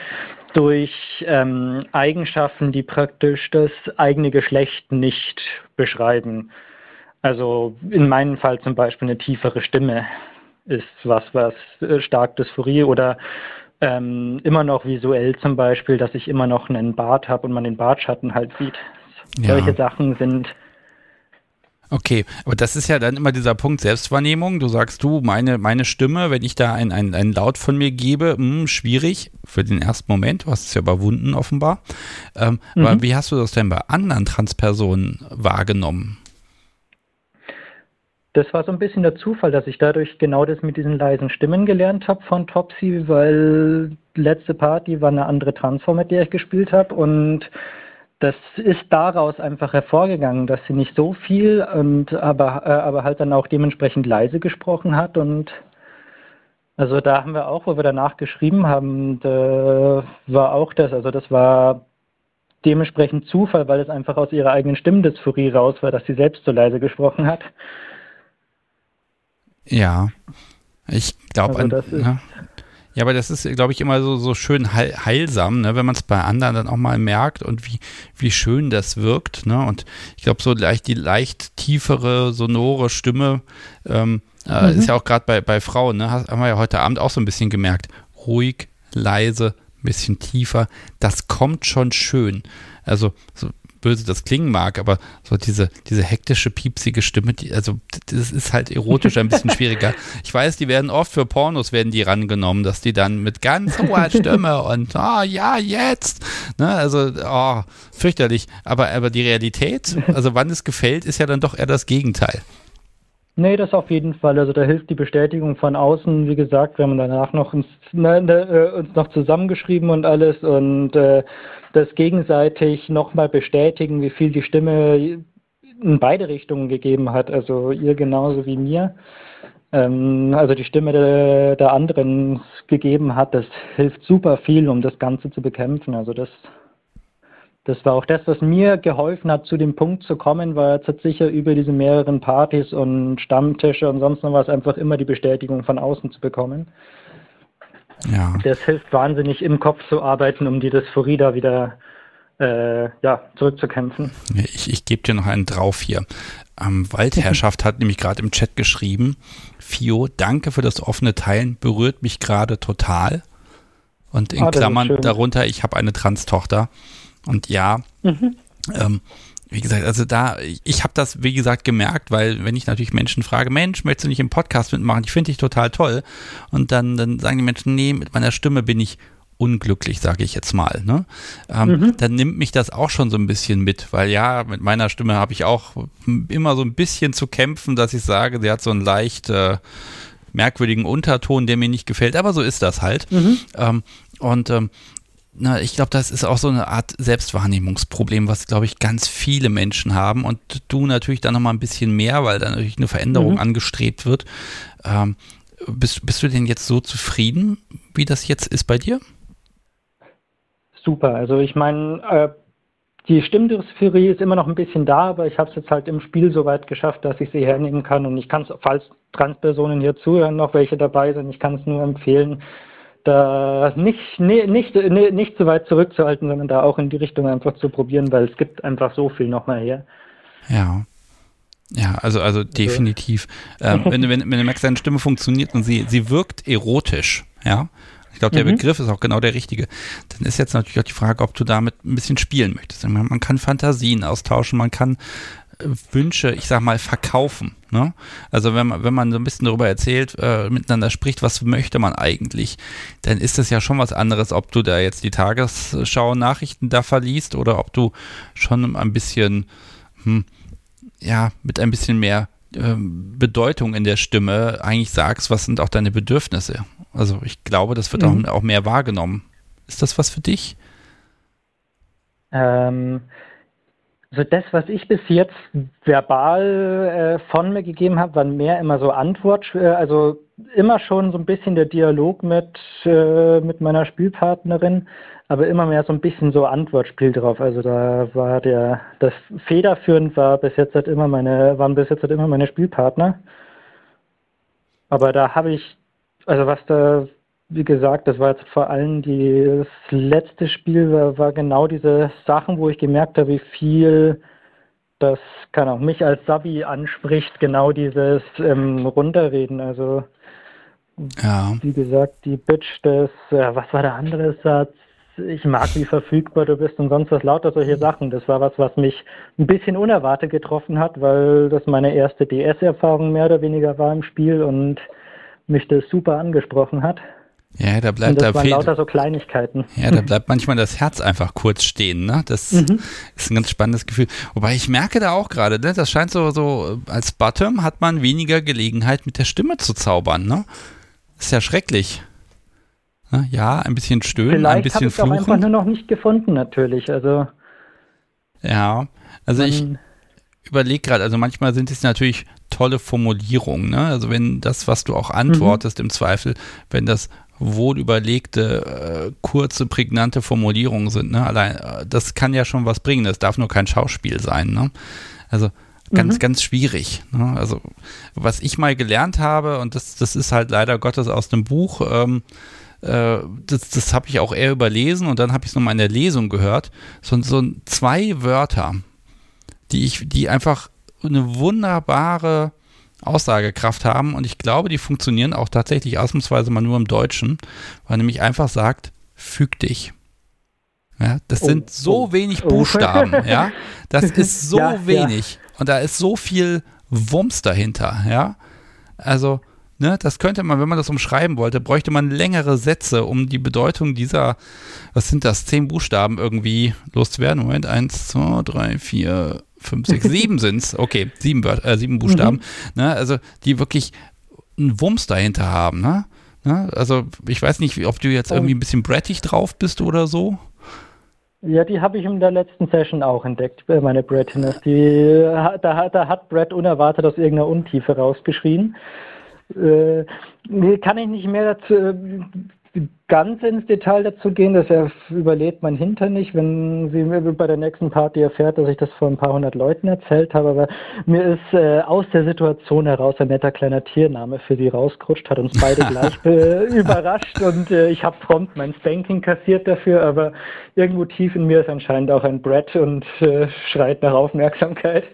durch ähm, Eigenschaften, die praktisch das eigene Geschlecht nicht beschreiben. Also in meinem Fall zum Beispiel eine tiefere Stimme ist was, was äh, stark Dysphorie oder ähm, immer noch visuell zum Beispiel, dass ich immer noch einen Bart habe und man den Bartschatten halt sieht. Ja. Solche Sachen sind Okay, aber das ist ja dann immer dieser Punkt Selbstwahrnehmung. Du sagst du, meine, meine Stimme, wenn ich da einen ein Laut von mir gebe, mh, hm, schwierig für den ersten Moment. Du hast es ja überwunden offenbar. Ähm, mhm. Aber wie hast du das denn bei anderen Transpersonen wahrgenommen? Das war so ein bisschen der Zufall, dass ich dadurch genau das mit diesen leisen Stimmen gelernt habe von Topsy, weil letzte Party war eine andere Transform, mit der ich gespielt habe und das ist daraus einfach hervorgegangen, dass sie nicht so viel und aber, äh, aber halt dann auch dementsprechend leise gesprochen hat und also da haben wir auch, wo wir danach geschrieben haben, da war auch das, also das war dementsprechend Zufall, weil es einfach aus ihrer eigenen Stimmdysphorie raus war, dass sie selbst so leise gesprochen hat. Ja, ich glaube, also ja, ja, aber das ist, glaube ich, immer so, so schön heil, heilsam, ne, wenn man es bei anderen dann auch mal merkt und wie, wie schön das wirkt. Ne? Und ich glaube, so leicht die leicht tiefere, sonore Stimme ähm, äh, mhm. ist ja auch gerade bei, bei Frauen, ne, haben wir ja heute Abend auch so ein bisschen gemerkt. Ruhig, leise, ein bisschen tiefer. Das kommt schon schön. Also so böse das klingen mag, aber so diese, diese hektische, piepsige Stimme, die, also das ist halt erotisch ein bisschen <laughs> schwieriger. Ich weiß, die werden oft für Pornos werden die rangenommen, dass die dann mit ganz hoher Stimme <laughs> und oh ja, jetzt, ne, also oh, fürchterlich. Aber, aber die Realität, also wann es gefällt, ist ja dann doch eher das Gegenteil. Nee, das auf jeden Fall. Also da hilft die Bestätigung von außen. Wie gesagt, wir haben danach noch uns, ne, ne, äh, uns noch zusammengeschrieben und alles und äh, das gegenseitig nochmal bestätigen, wie viel die Stimme in beide Richtungen gegeben hat. Also ihr genauso wie mir. Ähm, also die Stimme der, der anderen gegeben hat, das hilft super viel, um das Ganze zu bekämpfen. Also das das war auch das, was mir geholfen hat, zu dem Punkt zu kommen, war jetzt sicher über diese mehreren Partys und Stammtische und sonst noch was einfach immer die Bestätigung von außen zu bekommen. Ja. Das hilft wahnsinnig im Kopf zu arbeiten, um die Dysphorie da wieder äh, ja, zurückzukämpfen. Ich, ich gebe dir noch einen drauf hier. Ähm, Waldherrschaft hat nämlich gerade im Chat geschrieben, Fio, danke für das offene Teilen, berührt mich gerade total. Und in ah, Klammern darunter, ich habe eine Trans-Tochter. Und ja, mhm. ähm, wie gesagt, also da, ich habe das, wie gesagt, gemerkt, weil wenn ich natürlich Menschen frage, Mensch, möchtest du nicht im Podcast mitmachen? Ich finde dich total toll. Und dann, dann sagen die Menschen, nee, mit meiner Stimme bin ich unglücklich, sage ich jetzt mal. Ne? Ähm, mhm. Dann nimmt mich das auch schon so ein bisschen mit, weil ja, mit meiner Stimme habe ich auch immer so ein bisschen zu kämpfen, dass ich sage, sie hat so einen leicht äh, merkwürdigen Unterton, der mir nicht gefällt, aber so ist das halt. Mhm. Ähm, und ähm, na, ich glaube, das ist auch so eine Art Selbstwahrnehmungsproblem, was, glaube ich, ganz viele Menschen haben und du natürlich dann nochmal ein bisschen mehr, weil da natürlich eine Veränderung mhm. angestrebt wird. Ähm, bist, bist du denn jetzt so zufrieden, wie das jetzt ist bei dir? Super, also ich meine, äh, die Stimmdifferie ist immer noch ein bisschen da, aber ich habe es jetzt halt im Spiel so weit geschafft, dass ich sie hernehmen kann. Und ich kann es, falls Transpersonen hier zuhören, noch welche dabei sind, ich kann es nur empfehlen, da nicht, nicht, nicht, nicht zu weit zurückzuhalten, sondern da auch in die Richtung einfach zu probieren, weil es gibt einfach so viel noch mal her. Ja. Ja, also, also definitiv. Ähm, <laughs> wenn, wenn, wenn du merkst, deine Stimme funktioniert und sie, sie wirkt erotisch, ja, ich glaube, der mhm. Begriff ist auch genau der richtige. Dann ist jetzt natürlich auch die Frage, ob du damit ein bisschen spielen möchtest. Man kann Fantasien austauschen, man kann Wünsche, ich sag mal, verkaufen. Ne? Also wenn man, wenn man so ein bisschen darüber erzählt, äh, miteinander spricht, was möchte man eigentlich, dann ist das ja schon was anderes, ob du da jetzt die Tagesschau-Nachrichten da verliest oder ob du schon ein bisschen, hm, ja, mit ein bisschen mehr ähm, Bedeutung in der Stimme eigentlich sagst, was sind auch deine Bedürfnisse. Also ich glaube, das wird mhm. auch, auch, mehr wahrgenommen. Ist das was für dich? Ähm, also das, was ich bis jetzt verbal äh, von mir gegeben habe, waren mehr immer so Antwort, äh, also immer schon so ein bisschen der Dialog mit, äh, mit meiner Spielpartnerin, aber immer mehr so ein bisschen so Antwortspiel drauf. Also da war der, das federführend war bis jetzt halt immer meine, waren bis jetzt halt immer meine Spielpartner. Aber da habe ich, also was da, wie gesagt, das war jetzt vor allem die, das letzte Spiel war, war genau diese Sachen, wo ich gemerkt habe, wie viel das kann auch mich als Sabi anspricht, genau dieses ähm, Runterreden. Also ja. wie gesagt, die Bitch des, äh, was war der andere Satz? ich mag, wie verfügbar du bist und sonst was lauter solche Sachen. Das war was, was mich ein bisschen unerwartet getroffen hat, weil das meine erste DS-Erfahrung mehr oder weniger war im Spiel und mich das super angesprochen hat. Ja, da bleibt und das da waren lauter so Kleinigkeiten. Ja, da bleibt <laughs> manchmal das Herz einfach kurz stehen, ne? Das mhm. ist ein ganz spannendes Gefühl. Wobei ich merke da auch gerade, ne, das scheint so, so, als Bottom hat man weniger Gelegenheit mit der Stimme zu zaubern, ne? ist ja schrecklich. Ne? Ja, ein bisschen stöhnen, Vielleicht ein bisschen fluchen. Vielleicht habe ich einfach nur noch nicht gefunden, natürlich. Also ja, also ich überlege gerade, also manchmal sind es natürlich tolle Formulierungen. Ne? Also wenn das, was du auch antwortest, mhm. im Zweifel, wenn das wohl überlegte, äh, kurze, prägnante Formulierungen sind, ne? Allein, äh, das kann ja schon was bringen. Das darf nur kein Schauspiel sein, ne? Also ganz, mhm. ganz schwierig. Ne? Also was ich mal gelernt habe, und das, das ist halt leider Gottes aus dem Buch, ähm, äh, das, das habe ich auch eher überlesen und dann habe ich es nochmal in der Lesung gehört. So, so zwei Wörter, die ich, die einfach eine wunderbare Aussagekraft haben und ich glaube, die funktionieren auch tatsächlich ausnahmsweise mal nur im Deutschen, weil nämlich einfach sagt, füg dich. Ja, das oh, sind so oh, wenig Buchstaben, oh. <laughs> ja. Das <laughs> ist so ja, wenig ja. und da ist so viel Wumms dahinter, ja. Also Ne, das könnte man, wenn man das umschreiben wollte, bräuchte man längere Sätze, um die Bedeutung dieser, was sind das, zehn Buchstaben irgendwie loszuwerden. Moment, eins, zwei, drei, vier, fünf, sechs, sieben sind es. Okay, sieben, äh, sieben Buchstaben. Mhm. Ne, also die wirklich einen Wumms dahinter haben. Ne? Ne? Also ich weiß nicht, ob du jetzt irgendwie ein bisschen brettig drauf bist oder so. Ja, die habe ich in der letzten Session auch entdeckt, äh, meine Brettiness. Die, da, da hat Brett unerwartet aus irgendeiner Untiefe rausgeschrien. Äh, kann ich nicht mehr dazu, ganz ins Detail dazu gehen. Das überlebt mein Hinter nicht, wenn sie mir bei der nächsten Party erfährt, dass ich das vor ein paar hundert Leuten erzählt habe. Aber mir ist äh, aus der Situation heraus ein netter kleiner Tiername für sie rausgerutscht, hat uns beide <laughs> gleich äh, überrascht und äh, ich habe prompt mein Spanking kassiert dafür. Aber irgendwo tief in mir ist anscheinend auch ein Brett und äh, schreit nach Aufmerksamkeit.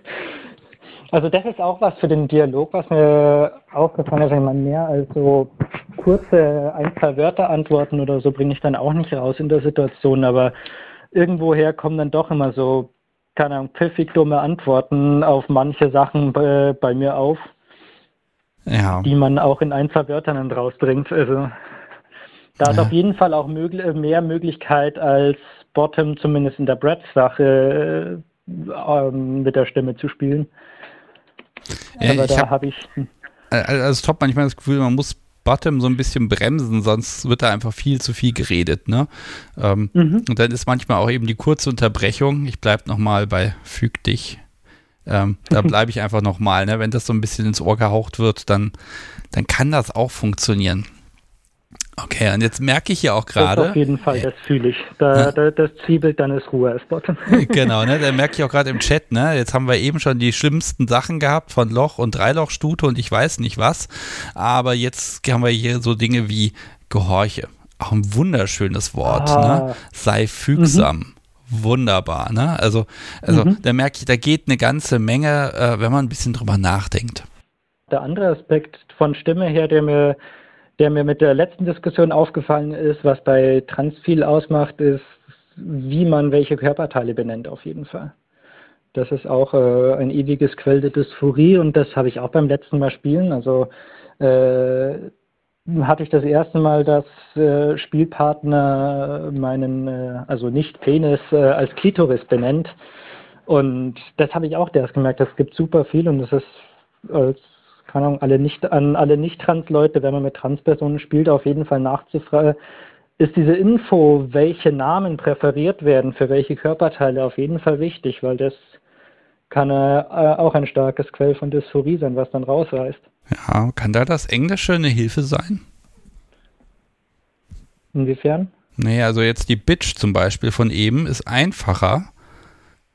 Also das ist auch was für den Dialog, was mir aufgefallen ist, wenn man mehr als so kurze ein, zwei Wörter antworten oder so bringe ich dann auch nicht raus in der Situation, aber irgendwoher kommen dann doch immer so, keine Ahnung, pfiffig dumme Antworten auf manche Sachen bei, bei mir auf, ja. die man auch in ein, zwei Wörtern dann rausbringt. Also da ja. ist auf jeden Fall auch möglich, mehr Möglichkeit als Bottom, zumindest in der Brett-Sache, äh, mit der Stimme zu spielen. Ja, Aber da habe ich. <laughs> Also top manchmal das Gefühl, man muss Bottom so ein bisschen bremsen, sonst wird da einfach viel zu viel geredet. Ne? Ähm, mhm. Und dann ist manchmal auch eben die kurze Unterbrechung. Ich bleibe nochmal bei Füg dich. Ähm, da <laughs> bleibe ich einfach nochmal. Ne? Wenn das so ein bisschen ins Ohr gehaucht wird, dann, dann kann das auch funktionieren. Okay, und jetzt merke ich ja auch gerade. Auf jeden Fall, das fühle ich. Da, da, das zwiebelt, dann ist Ruhe <laughs> genau, ne? Da merke ich auch gerade im Chat, ne? Jetzt haben wir eben schon die schlimmsten Sachen gehabt von Loch und Dreilochstute und ich weiß nicht was. Aber jetzt haben wir hier so Dinge wie Gehorche. Auch ein wunderschönes Wort, ne? ah. ne? Sei fügsam. Mhm wunderbar. Ne? Also, also mhm. da merke ich, da geht eine ganze Menge, äh, wenn man ein bisschen drüber nachdenkt. Der andere Aspekt von Stimme her, der mir der mir mit der letzten Diskussion aufgefallen ist, was bei Trans viel ausmacht, ist, wie man welche Körperteile benennt, auf jeden Fall. Das ist auch äh, ein ewiges Quell der Dysphorie und das habe ich auch beim letzten Mal spielen. Also äh, hatte ich das erste Mal, dass äh, Spielpartner meinen, äh, also nicht Penis, äh, als Klitoris benennt. Und das habe ich auch erst gemerkt. Das gibt super viel und das ist als keine Ahnung, alle nicht, an alle Nicht-Trans-Leute, wenn man mit Trans-Personen spielt, auf jeden Fall nachzufragen, ist diese Info, welche Namen präferiert werden für welche Körperteile, auf jeden Fall wichtig, weil das kann äh, auch ein starkes Quell von Dysphorie sein, was dann rausreißt. Ja, kann da das Englische eine Hilfe sein? Inwiefern? Nee, also jetzt die Bitch zum Beispiel von eben ist einfacher.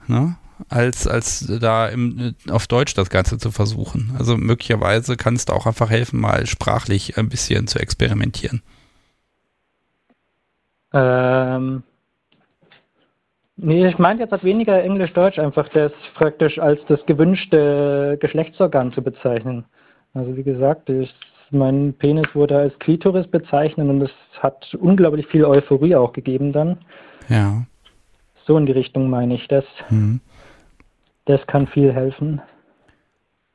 Ne? Als, als da im, auf Deutsch das Ganze zu versuchen. Also möglicherweise kann es da auch einfach helfen, mal sprachlich ein bisschen zu experimentieren. Ähm, nee, ich meine jetzt halt weniger Englisch-Deutsch, einfach das praktisch als das gewünschte Geschlechtsorgan zu bezeichnen. Also wie gesagt, ich, mein Penis wurde als Klitoris bezeichnet und es hat unglaublich viel Euphorie auch gegeben dann. Ja. So in die Richtung meine ich das. Mhm das kann viel helfen.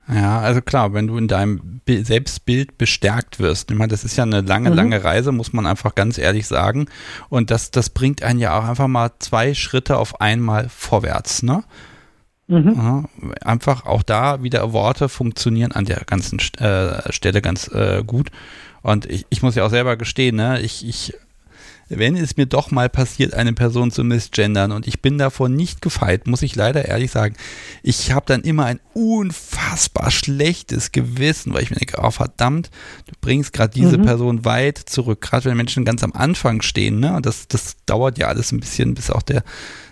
Ja, also klar, wenn du in deinem Selbstbild bestärkt wirst. Ich meine, das ist ja eine lange, mhm. lange Reise, muss man einfach ganz ehrlich sagen. Und das, das bringt einen ja auch einfach mal zwei Schritte auf einmal vorwärts, ne? Mhm. Ja, einfach auch da wieder Worte funktionieren an der ganzen äh, Stelle ganz äh, gut. Und ich, ich muss ja auch selber gestehen, ne, ich, ich wenn es mir doch mal passiert, eine Person zu misgendern und ich bin davon nicht gefeit, muss ich leider ehrlich sagen, ich habe dann immer ein unfassbar schlechtes Gewissen, weil ich mir denke, oh verdammt, du bringst gerade diese mhm. Person weit zurück, gerade wenn Menschen ganz am Anfang stehen, ne? Und das, das dauert ja alles ein bisschen, bis auch der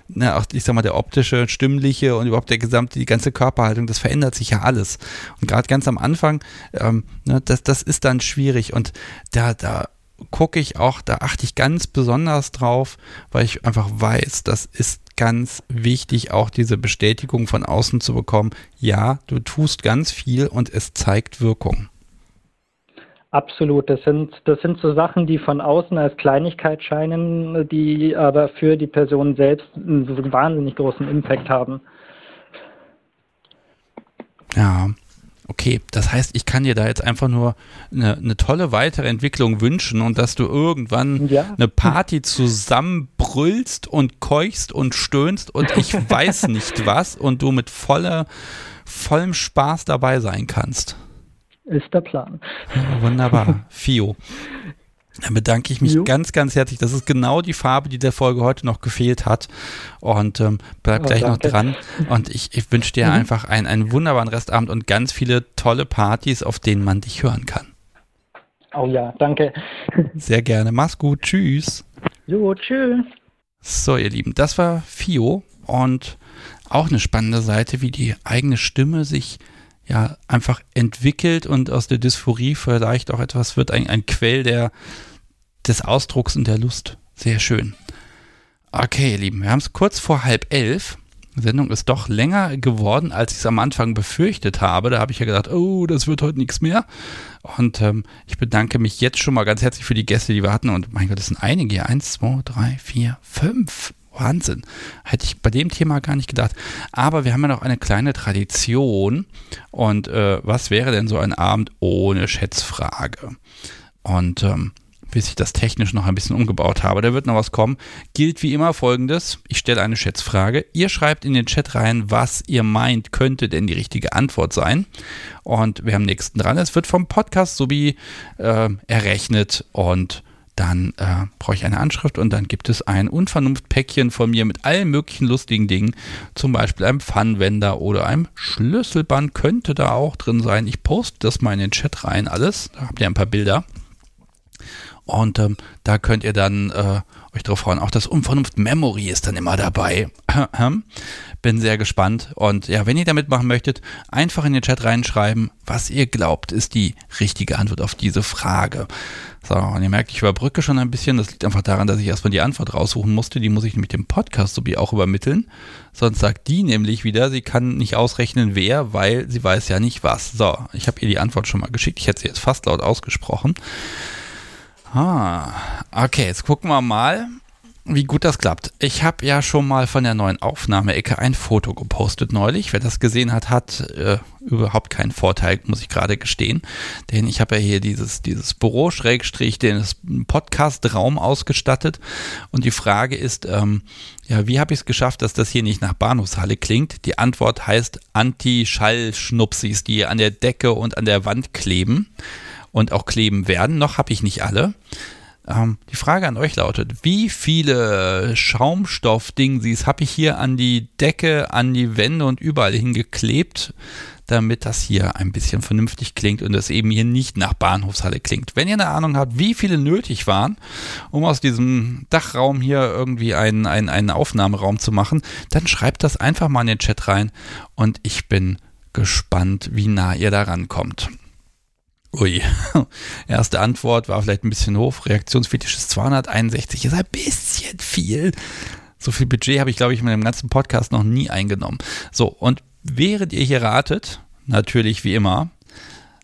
ne, auch, ich sag mal, der optische, stimmliche und überhaupt der gesamte, die ganze Körperhaltung, das verändert sich ja alles. Und gerade ganz am Anfang, ähm, ne, das, das ist dann schwierig und da, da gucke ich auch, da achte ich ganz besonders drauf, weil ich einfach weiß, das ist ganz wichtig, auch diese Bestätigung von außen zu bekommen. Ja, du tust ganz viel und es zeigt Wirkung. Absolut, das sind, das sind so Sachen, die von außen als Kleinigkeit scheinen, die aber für die Person selbst einen wahnsinnig großen Impact haben. Ja, okay, das heißt, ich kann dir da jetzt einfach nur eine, eine tolle weitere Entwicklung wünschen und dass du irgendwann ja. eine Party zusammenbrüllst und keuchst und stöhnst und ich <laughs> weiß nicht was und du mit voller, vollem Spaß dabei sein kannst. Ist der Plan. Ja, wunderbar. <laughs> Fio. Dann bedanke ich mich jo. ganz, ganz herzlich. Das ist genau die Farbe, die der Folge heute noch gefehlt hat. Und ähm, bleib oh, gleich danke. noch dran. Und ich, ich wünsche dir mhm. einfach einen, einen wunderbaren Restabend und ganz viele tolle Partys, auf denen man dich hören kann. Oh ja, danke. Sehr gerne. Mach's gut. Tschüss. Jo, tschüss. So, ihr Lieben, das war Fio und auch eine spannende Seite, wie die eigene Stimme sich ja einfach entwickelt und aus der Dysphorie vielleicht auch etwas wird, ein, ein Quell der, des Ausdrucks und der Lust. Sehr schön. Okay, ihr Lieben, wir haben es kurz vor halb elf. Die Sendung ist doch länger geworden, als ich es am Anfang befürchtet habe. Da habe ich ja gedacht, oh, das wird heute nichts mehr. Und ähm, ich bedanke mich jetzt schon mal ganz herzlich für die Gäste, die wir hatten. Und mein Gott, das sind einige hier. Eins, zwei, drei, vier, fünf. Wahnsinn. Hätte ich bei dem Thema gar nicht gedacht. Aber wir haben ja noch eine kleine Tradition. Und äh, was wäre denn so ein Abend ohne Schätzfrage? Und ähm, bis ich das technisch noch ein bisschen umgebaut habe, da wird noch was kommen. Gilt wie immer folgendes. Ich stelle eine Schätzfrage. Ihr schreibt in den Chat rein, was ihr meint, könnte denn die richtige Antwort sein. Und wer am nächsten dran ist, wird vom Podcast sowie äh, errechnet und dann äh, brauche ich eine Anschrift und dann gibt es ein Unvernunftpäckchen von mir mit allen möglichen lustigen Dingen, zum Beispiel einem Pfannwender oder einem Schlüsselband könnte da auch drin sein. Ich poste das mal in den Chat rein, alles. Da habt ihr ein paar Bilder. Und ähm, da könnt ihr dann äh, euch drauf freuen. Auch das Unvernunft Memory ist dann immer dabei. Bin sehr gespannt. Und ja, wenn ihr damit machen möchtet, einfach in den Chat reinschreiben, was ihr glaubt, ist die richtige Antwort auf diese Frage. So, und ihr merkt, ich überbrücke schon ein bisschen. Das liegt einfach daran, dass ich erstmal die Antwort raussuchen musste. Die muss ich nämlich dem Podcast sowie auch übermitteln. Sonst sagt die nämlich wieder, sie kann nicht ausrechnen, wer, weil sie weiß ja nicht was. So, ich habe ihr die Antwort schon mal geschickt. Ich hätte sie jetzt fast laut ausgesprochen. Ah, okay, jetzt gucken wir mal, wie gut das klappt. Ich habe ja schon mal von der neuen Aufnahmeecke ein Foto gepostet neulich. Wer das gesehen hat, hat äh, überhaupt keinen Vorteil, muss ich gerade gestehen. Denn ich habe ja hier dieses, dieses Büro, Schrägstrich, den Podcast-Raum ausgestattet. Und die Frage ist, ähm, ja, wie habe ich es geschafft, dass das hier nicht nach Bahnhofshalle klingt? Die Antwort heißt Anti-Schall-Schnupsis, die an der Decke und an der Wand kleben und auch kleben werden. Noch habe ich nicht alle. Ähm, die Frage an euch lautet, wie viele Schaumstoff-Dingsies habe ich hier an die Decke, an die Wände und überall hingeklebt, damit das hier ein bisschen vernünftig klingt und es eben hier nicht nach Bahnhofshalle klingt. Wenn ihr eine Ahnung habt, wie viele nötig waren, um aus diesem Dachraum hier irgendwie einen, einen, einen Aufnahmeraum zu machen, dann schreibt das einfach mal in den Chat rein und ich bin gespannt, wie nah ihr da rankommt. Ui, <laughs> erste Antwort war vielleicht ein bisschen hoch. Reaktionsfetisch ist 261, ist ein bisschen viel. So viel Budget habe ich, glaube ich, mit dem ganzen Podcast noch nie eingenommen. So, und während ihr hier ratet, natürlich wie immer,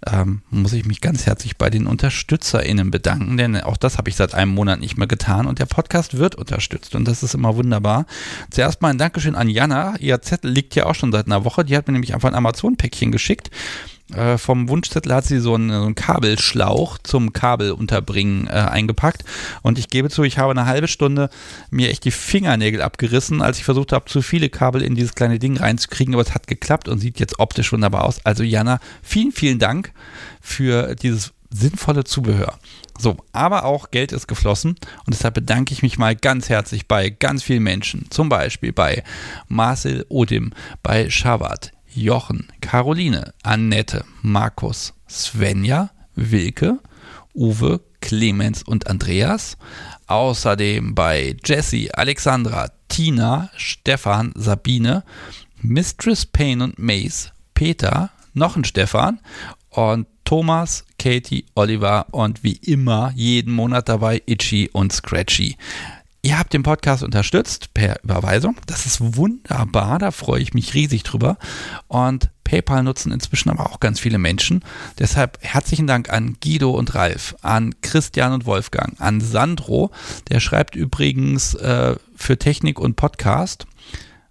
ähm, muss ich mich ganz herzlich bei den UnterstützerInnen bedanken, denn auch das habe ich seit einem Monat nicht mehr getan und der Podcast wird unterstützt und das ist immer wunderbar. Zuerst mal ein Dankeschön an Jana. Ihr Zettel liegt ja auch schon seit einer Woche. Die hat mir nämlich einfach ein Amazon-Päckchen geschickt äh, vom Wunschzettel hat sie so einen, so einen, Kabelschlauch zum Kabelunterbringen äh, eingepackt. Und ich gebe zu, ich habe eine halbe Stunde mir echt die Fingernägel abgerissen, als ich versucht habe, zu viele Kabel in dieses kleine Ding reinzukriegen. Aber es hat geklappt und sieht jetzt optisch wunderbar aus. Also Jana, vielen, vielen Dank für dieses sinnvolle Zubehör. So, aber auch Geld ist geflossen und deshalb bedanke ich mich mal ganz herzlich bei ganz vielen Menschen. Zum Beispiel bei Marcel Odim, bei Shavat, Jochen, Caroline, Annette, Markus, Svenja, Wilke, Uwe, Clemens und Andreas. Außerdem bei Jessie, Alexandra, Tina, Stefan, Sabine, Mistress Payne und Mace, Peter, noch ein Stefan und Thomas, Katie, Oliver und wie immer jeden Monat dabei Itchy und Scratchy. Ihr habt den Podcast unterstützt per Überweisung. Das ist wunderbar, da freue ich mich riesig drüber. Und PayPal nutzen inzwischen aber auch ganz viele Menschen. Deshalb herzlichen Dank an Guido und Ralf, an Christian und Wolfgang, an Sandro, der schreibt übrigens äh, für Technik und Podcast.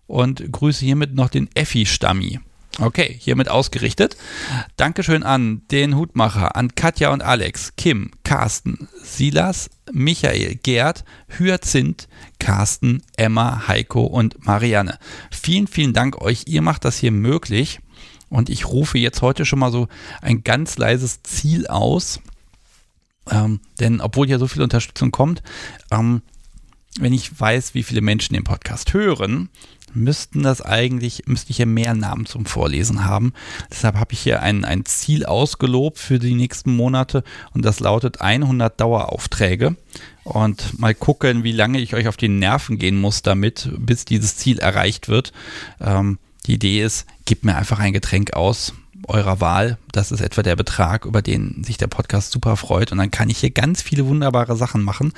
Und grüße hiermit noch den Effi-Stammi. Okay, hiermit ausgerichtet. Dankeschön an den Hutmacher, an Katja und Alex, Kim, Carsten, Silas, Michael, Gerd, Hyazinth, Carsten, Emma, Heiko und Marianne. Vielen, vielen Dank euch. Ihr macht das hier möglich. Und ich rufe jetzt heute schon mal so ein ganz leises Ziel aus. Ähm, denn obwohl hier so viel Unterstützung kommt, ähm, wenn ich weiß, wie viele Menschen den Podcast hören, müssten das eigentlich, müsste ich ja mehr Namen zum Vorlesen haben. Deshalb habe ich hier ein, ein Ziel ausgelobt für die nächsten Monate und das lautet 100 Daueraufträge. Und mal gucken, wie lange ich euch auf die Nerven gehen muss damit, bis dieses Ziel erreicht wird. Ähm, die Idee ist, gebt mir einfach ein Getränk aus eurer Wahl. Das ist etwa der Betrag, über den sich der Podcast super freut. Und dann kann ich hier ganz viele wunderbare Sachen machen.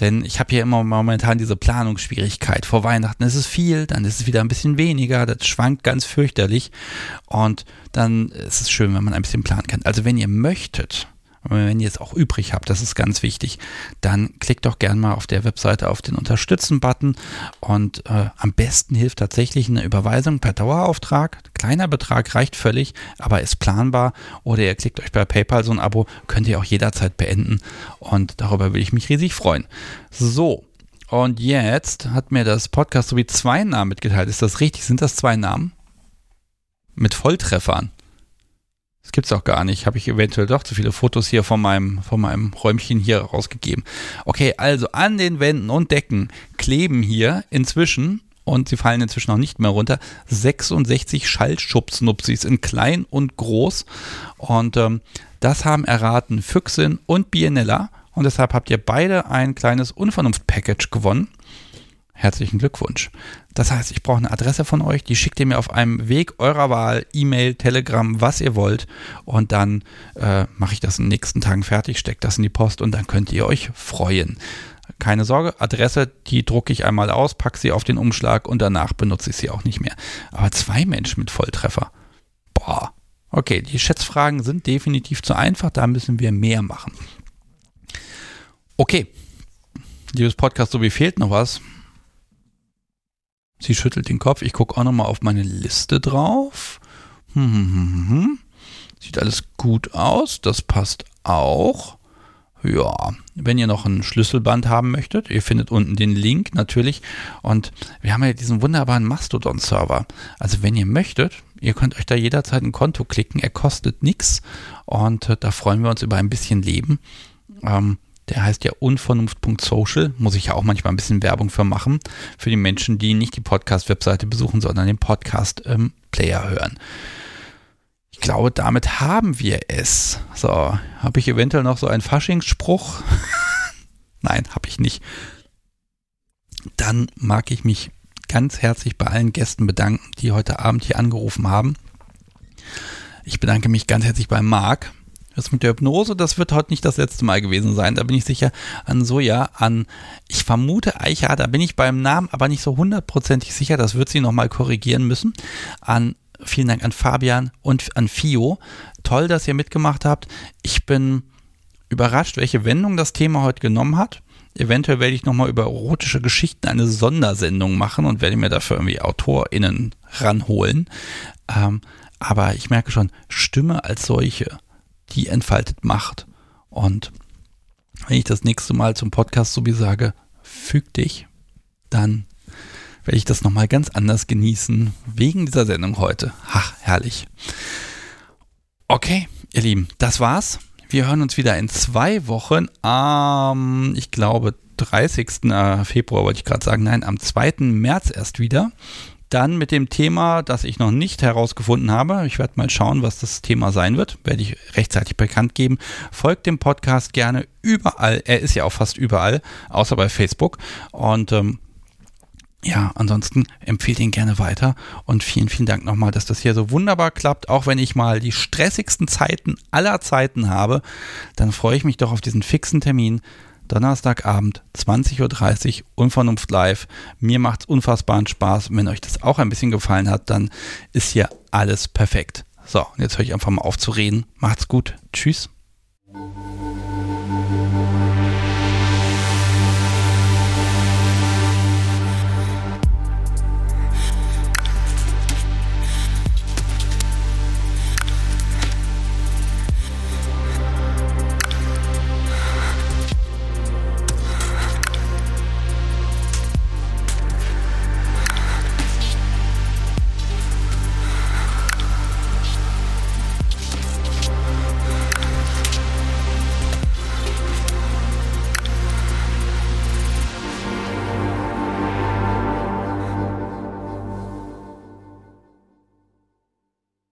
Denn ich habe hier immer momentan diese Planungsschwierigkeit. Vor Weihnachten ist es viel, dann ist es wieder ein bisschen weniger, das schwankt ganz fürchterlich. Und dann ist es schön, wenn man ein bisschen planen kann. Also wenn ihr möchtet, wenn ihr es auch übrig habt, das ist ganz wichtig, dann klickt doch gerne mal auf der Webseite auf den Unterstützen-Button und äh, am besten hilft tatsächlich eine Überweisung per Dauerauftrag. Kleiner Betrag reicht völlig, aber ist planbar. Oder ihr klickt euch bei PayPal so ein Abo, könnt ihr auch jederzeit beenden und darüber will ich mich riesig freuen. So. Und jetzt hat mir das Podcast sowie zwei Namen mitgeteilt. Ist das richtig? Sind das zwei Namen? Mit Volltreffern. Das gibt's auch gar nicht. Habe ich eventuell doch zu viele Fotos hier von meinem, von meinem Räumchen hier rausgegeben. Okay, also an den Wänden und Decken kleben hier inzwischen und sie fallen inzwischen auch nicht mehr runter. 66 Schallschubsnupsis in klein und groß. Und ähm, das haben erraten Füchsin und Bienella. und deshalb habt ihr beide ein kleines Unvernunft-Package gewonnen. Herzlichen Glückwunsch. Das heißt, ich brauche eine Adresse von euch, die schickt ihr mir auf einem Weg eurer Wahl, E-Mail, Telegram, was ihr wollt. Und dann äh, mache ich das in den nächsten Tagen fertig, stecke das in die Post und dann könnt ihr euch freuen. Keine Sorge, Adresse, die drucke ich einmal aus, packe sie auf den Umschlag und danach benutze ich sie auch nicht mehr. Aber zwei Menschen mit Volltreffer. Boah. Okay, die Schätzfragen sind definitiv zu einfach, da müssen wir mehr machen. Okay, liebes Podcast, so wie fehlt noch was. Sie schüttelt den Kopf. Ich gucke auch nochmal auf meine Liste drauf. Hm, hm, hm, hm, Sieht alles gut aus. Das passt auch. Ja, wenn ihr noch ein Schlüsselband haben möchtet, ihr findet unten den Link natürlich. Und wir haben ja diesen wunderbaren Mastodon-Server. Also wenn ihr möchtet, ihr könnt euch da jederzeit ein Konto klicken. Er kostet nichts. Und äh, da freuen wir uns über ein bisschen Leben. Ähm, der heißt ja unvernunft.social. Muss ich ja auch manchmal ein bisschen Werbung für machen. Für die Menschen, die nicht die Podcast-Webseite besuchen, sondern den Podcast-Player ähm, hören. Ich glaube, damit haben wir es. So, habe ich eventuell noch so einen Faschingsspruch? <laughs> Nein, habe ich nicht. Dann mag ich mich ganz herzlich bei allen Gästen bedanken, die heute Abend hier angerufen haben. Ich bedanke mich ganz herzlich bei Marc, das mit der Hypnose, das wird heute nicht das letzte Mal gewesen sein. Da bin ich sicher an Soja, an, ich vermute Eicha, da bin ich beim Namen aber nicht so hundertprozentig sicher. Das wird sie nochmal korrigieren müssen. An, vielen Dank an Fabian und an Fio. Toll, dass ihr mitgemacht habt. Ich bin überrascht, welche Wendung das Thema heute genommen hat. Eventuell werde ich nochmal über erotische Geschichten eine Sondersendung machen und werde mir dafür irgendwie AutorInnen ranholen. Ähm, aber ich merke schon, Stimme als solche die entfaltet Macht. Und wenn ich das nächste Mal zum Podcast so wie sage, füg dich, dann werde ich das nochmal ganz anders genießen, wegen dieser Sendung heute. Ach, herrlich. Okay, ihr Lieben, das war's. Wir hören uns wieder in zwei Wochen am, ich glaube, 30. Äh, Februar wollte ich gerade sagen, nein, am 2. März erst wieder. Dann mit dem Thema, das ich noch nicht herausgefunden habe. Ich werde mal schauen, was das Thema sein wird. Werde ich rechtzeitig bekannt geben. Folgt dem Podcast gerne überall. Er ist ja auch fast überall, außer bei Facebook. Und ähm, ja, ansonsten empfehlt ihn gerne weiter und vielen, vielen Dank nochmal, dass das hier so wunderbar klappt. Auch wenn ich mal die stressigsten Zeiten aller Zeiten habe, dann freue ich mich doch auf diesen fixen Termin Donnerstagabend, 20.30 Uhr, Unvernunft live. Mir macht es unfassbaren Spaß. Wenn euch das auch ein bisschen gefallen hat, dann ist hier alles perfekt. So, jetzt höre ich einfach mal auf zu reden. Macht's gut. Tschüss.